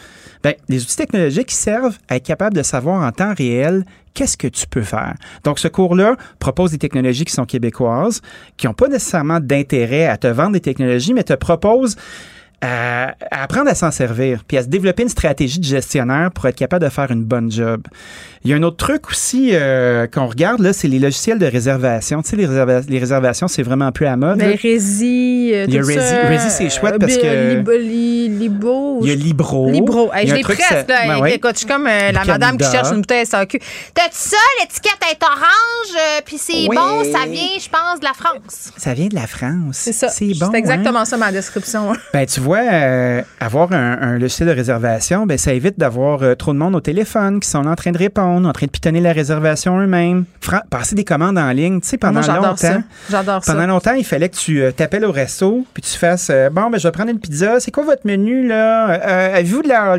Ben, les outils technologiques servent à être capable de savoir en temps réel qu'est-ce que tu peux faire. Donc, ce cours-là propose des technologies qui sont québécoises, qui n'ont pas nécessairement d'intérêt à te vendre des technologies, mais te propose à, à apprendre à s'en servir, puis à se développer une stratégie de gestionnaire pour être capable de faire une bonne job. Il y a un autre truc aussi euh, qu'on regarde, là, c'est les logiciels de réservation. Tu sais, les, réserva- les réservations, c'est vraiment plus à mode. Mais là. Rési, euh, Il y a Rési, c'est chouette euh, parce que- Libo, li- Libo. Il y a Libro. Libro. Hey, je un l'ai presque, ça- là. Ben ouais. Écoute, je suis comme euh, la madame qui cherche une bouteille SAQ. T'as-tu ça? L'étiquette est orange, euh, puis c'est Oui. bon, ça vient, je pense, de la France? Ça vient de la France. C'est ça. C'est bon. C'est exactement hein? ça ma description. Ben, tu vois, euh, avoir un, un logiciel de réservation, ben, ça évite d'avoir euh, trop de monde au téléphone qui sont en train de répondre, en train de pitonner la réservation eux-mêmes. Passer des commandes en ligne, tu sais, pendant Moi, longtemps. J'adore ça. Pendant longtemps, il fallait que tu euh, t'appelles au resto, puis tu fasses euh, Bon, ben, je vais prendre une pizza. C'est quoi votre menu, là? Avez-vous de la?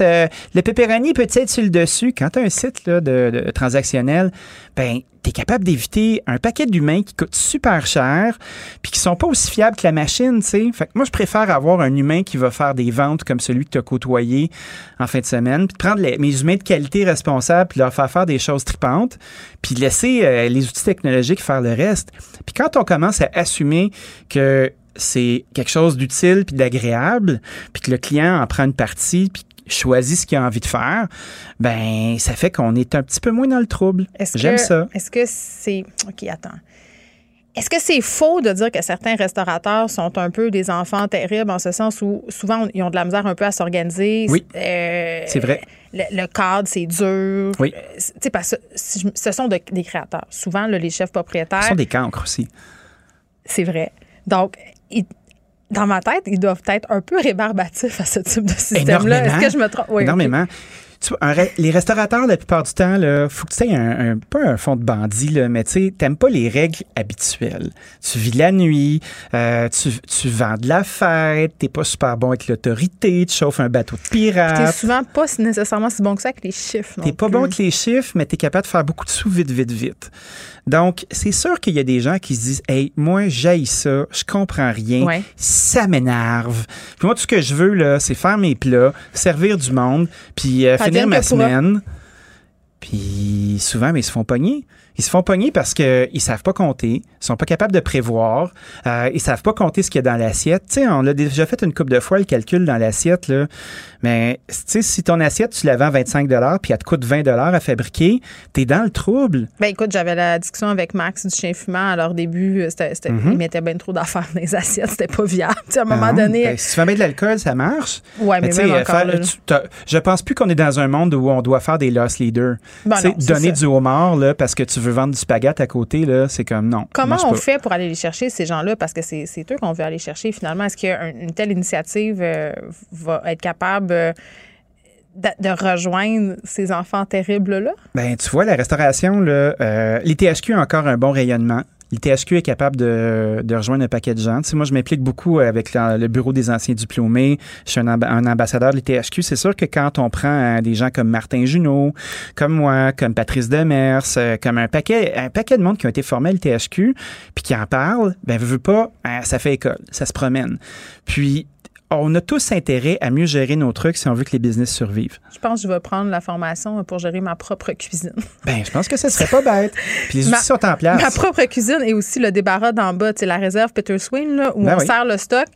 Euh, le pepperoni peut être sur le dessus. Quand tu as un site là, de, de transactionnel, ben, tu es capable d'éviter un paquet d'humains qui coûtent super cher, puis qui sont pas aussi fiables que la machine, tu sais. Fait que moi, je préfère avoir un humain qui va faire des ventes comme celui que tu as côtoyé en fin de semaine, puis prendre les- mes humains de qualité responsables, puis leur faire faire des choses tripantes, puis laisser euh, les outils technologiques faire le reste. Puis quand on commence à assumer que c'est quelque chose d'utile puis d'agréable, puis que le client en prend une partie, puis choisit ce qu'il a envie de faire, ben ça fait qu'on est un petit peu moins dans le trouble. Est-ce J'aime que- ça. Est-ce que c'est. OK, attends. Est-ce que c'est faux de dire que certains restaurateurs sont un peu des enfants terribles en ce sens où souvent ils ont de la misère un peu à s'organiser? Oui. Euh, C'est vrai. Le, le cadre, c'est dur. Oui. Euh, Tu sais, parce que ce sont de- des créateurs. Souvent, là, les chefs propriétaires. Ce sont des cancres aussi. C'est vrai. Donc, ils- dans ma tête, ils doivent être un peu rébarbatifs à ce type de système-là. Est-ce que je me trompe? Oui. Énormément. Tu un les restaurateurs, la plupart du temps, il faut que tu aies un, un peu un fond de bandit, là, mais tu sais, t'aimes pas les règles habituelles. Tu vis la nuit, euh, tu, tu vends de la fête, t'es pas super bon avec l'autorité, tu chauffes un bateau de T'es pirate. souvent pas nécessairement si bon que ça avec les chiffres. T'es pas plus. bon avec les chiffres, mais t'es capable de faire beaucoup de sous vite, vite, vite. Donc, c'est sûr qu'il y a des gens qui se disent Hey, moi, j'aille ça, je comprends rien, Ouais. ça m'énerve. Puis moi, tout ce que je veux, là, c'est faire mes plats, servir du monde, puis euh, finir Advienne ma semaine. Puis souvent, mais ils se font pogner. Ils se font pogner parce qu'ils savent pas compter, ils sont pas capables de prévoir, euh, ils savent pas compter ce qu'il y a dans l'assiette. Tu sais, on a déjà fait une coupe de fois le calcul dans l'assiette, là. Mais, tu sais, si ton assiette, tu la vends 25 puis elle te coûte 20 à fabriquer, t'es dans le trouble. Ben écoute, j'avais la discussion avec Max du chien fumant. À leur début, euh, c'était, c'était- Mhm. ils mettaient bien trop d'affaires dans les assiettes. C'était pas viable. Tu à un moment Ah, donné. ben, si tu fais bien de l'alcool, ça marche. Ouais, mais tu sais, même euh, encore faire- là. tu- t'as- je pense plus qu'on est dans un monde où on doit faire des loss leaders. Ben Tu non, donner du homard là, parce que tu veux vendre du spaghette à côté, là, c'est comme non. Comment on fait pour aller les chercher, ces gens-là? Parce que c'est eux qu'on veut aller chercher finalement. Est-ce qu'une telle initiative euh, va être capable euh, de, rejoindre ces enfants terribles-là? Ben, tu vois, la restauration, là, euh, ont encore un bon rayonnement. Le THQ est capable de, rejoindre un paquet de gens. Tu sais, moi, je m'implique beaucoup avec le Bureau des anciens diplômés. Je suis un, ambassadeur de l'ITHQ. C'est sûr que quand on prend des gens comme Martin Junot, comme moi, comme Patrice Demers, comme un paquet, un paquet de monde qui ont été formés à l'ITHQ, puis qui en parlent, ben, veut pas, hein, ça fait école, ça se promène. Puis, on a tous intérêt à mieux gérer nos trucs si on veut que les business survivent. Je pense que je vais prendre la formation pour gérer ma propre cuisine. Ben, je pense que ce serait pas bête. Puis les outils sont en place. Ma propre cuisine et aussi le débarras d'en bas, la réserve Peter Swain, là, où ben on sert le stock.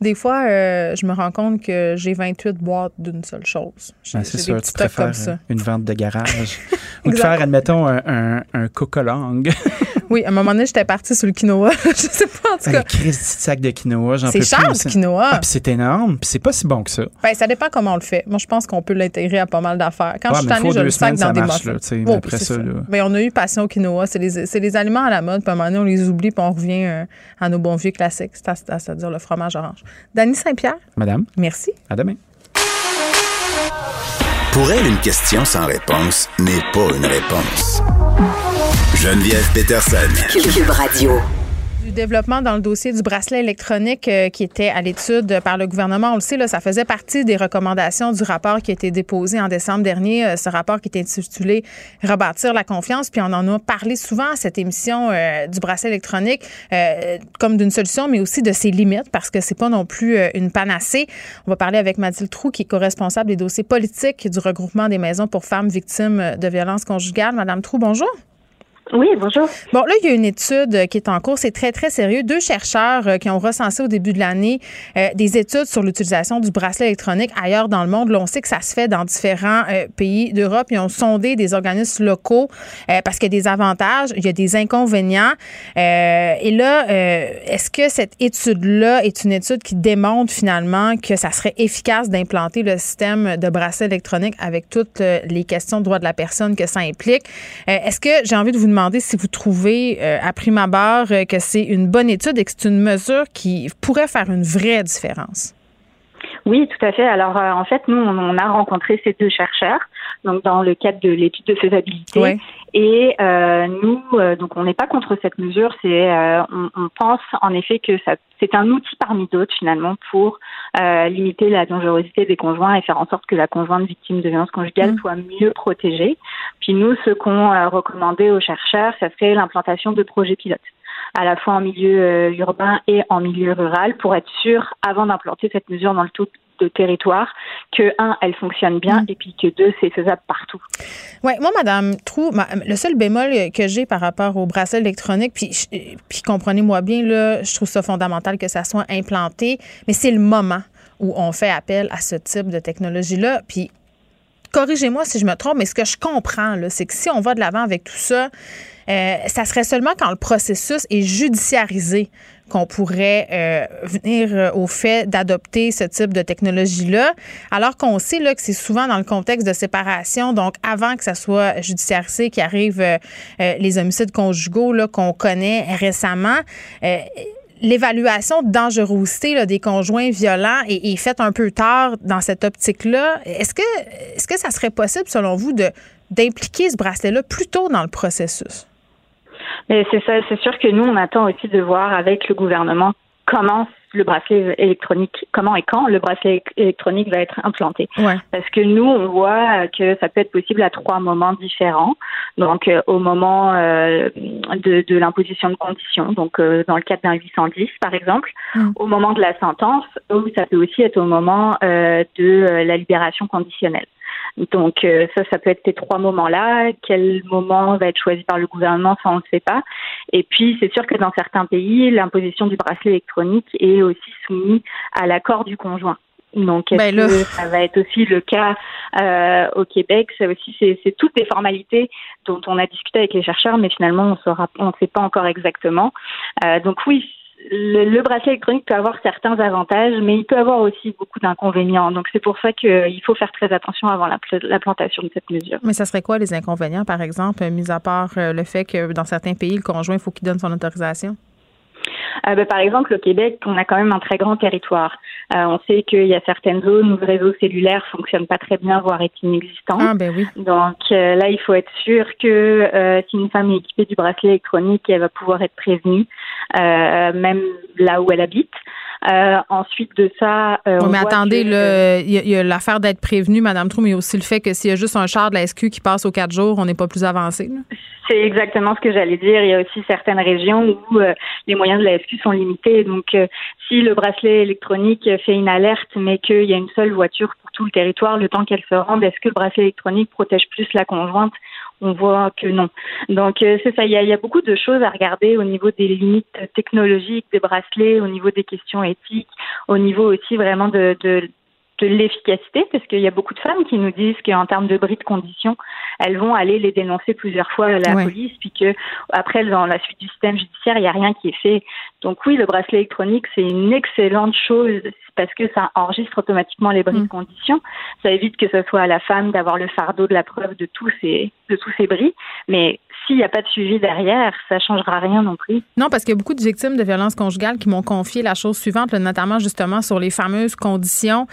Des fois, euh, je me rends compte que j'ai 28 boîtes d'une seule chose. Ben, c'est sûr, tu préfères une vente de garage. Ou de faire, admettons, un, un, oui, à un moment donné, j'étais partie sur le quinoa. je sais pas, en tout cas. Un sac de quinoa, j'en C'est cher, le quinoa. Ah, puis c'est énorme, puis c'est pas si bon que ça. Ben, ça dépend comment on le fait. Moi, je pense qu'on peut l'intégrer à pas mal d'affaires. Quand je suis tannée, je le sac dans des muffins. Oh, après ça, là. Ben, on a eu passion au quinoa. C'est les, les, aliments à la mode, puis à un moment donné, on les oublie, puis on revient euh, à nos bons vieux classiques, c'est-à-dire le fromage orange. Dany Saint-Pierre. Madame. Merci. À demain. Pour elle, une question sans réponse n'est pas une réponse. Geneviève Peterson. Cube Radio du développement dans le dossier du bracelet électronique euh, qui était à l'étude par le gouvernement. On le sait, là, ça faisait partie des recommandations du rapport qui a été déposé en décembre dernier, euh, ce rapport qui est intitulé Rebâtir la confiance. Puis on en a parlé souvent à cette émission euh, du bracelet électronique comme d'une solution, mais aussi de ses limites parce que c'est pas non plus une panacée. On va parler avec Mathilde Trou, qui est co-responsable des dossiers politiques du regroupement des maisons pour femmes victimes de violences conjugales. Madame Trou, bonjour. Oui, bonjour. Bon, là, il y a une étude qui est en cours. C'est très, très sérieux. Deux chercheurs euh, qui ont recensé au début de l'année euh, des études sur l'utilisation du bracelet électronique ailleurs dans le monde. Là, on sait que ça se fait dans différents euh, pays d'Europe. Ils ont sondé des organismes locaux parce qu'il y a des avantages, il y a des inconvénients. et là, est-ce que cette étude-là est une étude qui démontre finalement que ça serait efficace d'implanter le système de bracelet électronique avec toutes les questions de droit de la personne que ça implique? est-ce que j'ai envie de vous demander si vous trouvez, euh, à prime abord, euh, que c'est une bonne étude et que c'est une mesure qui pourrait faire une vraie différence. Oui, tout à fait. Alors, euh, en fait, nous, on, a rencontré ces deux chercheurs, donc dans le cadre de l'étude de faisabilité. Et euh, nous, euh, donc, on n'est pas contre cette mesure. C'est, on, on, pense en effet que ça, c'est un outil parmi d'autres finalement pour limiter la dangerosité des conjoints et faire en sorte que la conjointe victime de violences conjugales mm. soit mieux protégée. Puis nous, ce qu'on recommandait aux chercheurs, ça serait l'implantation de projets pilotes à la fois en milieu euh, urbain et en milieu rural pour être sûr, avant d'implanter cette mesure dans le tout de territoire, que, un, elle fonctionne bien, mm. et puis que, deux, c'est faisable partout. Oui, moi, Madame Trou, le seul bémol que j'ai par rapport au bracelet électronique, puis, puis comprenez-moi bien, là, je trouve ça fondamental que ça soit implanté, mais c'est le moment où on fait appel à ce type de technologie-là. Puis corrigez-moi si je me trompe, mais ce que je comprends, c'est que si on va de l'avant avec tout ça, euh, ça serait seulement quand le processus est judiciarisé qu'on pourrait euh, venir euh, au fait d'adopter ce type de technologie-là, alors qu'on sait là, que c'est souvent dans le contexte de séparation, donc avant que ça soit judiciarisé, qui arrive les homicides conjugaux qu'on connaît récemment l'évaluation de dangerosité des conjoints violents est, est, faite un peu tard dans cette optique-là. Est-ce que, est-ce que ça serait possible, selon vous, de, d'impliquer ce bracelet-là plus tôt dans le processus? Mais c'est ça, c'est sûr que nous, on attend aussi de voir avec le gouvernement comment le bracelet électronique, comment et quand le bracelet électronique va être implanté. Parce que nous, on voit que ça peut être possible à trois moments différents. Donc, euh, au moment euh, de, de l'imposition de conditions, donc euh, dans le cadre d'un 810 par exemple, mm. au moment de la sentence, ou ça peut aussi être au moment de la libération conditionnelle. Donc euh, ça, ça peut être ces trois moments-là. Quel moment va être choisi par le gouvernement, ça on ne sait pas. Et puis c'est sûr que dans certains pays, l'imposition du bracelet électronique est aussi soumise à l'accord du conjoint. Donc, ben ça va être aussi le cas euh, au Québec? C'est aussi, c'est toutes des formalités dont on a discuté avec les chercheurs, mais finalement, on ne sait pas encore exactement. Euh, donc oui, le, bracelet électronique peut avoir certains avantages, mais il peut avoir aussi beaucoup d'inconvénients. Donc c'est pour ça qu'il faut faire très attention avant l'implantation de cette mesure. Mais ça serait quoi les inconvénients, par exemple, mis à part euh, le fait que dans certains pays, le conjoint, il faut qu'il donne son autorisation? Euh, ben, par exemple, au Québec, on a quand même un très grand territoire. Euh, on sait qu'il y a certaines zones où le réseau cellulaire fonctionne pas très bien, voire est inexistant. Ah, ben oui. Donc euh, là, il faut être sûr que si une femme est équipée du bracelet électronique, elle va pouvoir être prévenue, même là où elle habite. Euh, ensuite de ça, euh, mais attendez, il y a, l'affaire d'être prévenu, Madame Trou, mais aussi le fait que s'il y a juste un char de la SQ qui passe aux quatre jours, on n'est pas plus avancé. C'est exactement ce que j'allais dire. Il y a aussi certaines régions où euh, les moyens de la SQ sont limités. Donc, si le bracelet électronique fait une alerte, mais qu'il y a une seule voiture pour tout le territoire, le temps qu'elle se rende, est-ce que le bracelet électronique protège plus la conjointe on voit que non. Donc euh, c'est ça, il y, a, beaucoup de choses à regarder au niveau des limites technologiques des bracelets, au niveau des questions éthiques, au niveau aussi vraiment de, de, de l'efficacité, parce qu'il y a beaucoup de femmes qui nous disent qu'en termes de bris de conditions, elles vont aller les dénoncer plusieurs fois à la police, puis que après, dans la suite du système judiciaire, il n'y a rien qui est fait. Donc oui, le bracelet électronique, c'est une excellente chose parce que ça enregistre automatiquement les bris de mm. conditions. Ça évite que ce soit à la femme d'avoir le fardeau de la preuve de tous ces, de tous ces bris. Mais s'il n'y a pas de suivi derrière, ça ne changera rien non plus. Non, parce qu'il y a beaucoup de victimes de violences conjugales qui m'ont confié la chose suivante, notamment justement sur les fameuses conditions.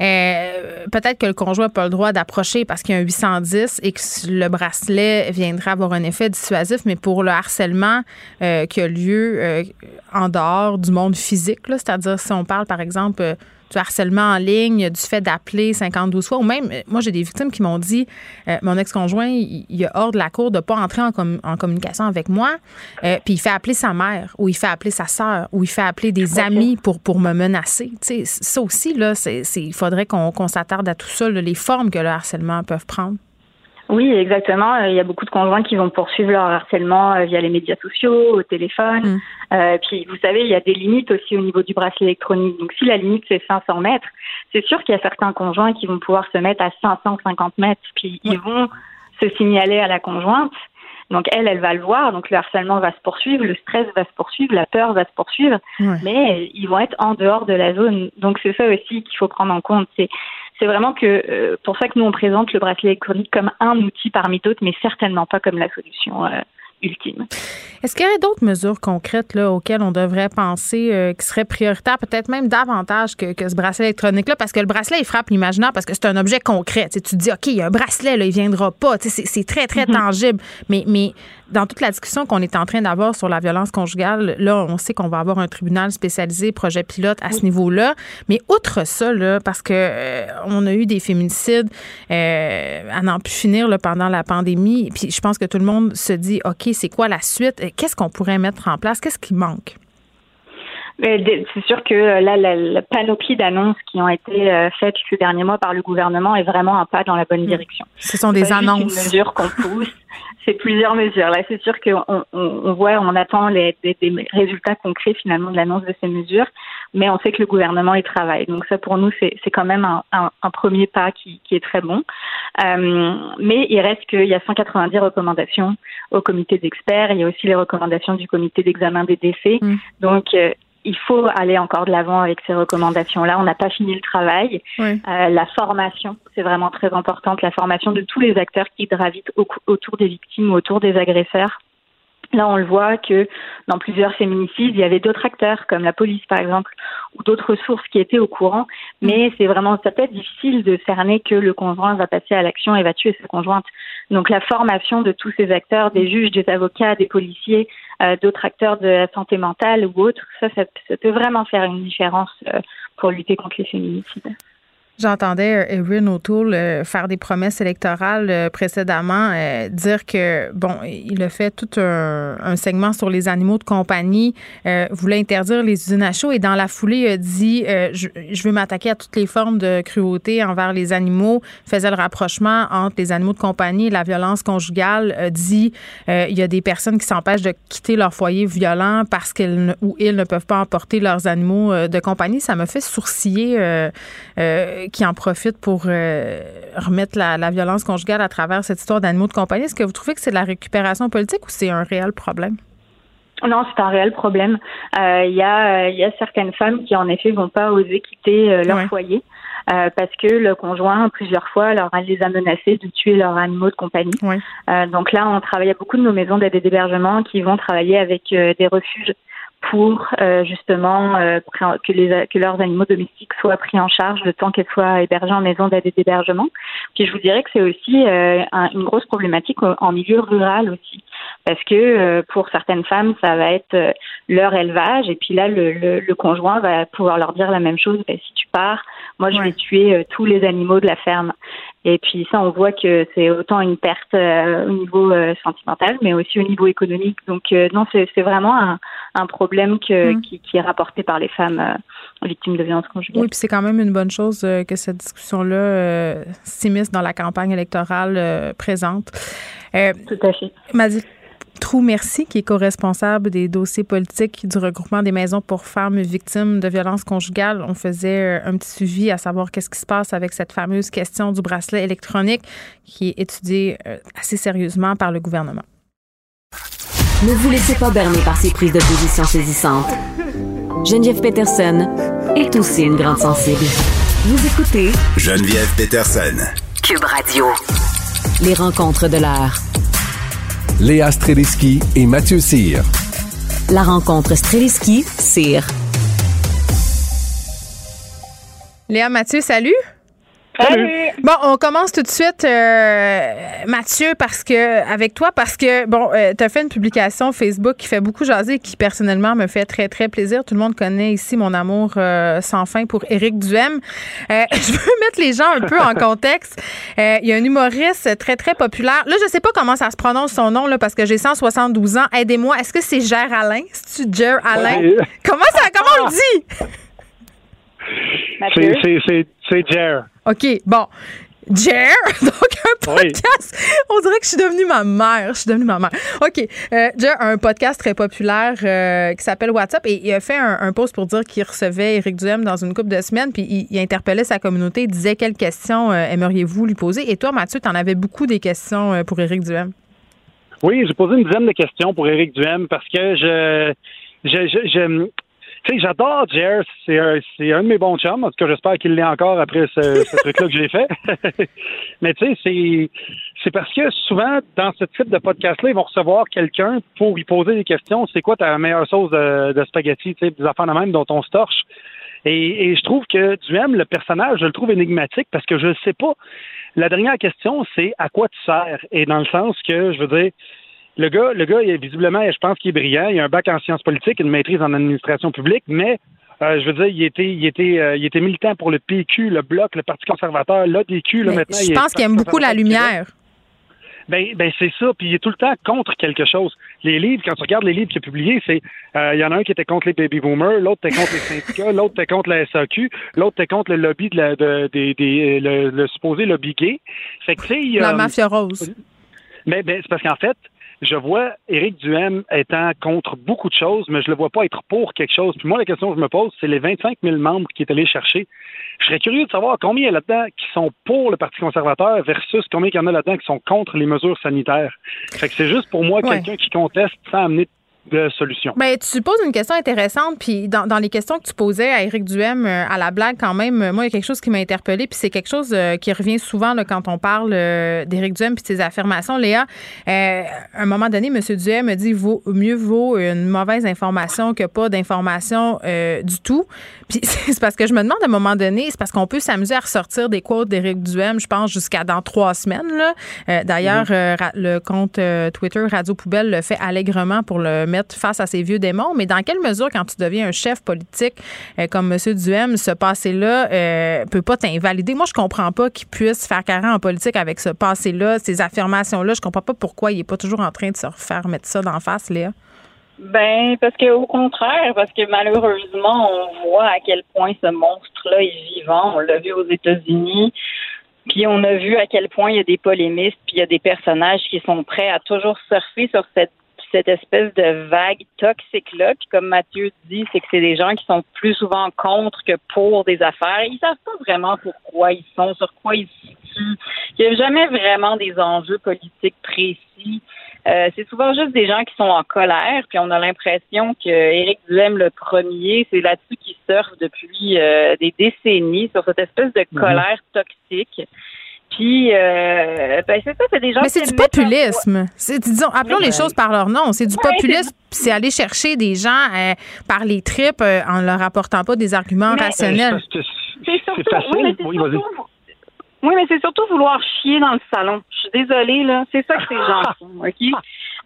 Euh, peut-être que le conjoint n'a pas le droit d'approcher parce qu'il y a un 810 et que le bracelet viendrait avoir un effet dissuasif, mais pour le harcèlement euh, qui a lieu euh, en dehors du monde physique, c'est-à-dire si on parle par exemple du harcèlement en ligne, du fait d'appeler 52 fois, ou même, moi, j'ai des victimes qui m'ont dit, euh, mon ex-conjoint, il, il, a hors de la cour de pas entrer en, en communication avec moi, euh, puis il fait appeler sa mère, ou il fait appeler sa sœur, ou il fait appeler des amis pour, pour me menacer. Tu sais, ça aussi, là, il faudrait qu'on, s'attarde à tout ça, les formes que le harcèlement peut prendre. Oui, exactement. Euh, il y a beaucoup de conjoints qui vont poursuivre leur harcèlement euh, via les médias sociaux, au téléphone. Mm. Euh, puis, vous savez, il y a des limites aussi au niveau du bracelet électronique. Donc, si la limite c'est 500 mètres, c'est sûr qu'il y a certains conjoints qui vont pouvoir se mettre à 550 mètres, puis ils vont se signaler à la conjointe. Donc elle, elle va le voir, donc le harcèlement va se poursuivre, le stress va se poursuivre, la peur va se poursuivre, mais ils vont être en dehors de la zone. Donc c'est ça aussi qu'il faut prendre en compte. C'est c'est vraiment que euh, pour ça que nous on présente le bracelet électronique comme un outil parmi d'autres, mais certainement pas comme la solution euh, ultime. Est-ce qu'il y a d'autres mesures concrètes là, auxquelles on devrait penser euh, qui seraient prioritaires, peut-être même davantage que, ce bracelet électronique-là? Parce que le bracelet, il frappe l'imaginaire parce que c'est un objet concret. tu te dis, OK, il y a un bracelet, là, il viendra pas. C'est très, très mm-hmm. tangible. Mais, mais dans toute la discussion qu'on est en train d'avoir sur la violence conjugale, là, on sait qu'on va avoir un tribunal spécialisé, projet pilote à ce niveau-là. Mais outre ça, là, parce que euh, on a eu des féminicides euh, à n'en plus finir là, pendant la pandémie, puis je pense que tout le monde se dit, OK, c'est quoi la suite? Qu'est-ce qu'on pourrait mettre en place? Qu'est-ce qui manque? C'est sûr que euh, là, la, panoplie d'annonces qui ont été faites ces derniers mois par le gouvernement est vraiment un pas dans la bonne mm. direction. Ce sont des annonces. Une mesure qu'on pousse. c'est plusieurs mesures. Là, c'est sûr qu'on on, voit, on attend les, des, résultats concrets finalement de l'annonce de ces mesures, mais on sait que le gouvernement y travaille. Donc ça, pour nous, c'est quand même un, un, premier pas qui, qui, est très bon. Euh, mais il reste qu'il y a 190 recommandations au comité d'experts. Il y a aussi les recommandations du comité d'examen des décès. Mmh. Donc euh, il faut aller encore de l'avant avec ces recommandations-là. On n'a pas fini le travail. Euh, la formation, c'est vraiment très importante. La formation de tous les acteurs qui gravitent autour des victimes ou autour des agresseurs. Là, on le voit que dans plusieurs féminicides, il y avait d'autres acteurs, comme la police par exemple, ou d'autres sources qui étaient au courant, mais c'est vraiment ça peut être difficile de cerner que le conjoint va passer à l'action et va tuer sa conjointe. Donc la formation de tous ces acteurs, des juges, des avocats, des policiers, euh, d'autres acteurs de la santé mentale ou autres, ça, ça, peut vraiment faire une différence euh, pour lutter contre les féminicides. J'entendais euh, Erin O'Toole euh, faire des promesses électorales euh, précédemment, dire que, bon, il a fait tout un, segment sur les animaux de compagnie, voulait interdire les usines à chaud et dans la foulée, il a dit je, veux m'attaquer à toutes les formes de cruauté envers les animaux, faisait le rapprochement entre les animaux de compagnie et la violence conjugale, dit il y a des personnes qui s'empêchent de quitter leur foyer violent parce qu'elles ou ils ne peuvent pas emporter leurs animaux de compagnie. Ça me fait sourciller qui en profitent pour euh, remettre la, violence conjugale à travers cette histoire d'animaux de compagnie. Est-ce que vous trouvez que c'est de la récupération politique ou c'est un réel problème? Non, c'est un réel problème. Il y, a, y a certaines femmes qui, en effet, vont pas oser quitter leur foyer. Euh, parce que le conjoint, plusieurs fois, leur les a menacés de tuer leurs animaux de compagnie. Euh, donc là, on travaille à beaucoup de nos maisons d'aide et d'hébergement qui vont travailler avec euh, des refuges pour justement que, les, que leurs animaux domestiques soient pris en charge le temps qu'elles soient hébergées en maison d'aide et d'hébergement. Puis je vous dirais que c'est aussi une grosse problématique en milieu rural aussi parce que euh, pour certaines femmes, ça va être euh, leur élevage, et puis là, le, le, conjoint va pouvoir leur dire la même chose, ben, si tu pars, moi je vais tuer euh, tous les animaux de la ferme. Et puis ça, on voit que c'est autant une perte au niveau sentimental, mais aussi au niveau économique. Donc non, c'est vraiment un, un problème que, mm. qui, qui, est rapporté par les femmes victimes de violences conjugales. Oui, puis c'est quand même une bonne chose que cette discussion-là s'immisce dans la campagne électorale présente. Tout à fait. Trou Merci, qui est co-responsable des dossiers politiques du regroupement des maisons pour femmes victimes de violences conjugales. On faisait euh, un petit suivi à savoir qu'est-ce qui se passe avec cette fameuse question du bracelet électronique qui est étudiée euh, assez sérieusement par le gouvernement. Ne vous laissez pas berner par ces prises de position saisissantes. Geneviève Peterson est aussi une grande sensible. Vous écoutez Geneviève Peterson. Cube Radio. Les rencontres de l'heure. Léa Streliski et Mathieu Cyr. La rencontre Streliski-Cyr. Léa Mathieu, salut. Salut. Bon, on commence tout de suite, euh, Mathieu, parce que avec toi, parce que bon, euh, tu as fait une publication Facebook qui fait beaucoup jaser et qui personnellement me fait très très plaisir. Tout le monde connaît ici mon amour euh, sans fin pour Éric Duhem. je veux mettre les gens un peu en contexte. Il y a un humoriste très très populaire. Là, je sais pas comment ça se prononce son nom là, parce que j'ai 172 ans. Aidez-moi. Est-ce que c'est Ger Alain? C'est tu Ger Alain Comment ça Comment on le dit? C'est Jer. OK, bon. Jer, donc un podcast. On dirait que je suis devenue ma mère. Je suis devenue ma mère. OK. Euh, Jer a un podcast très populaire euh, qui s'appelle WhatsApp et il a fait un, post pour dire qu'il recevait Éric Duhem dans une couple de semaines puis il, interpellait sa communauté. Il disait quelles questions euh, aimeriez-vous lui poser. Et toi, Mathieu, tu en avais beaucoup des questions euh, pour Éric Duhem. Oui, j'ai posé une dizaine de questions pour Éric Duhem parce que je, je, je, tu sais, j'adore Jer. C'est un, c'est un de mes bons chums. En tout cas, j'espère qu'il l'est encore après ce, ce truc-là que j'ai fait. Mais tu sais, c'est, c'est parce que souvent, dans ce type de podcast-là, ils vont recevoir quelqu'un pour lui poser des questions. C'est quoi ta meilleure sauce de, de spaghetti, tu sais, des affaires de même dont on se torche. Et, et je trouve que Duhem, le personnage, je le trouve énigmatique parce que je ne sais pas. La dernière question, c'est à quoi tu sers? Et dans le sens que, je veux dire, le gars, le gars, est, visiblement, je pense qu'il est brillant. Il a un bac en sciences politiques, une maîtrise en administration publique, mais euh, je veux dire, il était, il était, euh, il était militant pour le PQ, le Bloc, le Parti conservateur, l'ADQ. Là, maintenant, je pense qu'il aime beaucoup la lumière. Ben, ben c'est ça. Puis il est tout le temps contre quelque chose. Les livres, quand tu regardes les livres qu'il a publiés, c'est euh, il y en a un qui était contre les baby boomers, l'autre était contre les syndicats, l'autre était contre la SAQ, l'autre était contre le lobby de la, de, des, le, supposé lobby gay. Fait que, la mafia rose. Ben, ben c'est parce qu'en fait, je vois Éric Duhem étant contre beaucoup de choses, mais je le vois pas être pour quelque chose. Puis moi, la question que je me pose, c'est les 25 000 membres qui est allé chercher. Je serais curieux de savoir combien il y a là-dedans qui sont pour le Parti conservateur versus combien il y en a là-dedans qui sont contre les mesures sanitaires. Fait que c'est juste pour moi quelqu'un qui conteste sans amener de solutions. Ben, tu poses une question intéressante, puis dans, dans, les questions que tu posais à Éric Duhem, euh, à la blague quand même, euh, moi, il y a quelque chose qui m'a interpellé, puis c'est quelque chose euh, qui revient souvent là, quand on parle d'Éric Duhem puis de ses affirmations. Léa, à un moment donné, M. Duhem me dit vaut, mieux vaut une mauvaise information que pas d'information du tout. Puis c'est parce que je me demande à un moment donné, c'est parce qu'on peut s'amuser à ressortir des quotes d'Éric Duhem, je pense, jusqu'à dans trois semaines. D'ailleurs, mm-hmm. le compte Twitter Radio Poubelle le fait allègrement pour le face à ces vieux démons, mais dans quelle mesure, quand tu deviens un chef politique euh, comme M. Duhem, ce passé-là euh, peut pas t'invalider? Moi, je comprends pas qu'il puisse faire carré en politique avec ce passé-là, ces affirmations-là. Je comprends pas pourquoi il est pas toujours en train de se refaire mettre ça d'en face, Léa. Ben, parce que au contraire, parce que malheureusement, on voit à quel point ce monstre-là est vivant. On l'a vu aux États-Unis. Puis on a vu à quel point il y a des polémistes, puis il y a des personnages qui sont prêts à toujours surfer sur cette cette espèce de vague toxique-là. Puis comme Mathieu dit, c'est que c'est des gens qui sont plus souvent contre que pour des affaires. Ils savent pas vraiment pourquoi ils sont, sur quoi ils se situent. Il n'y a jamais vraiment des enjeux politiques précis. Euh, c'est souvent juste des gens qui sont en colère, puis on a l'impression que Éric Duhem le premier, c'est là-dessus qu'il surfe depuis euh, des décennies sur cette espèce de mhm. colère toxique. Puis, euh, ben c'est ça, c'est des gens. Mais c'est du populisme. C'est, disons, appelons les choses par leur nom. C'est du populisme. C'est aller chercher des gens par les tripes en leur apportant pas des arguments rationnels. C'est facile. oui, vas-y. Oui, mais c'est surtout vouloir chier dans le salon. Je suis désolée, là. C'est ça que ces gens font, OK?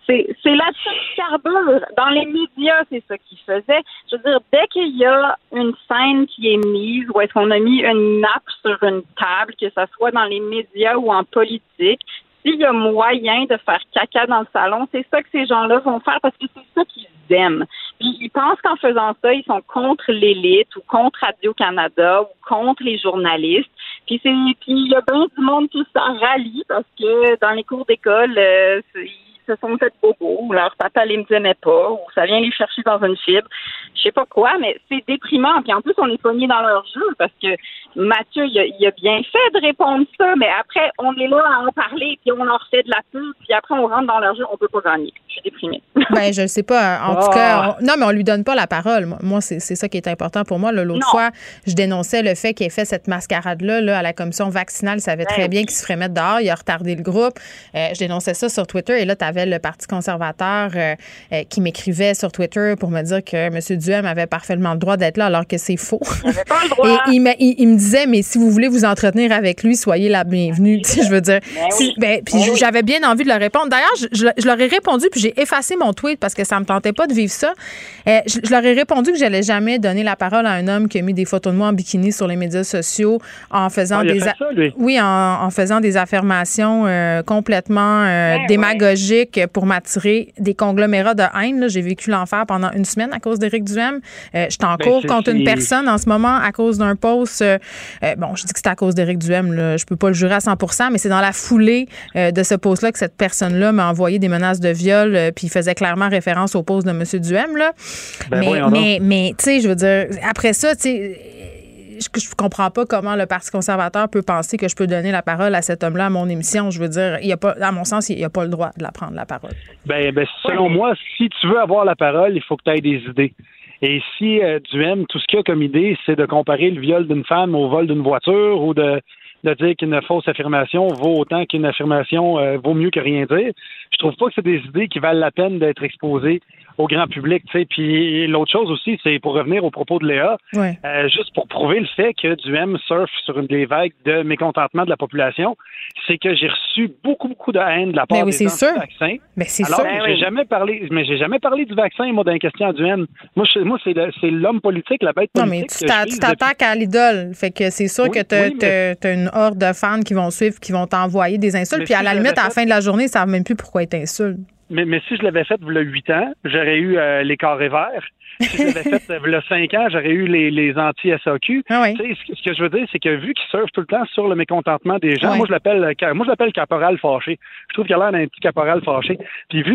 C'est, la carbure. Dans les médias, c'est ça qu'ils faisaient. Je veux dire, dès qu'il y a une scène qui est mise, ou est-ce qu'on a mis une nappe sur une table, que ce soit dans les médias ou en politique, s'il y a moyen de faire caca dans le salon, c'est ça que ces gens-là vont faire parce que c'est ça qu'ils aiment. Puis ils pensent qu'en faisant ça, ils sont contre l'élite ou contre Radio-Canada ou contre les journalistes. Puis puis il y a bien du monde qui s'en rallie parce que dans les cours d'école, euh, se sont fait bobos, ou leur papa les aimait pas, ou ça vient les chercher dans une fibre. Je sais pas quoi, mais c'est déprimant. Puis en plus, on est pogné dans leur jeu parce que Mathieu, il a, bien fait de répondre ça, mais après, on est là à en parler, puis on leur fait de la pub, puis après, on rentre dans leur jeu, on peut pas gagner. Je suis déprimée. ben, je sais pas. En tout cas, non, mais on lui donne pas la parole. Moi, c'est ça qui est important pour moi. L'autre fois, je dénonçais le fait qu'il ait fait cette mascarade-là là, à la commission vaccinale. Il savait très bien qu'il se ferait mettre dehors. Il a retardé le groupe. Euh, je dénonçais ça sur Twitter. Et là, tu avais le Parti conservateur euh, euh, qui m'écrivait sur Twitter pour me dire que M. Duhem avait parfaitement le droit d'être là, alors que c'est faux. pas le droit. Et il, me, il, me disait, mais si vous voulez vous entretenir avec lui, soyez la bienvenue. je veux dire. Ben ben, puis ben j'avais bien envie de leur répondre. D'ailleurs, je, je, leur ai répondu, puis j'ai effacé mon tweet parce que ça me tentait pas de vivre ça. je, leur ai répondu que j'allais jamais donner la parole à un homme qui a mis des photos de moi en bikini sur les médias sociaux en faisant ah, des oui en, faisant des affirmations euh, complètement euh, démagogiques pour m'attirer des conglomérats de haine. J'ai vécu l'enfer pendant une semaine à cause d'Éric Duhem. Euh, je suis en cours contre une personne en ce moment à cause d'un post. bon, je dis que c'est à cause d'Éric Duhem. Là. Je peux pas le jurer à 100% mais c'est dans la foulée de ce post-là que cette personne-là m'a envoyé des menaces de viol, puis il faisait clairement référence au post de M. Duhem. Là. Ben mais, mais, mais tu sais, je veux dire, après ça, tu sais, je, je comprends pas comment le Parti conservateur peut penser que je peux donner la parole à cet homme-là à mon émission. Je veux dire, il y a pas, à mon sens, il n'y a pas le droit de la prendre, la parole. Ben, ben selon moi, si tu veux avoir la parole, il faut que tu aies des idées. Et si euh, Duhem, tout ce qu'il a comme idée, c'est de comparer le viol d'une femme au vol d'une voiture ou de, de dire qu'une fausse affirmation vaut autant qu'une affirmation euh, vaut mieux que rien dire, je trouve pas que c'est des idées qui valent la peine d'être exposées au grand public. Tu sais. Puis l'autre chose aussi, c'est pour revenir au propos de Léa, euh, juste pour prouver le fait que Duhem surfe sur une des vagues de mécontentement de la population, c'est que j'ai reçu beaucoup, beaucoup de haine de la part des gens du vaccin. Mais c'est Alors, j'ai jamais parlé, mais j'ai jamais parlé du vaccin, moi, d'un question à Duhem. Moi, moi c'est l'homme politique, la bête politique. Non, mais tu t'attaques à l'idole. Fait que c'est sûr que tu as, une horde de fans qui vont suivre, qui vont t'envoyer des insultes. puis à la limite, à la fin de la journée, ils savent même plus pourquoi ils t'insultent. Mais, mais si je l'avais fait il y a 8 ans, j'aurais eu euh, les carrés verts. Si je l'avais fait il y a 5 ans, j'aurais eu les, les anti-SAQ. Ah ce que je veux dire, c'est que vu qu'il surfe tout le temps sur le mécontentement des gens, moi je l'appelle euh, moi je l'appelle caporal fâché. Je trouve qu'il a l'air d'un petit caporal fâché. Puis vu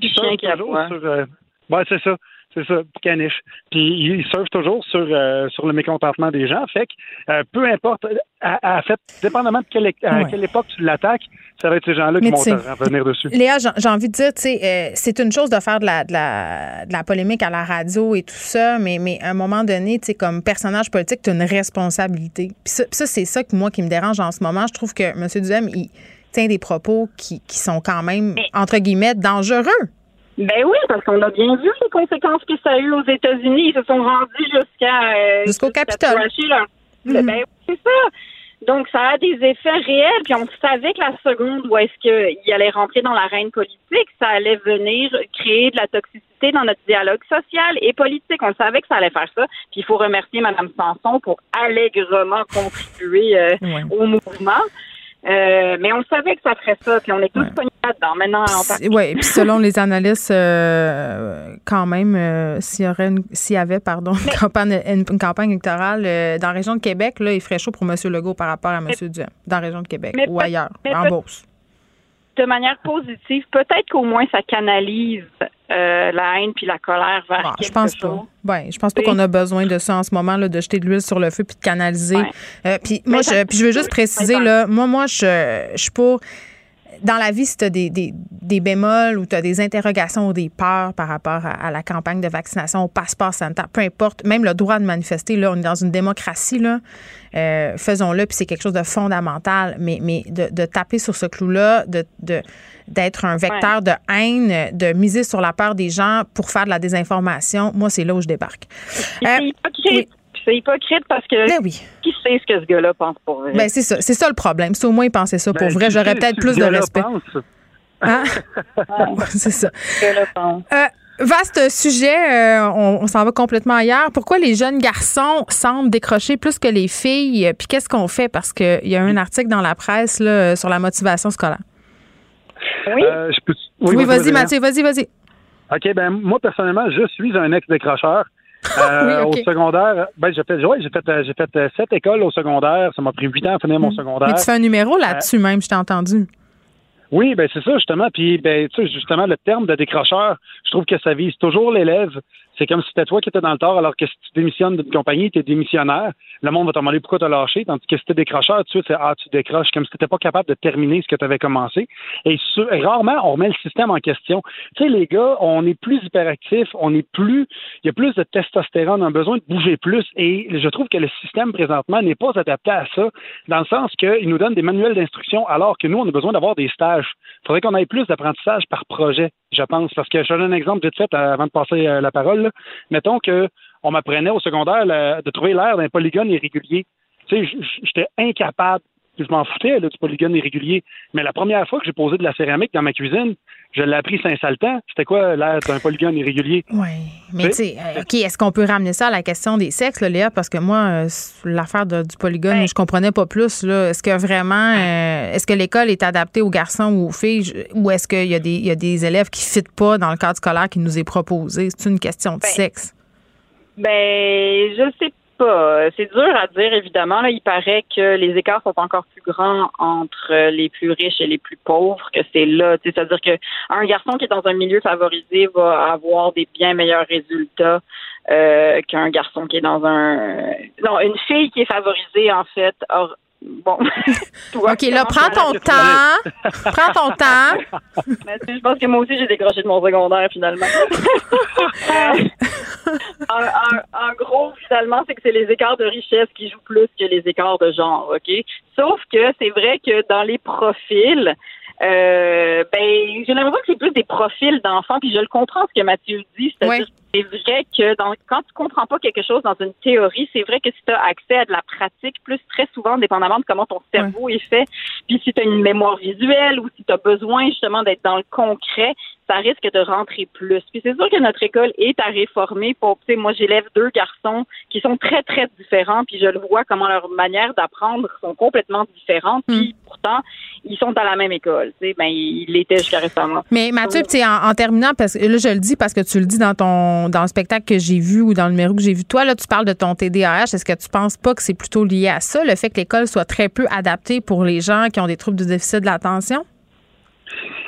qu'il surfe toujours sur. Euh, ouais, c'est ça. C'est ça, caniche. Puis il surfe toujours sur, euh, sur le mécontentement des gens. Fait que euh, peu importe, à, fait, dépendamment de quelle, à quelle époque tu l'attaques, ça va être ces gens-là qui vont revenir dessus. Léa, j'ai envie de dire, tu sais, euh, c'est une chose de faire de la, de, la, de la polémique à la radio et tout ça, mais, mais à un moment donné, tu sais, comme personnage politique, tu as une responsabilité. Puis ça, c'est ça que moi qui me dérange en ce moment. Je trouve que M. Duhem, il tient des propos qui, qui sont quand même, entre guillemets, dangereux. Ben oui, parce qu'on a bien vu les conséquences que ça a eu aux États-Unis. Ils se sont rendus jusqu'à euh, jusqu'au Capitole. Mhm. Ben c'est ça. Donc ça a des effets réels. Puis on savait que la seconde où est-ce qu'il allait rentrer dans l'arène politique, ça allait venir créer de la toxicité dans notre dialogue social et politique. On savait que ça allait faire ça. Puis il faut remercier Mme Sanson pour allègrement contribuer euh, au mouvement. Euh, mais on savait que ça ferait ça, puis on est tous ouais. là-dedans. Maintenant, Oui, puis selon les analystes, euh, quand même, euh, s'il y aurait s'il y avait, pardon, une, campagne, une, campagne électorale dans la région de Québec, là, il ferait chaud pour M. Legault par rapport à M. Duhem, dans la région de Québec ou ailleurs, en Beauce de manière positive, peut-être qu'au moins ça canalise euh, la haine puis la colère vers bon, je pense pas. Ben, je pense pas qu'on a besoin de ça en ce moment là, de jeter de l'huile sur le feu puis de canaliser. Euh, puis moi, je, puis je veux juste préciser là, moi, moi, je, je suis pour dans la vie, si tu as des, des, des bémols ou tu as des interrogations ou des peurs par rapport à, la campagne de vaccination, au passeport sanitaire, peu importe, même le droit de manifester, là, on est dans une démocratie, là, euh, faisons-le, puis c'est quelque chose de fondamental, mais, mais de, taper sur ce clou-là, de, d'être un vecteur de haine, de miser sur la peur des gens pour faire de la désinformation, moi, c'est là où je débarque. Euh, c'est hypocrite parce que ben qui sait ce que ce gars-là pense pour vrai? Ben c'est ça, c'est ça le problème. Si au moins il pensait ça pour ben, vrai, j'aurais peut-être plus de respect. Hein? c'est ça. Euh, vaste sujet, euh, on, s'en va complètement ailleurs. Pourquoi les jeunes garçons semblent décrocher plus que les filles? Puis qu'est-ce qu'on fait? Parce qu'il y a un article dans la presse là, sur la motivation scolaire. Oui, euh, oui, vas-y, Mathieu, vas-y, vas-y. OK, ben moi, personnellement, je suis un ex-décrocheur. Euh, au secondaire, ben, j'ai fait, j'ai fait, j'ai fait euh, sept écoles au secondaire. Ça m'a pris huit ans à finir mon hmm. secondaire. Mais tu fais un numéro là-dessus même, je t'ai entendu. Oui, ben c'est ça justement. Puis ben tu sais justement le terme de décrocheur, je trouve que ça vise toujours l'élève c'est comme si c'était toi qui étais dans le tort, alors que si tu démissionnes d'une compagnie, tu es démissionnaire, le monde va te demander pourquoi tu as lâché, tandis que si tu décrocheur, tu sais, c'est Ah, tu décroches, comme si tu n'étais pas capable de terminer ce que tu avais commencé. Et rarement, on remet le système en question. Tu sais, les gars, on est plus hyperactifs, on est plus, il y a plus de testostérone, on a besoin de bouger plus. Et je trouve que le système présentement n'est pas adapté à ça, dans le sens qu'il nous donne des manuels d'instruction, alors que nous, on a besoin d'avoir des stages. Il faudrait qu'on ait plus d'apprentissage par projet, je pense, parce que je donne un exemple vite fait avant de passer euh, la parole. Mettons que on m'apprenait au secondaire de trouver l'air d'un polygone irrégulier. Tu sais, j'étais incapable. Je m'en foutais du polygone irrégulier. Mais la première fois que j'ai posé de la céramike dans ma cuisine, je l'ai appris Saint-Saltan. C'était quoi l'air d'un polygone irrégulier? Oui. Mais tu sais, euh, OK, est-ce qu'on peut ramener ça à la question des sexes, Léa? Parce que moi, euh, l'affaire du polygone, je je comprenais pas plus. Est-ce que vraiment, euh, est-ce que l'école est adaptée aux garçons ou aux filles? Ou est-ce qu'il y, a des, y a des élèves qui ne fitent pas dans le cadre scolaire qui nous est proposé? C'est une question de ben, sexe. Ben, je sais pas. C'est dur à dire, évidemment. Là, il paraît que les écarts sont encore plus grands entre les plus riches et les plus pauvres, que c'est là. C'est-à-dire qu'un garçon qui est dans un milieu favorisé va avoir des bien meilleurs résultats euh, qu'un garçon qui est dans un... Non, une fille qui est favorisée, en fait, Bon. OK, là, prends ton temps. prends ton temps. je pense que moi aussi, j'ai décroché de mon secondaire, finalement. en, gros, finalement, c'est que c'est les écarts de richesse qui jouent plus que les écarts de genre, OK? Sauf que c'est vrai que dans les profils, euh, ben, j'ai l'impression que c'est plus des profils d'enfants, puis je le comprends ce que Mathieu dit, c'est-à-dire c'est vrai que dans, quand tu comprends pas quelque chose dans une théorie, c'est vrai que si tu as accès à de la pratique, plus très souvent, dépendamment de comment ton cerveau est fait, puis si tu as une mémoire visuelle ou si tu as besoin justement d'être dans le concret, ça risque de rentrer plus. Puis c'est sûr que notre école est à réformer. Pour, moi, j'élève deux garçons qui sont très, très différents, puis je le vois comment leur manière d'apprendre sont complètement différentes. Puis hmm. pourtant, ils sont à la même école. Tu sais, ben, ils l'étaient jusqu'à récemment. Mais Mathieu, en, en, terminant, parce que là, je le dis parce que tu le dis dans ton dans le spectacle que j'ai vu ou dans le numéro que j'ai vu. Toi, là, tu parles de ton TDAH. Est-ce que tu penses pas que c'est plutôt lié à ça, le fait que l'école soit très peu adaptée pour les gens qui ont des troubles du déficit de l'attention?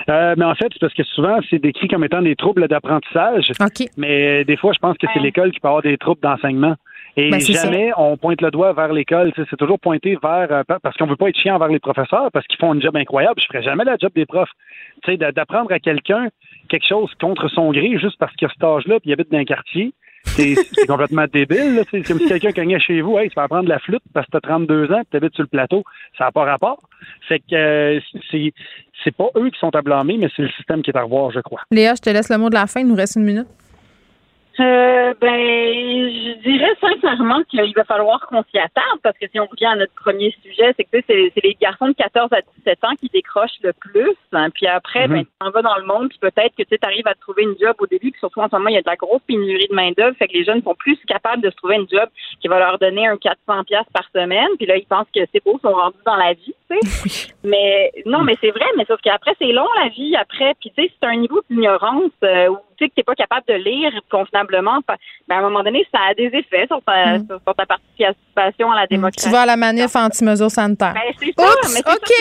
Euh, mais en fait, c'est parce que souvent, c'est décrit comme étant des troubles d'apprentissage. Mais des fois, je pense que c'est l'école qui peut avoir des troubles d'enseignement. Et ben, jamais on pointe le doigt vers l'école. C'est toujours pointé vers euh, parce qu'on veut pas être chiant envers les professeurs parce qu'ils font un job incroyable. Je ferais jamais la job des profs. Tu sais, d'apprendre à quelqu'un quelque chose contre son gré juste parce qu'il a cet âge-là puis il habite dans un quartier. C'est complètement débile. C'est comme si quelqu'un cognait chez vous, hey, tu vas apprendre la flûte parce que tu as 32 ans, tu habites sur le plateau. Ça n'a pas rapport. Que euh, c'est c'est pas eux qui sont à blâmer, mais c'est le système qui est à revoir, je crois. Léa, je te laisse le mot de la fin. Il nous reste une minute. Euh, ben, je dirais sincèrement qu'il va falloir qu'on s'y attarde parce que si on revient à notre premier sujet, c'est que c'est, les garçons de 14 à 17 ans qui décrochent le plus. Hein. puis après, mhm. ben, tu en vas dans le monde, puis peut-être que tu arrives à trouver une job au début, puis surtout en ce moment, il y a de la grosse pénurie de main-d'œuvre, fait que les jeunes sont plus capables de se trouver une job qui va leur donner un 400 pièces par semaine, puis là, ils pensent que c'est beau, ils sont rendus dans la vie, tu sais. mais non, mais c'est vrai, mais sauf qu'après, c'est long la vie, après, puis tu sais, c'est un niveau d'ignorance euh, tu sais que t'es pas capable de lire convenablement, ben, à un moment donné, ça a des effets sur ta, mm. sur, ta participation à la démocratie. Tu vas à la manif anti-mesures sanitaires. Ben, c'est ça, Oups, mais OK!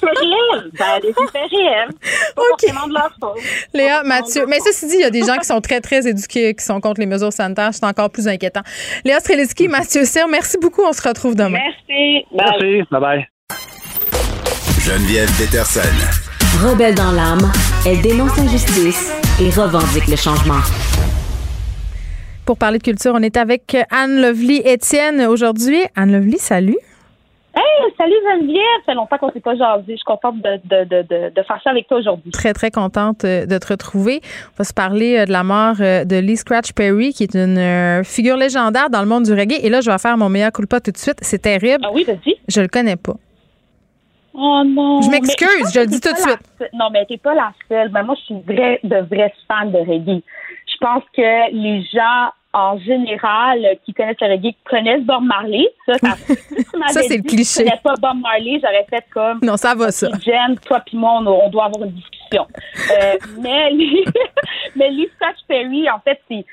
C'est réel. Ça a des effets réels. Pas forcément de leur faute. Léa, Mathieu, mais ceci dit, il y a des gens qui sont très, très éduqués, qui sont contre les mesures sanitaires. C'est encore plus inquiétant. Léa Streliski, Mathieu Cyr, merci beaucoup. On se retrouve demain. Merci. Bye. Merci. Bye-bye. Geneviève Peterson. Rebelle dans l'âme, elle dénonce l'injustice et revendique le changement. Pour parler de culture, on est avec Anne Lovely Étienne aujourd'hui. Anne Lovely, salut. Hey, salut Geneviève! Ça fait longtemps qu'on s'est pas jasé. Je suis contente de, de, de, de, faire ça avec toi aujourd'hui. Très, très contente euh, de te retrouver. On va se parler euh, de la mort euh, de Lee Scratch Perry, qui est une figure légendaire dans le monde du reggae. Et là, je vais faire mon meilleur culpa tout de suite. C'est terrible. Ah oui, vas-y. Je le connais pas. Oh non! Je m'excuse, je le dis tout de suite. Non, mais t'es pas la seule. Mais moi, je suis vrai, de vraie fan de reggae. Je pense que les gens en général qui connaissent le reggae connaissent Bob Marley. Ça, ça, ça c'est le cliché. Si tu pas Bob Marley, j'aurais fait comme. Non, ça va, ça. Jen, toi puis moi, on, doit avoir une discussion. euh, mais, mais Lee Scratch Perry, en fait, c'est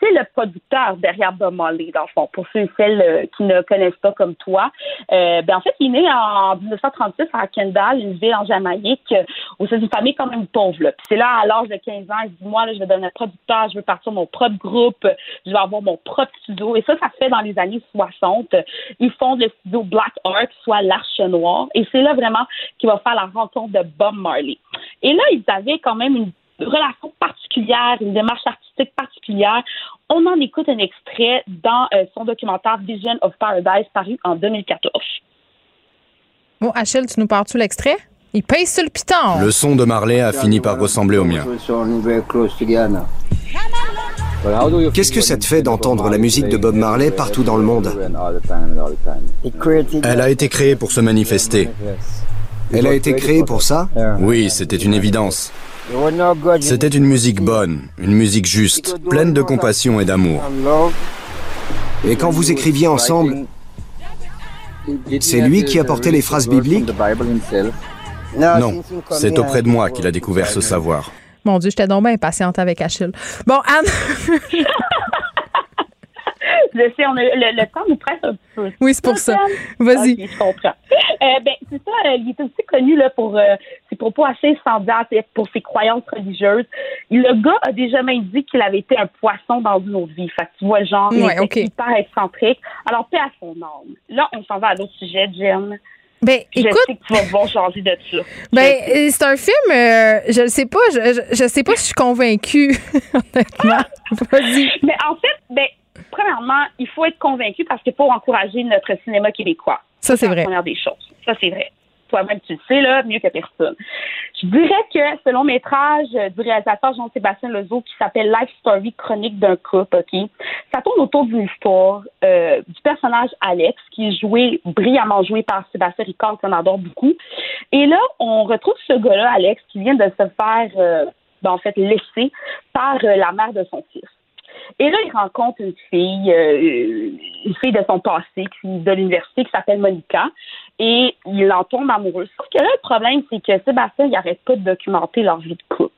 c'est le producteur derrière Bob Marley, dans le fond, pour ceux et celles euh, qui ne connaissent pas comme toi. Euh, ben, en fait, il est né en 1936 à Kendall, une ville en Jamaïque, euh, au sein d'une famille quand même pauvre. Puis c'est là, à l'âge de 15 ans, il dit, moi, là, je vais devenir producteur, je veux partir mon propre groupe, je vais avoir mon propre studio. Et ça, ça se fait dans les années 60. Ils font le studio Black Art, soit l'Arche Noire. Et c'est là vraiment qu'il va faire la rencontre de Bob Marley. Et là, ils avaient quand même une relation particulière, une démarche artistique particulière. On en écoute un extrait dans euh, son documentaire Vision of Paradise paru en 2014. Bon, Achille, tu nous parles-tu l'extrait? Il paye sur le piton. Le son de Marley a fini par ressembler au mien. Qu'est-ce que ça te fait d'entendre la musique de Bob Marley partout dans le monde? Elle a été créée pour se manifester. Elle a été créée pour ça? Oui, c'était une évidence. C'était une musique bonne, une musique juste, pleine de compassion et d'amour. Et quand vous écriviez ensemble, c'est lui qui apportait les phrases bibliques? Non, c'est auprès de moi qu'il a découvert ce savoir. Mon Dieu, j'étais donc bien impatiente avec Achille. Bon, Anne. Je on a, le, temps nous presse un peu. Oui, c'est pour ça. Vas-y. je comprends. Euh, ben, c'est ça, euh, il est aussi connu là, pour euh, ses propos assez et pour ses croyances religieuses. Le gars a déjà même dit qu'il avait été un poisson dans une autre vie. Fait que tu vois le genre, il est hyper excentrique. Alors, paix à son âme. Là, on s'en va à d'autres sujets, Jen. Ben, je écoute, sais que tu vas voir changer de ça. Ben, c'est un film, je ne sais pas, je, je, sais pas si je suis convaincue, honnêtement. Vas-y. Mais en fait, ben, premièrement, il faut être convaincu parce qu'il faut encourager notre cinéma québécois. Ça, c'est vrai. La première des choses. Ça, c'est vrai. Toi-même, tu le sais, là, mieux que personne. Je dirais que ce long métrage du réalisateur Jean-Sébastien Lezeau qui s'appelle Life Story Chronique d'un couple, OK? Ça tourne autour d'une histoire euh, du personnage Alex qui est joué, brillamment joué par Sébastien Ricard, qu'on adore beaucoup. Et là, on retrouve ce gars-là, Alex, qui vient de se faire, euh, ben, en fait, laisser par euh, la mère de son fils. Et là, il rencontre une fille, euh, une fille de son passé, de l'université, qui s'appelle Monica, et il en tombe amoureux. Sauf que là, le problème, c'est que Sébastien, il n'arrête pas de documenter leur vie de couple.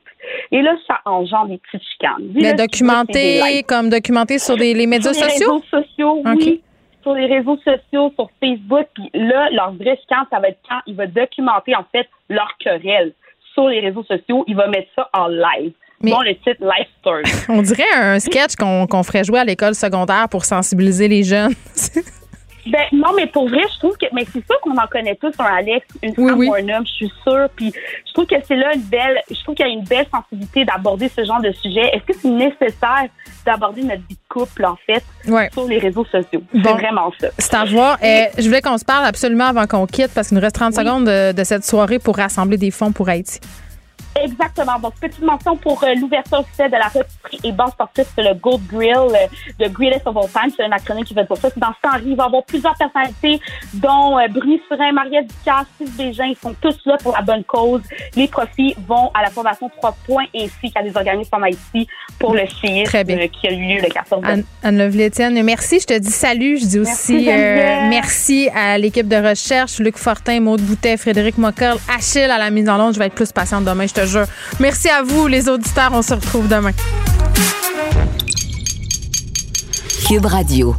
Et là, ça engendre des petites chicanes. Mais documenter, comme documenter sur des, les médias sur sociaux? Les réseaux sociaux, oui. Sur les réseaux sociaux, sur Facebook. Puis là, leur vrai chicane, ça va être quand il va documenter, en fait, leur querelle sur les réseaux sociaux. Il va mettre ça en live. Mais le titre Life Story. On dirait un sketch qu'on ferait jouer à l'école secondaire pour sensibiliser les jeunes. Ben, non, mais pour vrai, je trouve que, mais c'est sûr qu'on en connaît tous un Alex, une femme ou un homme, je suis sûre. Puis je trouve que c'est là une belle, je trouve qu'il y a une belle sensibilité d'aborder ce genre de sujet. Est-ce que c'est nécessaire d'aborder notre vie de couple, en fait, sur les réseaux sociaux? C'est vraiment ça. C'est à voir. Euh, je voulais qu'on se parle absolument avant qu'on quitte parce qu'il nous reste 30 secondes de, de cette soirée pour rassembler des fonds pour Haïti. Exactement. Donc, petite mention pour euh, l'ouverture officielle de la rôtisserie et bar sportive, c'est le Gold Grill, euh, le Grillest of All Time. C'est un acronyme qui fait pour ça. Dans ce temps il va y avoir plusieurs personnalités, dont euh, Bruni Surin, Mariette Ducasse, Steve Bégin. Ils sont tous là pour la bonne cause. Les profits vont à la Fondation 3 points ainsi qu'à des organismes en Haïti pour le bien. Euh, qui a eu lieu le 14 Anne, Anne merci. Je te dis salut. Je dis aussi merci, à l'équipe de recherche, Luc Fortin, Maude Boutet, Frédéric Mockel, Achille à la mise en l'onde. Je vais être plus patiente demain, je te Merci à vous, les auditeurs. On se retrouve demain. Cube Radio.